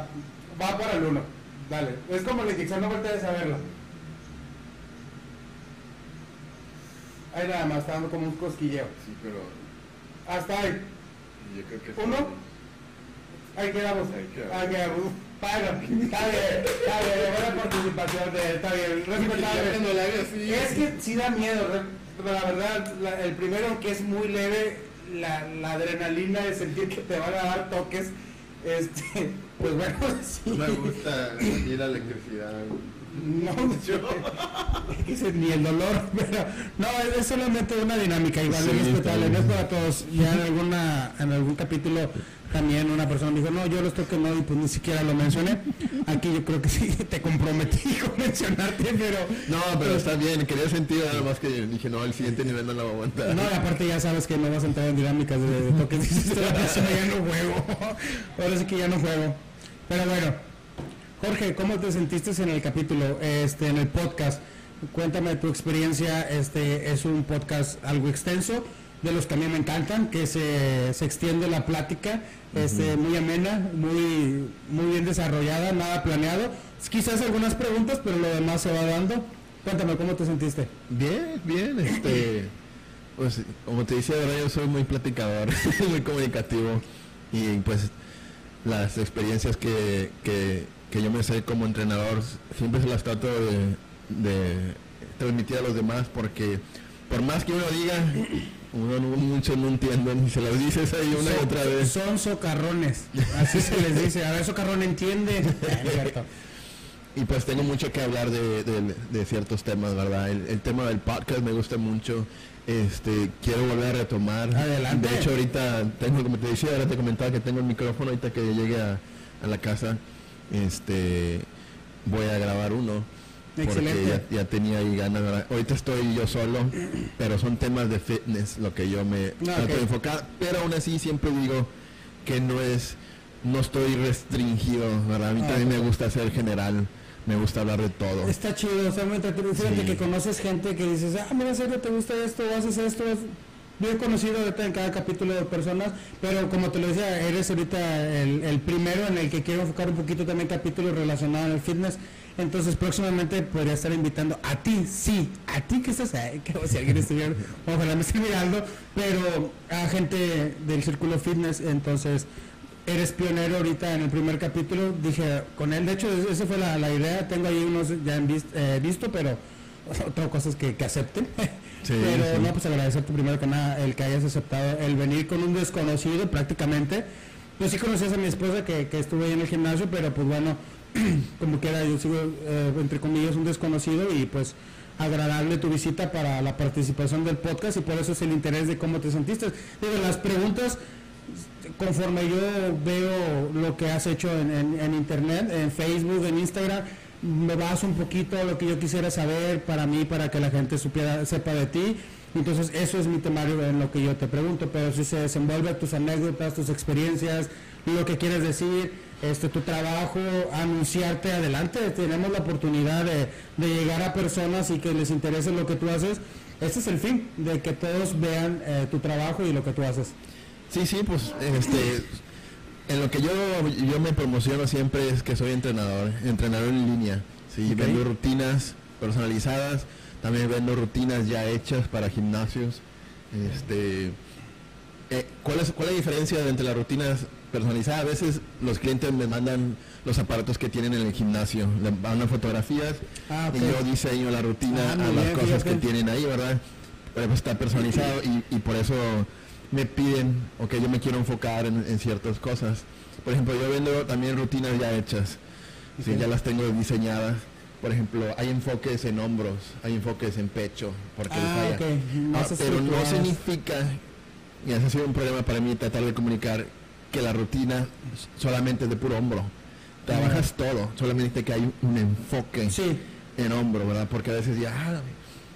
Va para el uno. Dale. Es como la inyección, no voltees a verlo. Ahí nada más, está dando como un cosquilleo. Sí, pero Hasta ahí. yo creo que ¿Uno? Ahí quedamos. Ahí quedamos. Ahí quedamos. Bueno, está bien, está bien, buena participación de, está bien, respetable. Es que sí da miedo, la verdad, la- el primero aunque es muy leve, la, la adrenalina de sentir que te van a dar toques, este, pues bueno, sí. No me gusta ni la electricidad. No, yo, es que ni el dolor, pero no, es, es solamente una dinámica, igual Sí, es respetable, no es para todos. Ya en alguna, en algún capítulo también una persona me dijo, no, yo los toques no, y pues ni siquiera lo mencioné. Aquí yo creo que sí te comprometí con mencionarte, pero No, pero está bien, quería sentir nada más que dije, no, el siguiente nivel no lo voy a aguantar. no, y aparte ya sabes que no vas a entrar en dinámicas de, de toques, dices, "Esta próxima ya no juego. Ahora sí que ya no juego. Pero bueno, Jorge, ¿cómo te sentiste en el capítulo, este, en el podcast? Cuéntame tu experiencia, este es un podcast algo extenso, de los que a mí me encantan, que se, se extiende la plática, este, muy amena, muy, muy bien desarrollada, nada planeado. Quizás algunas preguntas, pero lo demás se va dando. Cuéntame, ¿cómo te sentiste? Bien, bien, este, pues como te decía, de verdad yo soy muy platicador, muy comunicativo y pues las experiencias que, que, que yo me sé como entrenador siempre se las trato de, de transmitir a los demás porque por más que uno diga, uno no, muchos no entienden y se los dices ahí una y otra vez. Son socarrones, así se les dice. A ver, socarrón entiende. Cierto. Y pues tengo mucho que hablar de, de- de ciertos temas, ¿verdad? El, el tema del podcast me gusta mucho. Este, quiero volver a retomar. Adelante. De hecho, ahorita tengo, como te decía, ahora te comentaba que tengo el micrófono ahorita que llegue a, a la casa. Este, voy a grabar uno. Porque Excelente. ya, ya tenía ahí ganas. ¿verdad? Ahorita estoy yo solo, pero son temas de fitness lo que yo me Ah, trato de enfocar. Pero aún así siempre digo que no es, no estoy restringido, ¿verdad? A mí Ah, también me gusta ser general me gusta hablar de todo. Está chido, o sea, entretenido. Fíjate que conoces gente que dices, ah, mira, serio, te gusta esto, haces esto. Yo he conocido ahorita en cada capítulo de personas, pero como te lo decía, eres ahorita el, el primero en el que quiero enfocar un poquito también capítulos relacionados al fitness. Entonces próximamente podría estar invitando a ti, sí, a ti que estás ahí, que si alguien estuviera, ojalá me esté mirando, pero a gente del círculo fitness, entonces eres pionero ahorita en el primer capítulo, dije con él, de hecho esa fue la, idea, tengo ahí unos ya en eh, visto, pero otras cosas que, que acepten. pero no, pues agradecerte primero que nada el que hayas aceptado el venir con un desconocido prácticamente. Yo sí conocías a mi esposa que, que estuve ahí en el gimnasio, pero pues bueno, como que era, yo sigo, eh, entre comillas, un desconocido y pues agradable tu visita para la participación del podcast y por eso es el interés de cómo te sentiste. Digo, las preguntas, conforme yo veo lo que has hecho en, internet, en Facebook, en Instagram, me vas un poquito a lo que yo quisiera saber para mí, para que la gente supiera, sepa de ti. Entonces, eso es mi temario en lo que yo te pregunto, pero si se desenvuelve tus anécdotas, tus experiencias, lo que quieres decir, este, tu trabajo, anunciarte adelante. Tenemos la oportunidad de, llegar a personas y que les interese lo que tú haces. Este es el fin, de que todos vean eh, tu trabajo y lo que tú haces. Sí, sí, pues este, en lo que yo, yo me promociono siempre es que soy entrenador, entrenador en línea. Sí, vendo rutinas personalizadas, también vendo rutinas ya hechas para gimnasios. Este, eh, ¿cuál, es, ¿Cuál es la diferencia entre las rutinas personalizada. A veces los clientes me mandan los aparatos que tienen en el gimnasio, le mandan fotografías ah, y yo diseño la rutina ah, a las cosas que tienen ahí, ¿verdad? Pero está personalizado y, por eso me piden, ok, yo me quiero enfocar en, ciertas cosas. Por ejemplo, yo vendo también rutinas ya hechas, ya las tengo diseñadas. Por ejemplo, hay enfoques en hombros, hay enfoques en pecho, porque ah, pero no significa, y ese ha sido un problema para mí tratar de comunicar que la rutina solamente es de puro hombro. Trabajas todo, solamente que hay un enfoque en hombro, ¿verdad? Porque a veces ya, ah,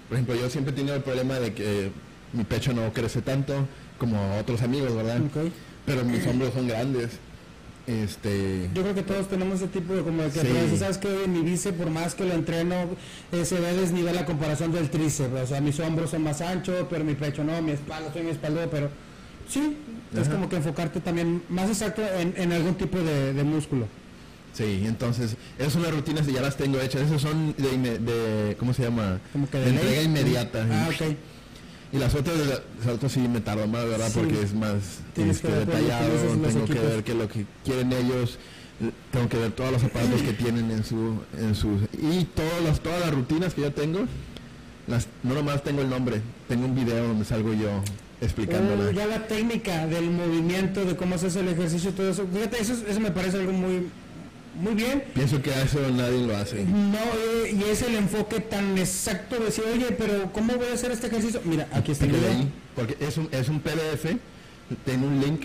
por ejemplo, yo siempre he tenido el problema de que mi pecho no crece tanto como otros amigos, ¿verdad? Pero mis hombros son grandes. Este... Yo creo que todos tenemos ese tipo de como de que sabes que mi bíceps por más que lo entreno eh, se ve desnivel la comparación del tríceps, o sea mis hombros son más anchos, pero mi pecho no, mi espalda soy mi espalda, pero Sí, es como que enfocarte también más exacto en, algún tipo de, músculo. Sí, entonces, es una rutina que ya las tengo hechas, esas son de, ¿cómo se llama? Como que de, entrega inmediata. Ah, ok. Y las otras, las otras sí me tardo más, ¿verdad? Porque es más este, detallado, tengo que ver qué es lo que quieren ellos, tengo que ver todos los aparatos que tienen en su, en sus, y todas las, todas las rutinas que yo tengo, las, no nomás tengo el nombre, tengo un video donde salgo yo explicándola. Uh, ya la técnica del movimiento, de cómo se hace el ejercicio, todo eso. Fíjate, eso, eso me parece algo muy muy bien. Pienso que a eso nadie lo hace. No, eh, y es el enfoque tan exacto de decir, oye, pero ¿cómo voy a hacer este ejercicio? Mira, aquí está el video. porque es un, es un PDF, tengo un link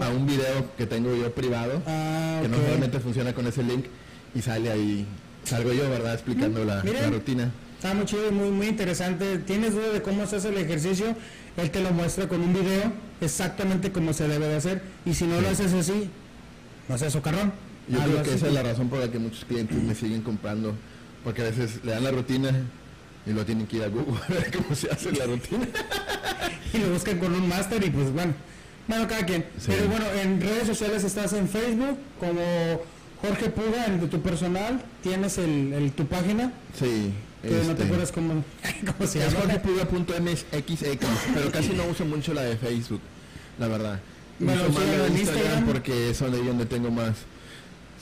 a, un video que tengo yo privado, ah, que no solamente funciona con ese link y sale ahí, salgo yo, ¿verdad? Explicando la, la, rutina. Está muy chido, muy, muy interesante. ¿Tienes duda de cómo se hace el ejercicio? él te lo muestra con un video exactamente como se debe de hacer y si no lo haces así, no haces socarrón. Yo creo que esa es la razón por la que muchos clientes me siguen comprando, porque a veces le dan la rutina y lo tienen que ir a Google a ver cómo se hace la rutina. y lo buscan con un máster y pues bueno, bueno, cada quien. Pero bueno, en redes sociales estás en Facebook como Jorge Puga, en tu personal, tienes el, tu página. Sí. Que no te este, acuerdas cómo, cómo se llama. Pero casi no uso mucho la de Facebook, la verdad. Bueno, uso más la de Instagram, porque es donde tengo más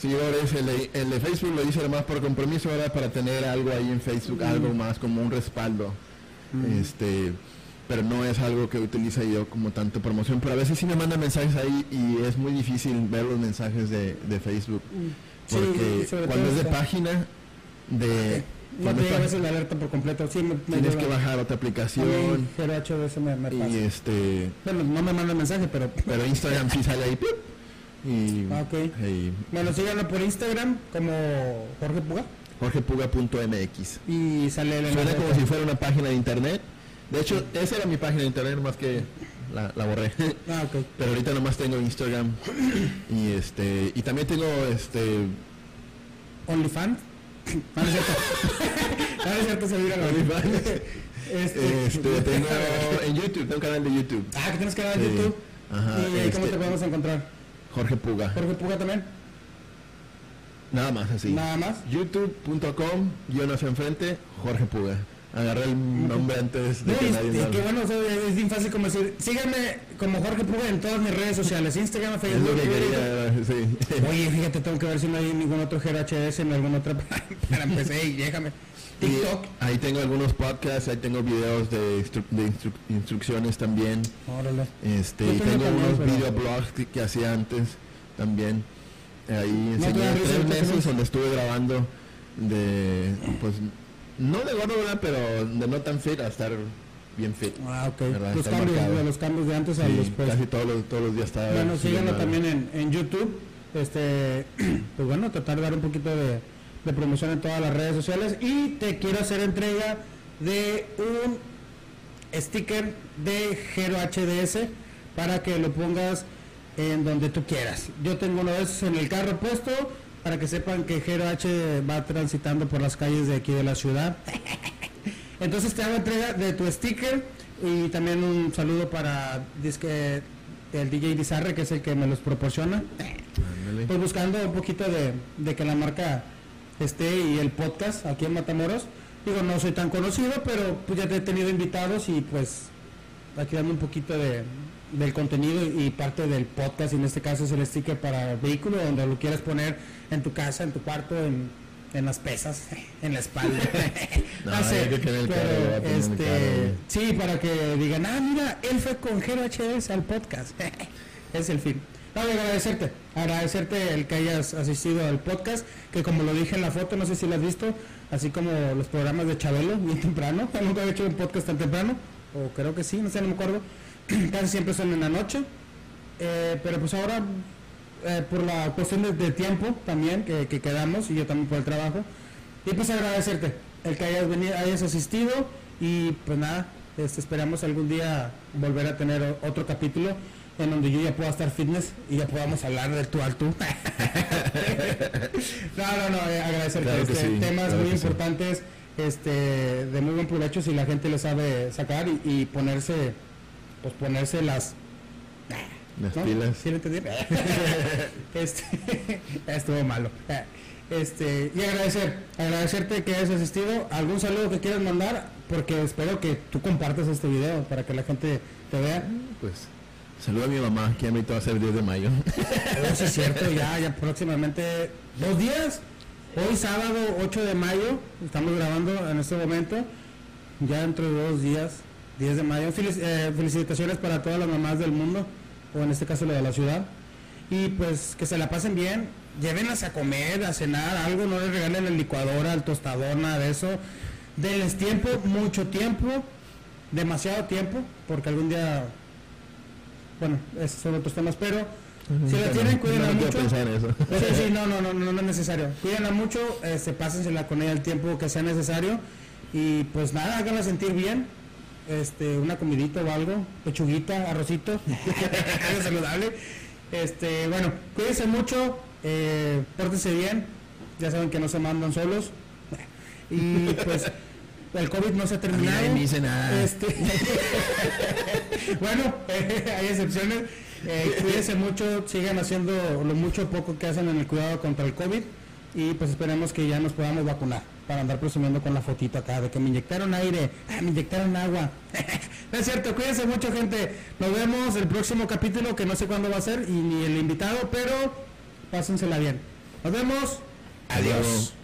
seguidores. El de, el de Facebook lo hice más por compromiso, ahora para tener algo ahí en Facebook, mm. algo más como un respaldo. Mm. Este pero no es algo que utilice yo como tanto promoción, pero a veces sí me mandan mensajes ahí y es muy difícil ver los mensajes de, de Facebook, mm. porque cuando es de página, de no te la alerta por completo. Sí, me, Tienes que bajar otra aplicación. Pero H veces me, me pasa. Y este... Bueno, no me manda mensaje, pero... Pero Instagram sí sale ahí. Y, ah, ok. bueno, síganlo por Instagram como Jorge Puga. jorgepuga.mx. Y sale el Suena como si fuera una página de internet. De hecho, esa era mi página de internet, más que la, la, borré. Ah, okay. Pero ahorita nomás tengo Instagram y este y también tengo este OnlyFans. No, no es cierto. no, no es cierto, se mira este, este, tengo en YouTube, tengo un canal de YouTube. Ah, que tienes canal de YouTube. Ajá, ¿Y este, cómo te podemos encontrar? Jorge Puga. Jorge Puga también. Nada más así. Nada más. YouTube.com, yo no sé enfrente, Jorge Puga. Agarré el nombre antes de que nadie y, que bueno, es bien fácil como decir, síganme como Jorge Puga en todas mis redes sociales, Instagram, Facebook. Es lo que quería, sí. Oye, fíjate, tengo que ver si no hay ningún otro GRHS en alguna otra para empezar y déjame. TikTok. ahí tengo algunos podcasts, ahí tengo videos de, de instrucciones también. Órale. Este, y tengo unos videoblogs que, que hacía antes también. Ahí enseñé tres meses donde estuve grabando de, pues, no de gordo, Pero de no tan fit a estar bien fit. Ah, ok. Los cambios, de los cambios de antes a los pues. Casi todos los, todos los días estaba. Bueno, síganlo también en, en YouTube. Este, pues bueno, tratar de dar un poquito de, de promoción en todas las redes sociales. Y te quiero hacer entrega de un sticker de Gero HDS para que lo pongas en donde tú quieras. Yo tengo uno de esos en el carro puesto para que sepan que Gero H va transitando por las calles de aquí de la ciudad. Entonces te hago entrega de tu sticker y también un saludo para disque, el DJ Dizarre, que es el que me los proporciona. Pues buscando un poquito de, de que la marca esté y el podcast aquí en Matamoros. Digo, no soy tan conocido, pero pues ya te he tenido invitados y pues aquí dando un poquito de, del contenido y parte del podcast, y en este caso es el sticker para vehículo, donde lo quieras poner en tu casa, en tu cuarto, en, en las pesas, en la espalda. no, sé, pero este, sí, para que digan, ah, mira, él fue con Gero HDS al podcast. es el fin. No, agradecerte, agradecerte el que hayas asistido al podcast, que como lo dije en la foto, no sé si lo has visto, así como los programas de Chabelo, bien temprano, nunca he hecho un podcast tan temprano, o creo que sí, no sé, no me acuerdo, casi siempre son en la noche, eh, pero pues ahora eh, por la cuestión de, tiempo también que, quedamos y yo también por el trabajo, y pues agradecerte el que hayas venido, hayas asistido y pues nada, este, esperamos algún día volver a tener otro capítulo en donde yo ya pueda estar fitness y ya podamos hablar del tú al tú. no, no, no, eh, agradecerte. este, temas muy importantes, este, de muy buen provecho si la gente lo sabe sacar y ponerse pues ponerse las las pilas. ¿Sí lo entendí? este, estuvo malo. Este, y agradecer, agradecerte que hayas asistido. ¿Algún saludo que quieras mandar? Porque espero que tú compartas este video para que la gente te vea. Pues saludo a mi mamá, que ya me a hacer 10 de mayo. Eso es cierto, ya, ya próximamente dos días. Hoy sábado 8 de mayo, estamos grabando en este momento. Ya dentro de dos días 10 de mayo. Eh, felicitaciones para todas las mamás del mundo, o en este caso la de la ciudad. Y pues que se la pasen bien, llévenlas a comer, a cenar, algo, no les regalen el licuadora, el tostador, nada de eso. Denles tiempo, mucho tiempo, demasiado tiempo, porque algún día, bueno, esos son otros temas, pero si la tienen, cuídenla mucho. Sí, sí, no, no, no, no, es necesario. Cuídenla mucho, este, pásensela con ella el tiempo que sea necesario. Y pues nada, háganla sentir bien este, una comidita o algo, pechuguita, arrocito, algo saludable. Este, bueno, cuídense mucho, eh, pórtense bien, ya saben que no se mandan solos. Y pues el COVID no se ha terminado. No dice nada. Este, bueno, hay excepciones. Eh, cuídense mucho, sigan haciendo lo mucho poco que hacen en el cuidado contra el COVID y pues esperemos que ya nos podamos vacunar para andar presumiendo con la fotito acá de que me inyectaron aire, ah, me inyectaron agua. no es cierto, cuídense mucho gente. Nos vemos el próximo capítulo que no sé cuándo va a ser y ni el invitado, pero pásensela bien. Nos vemos. Adiós.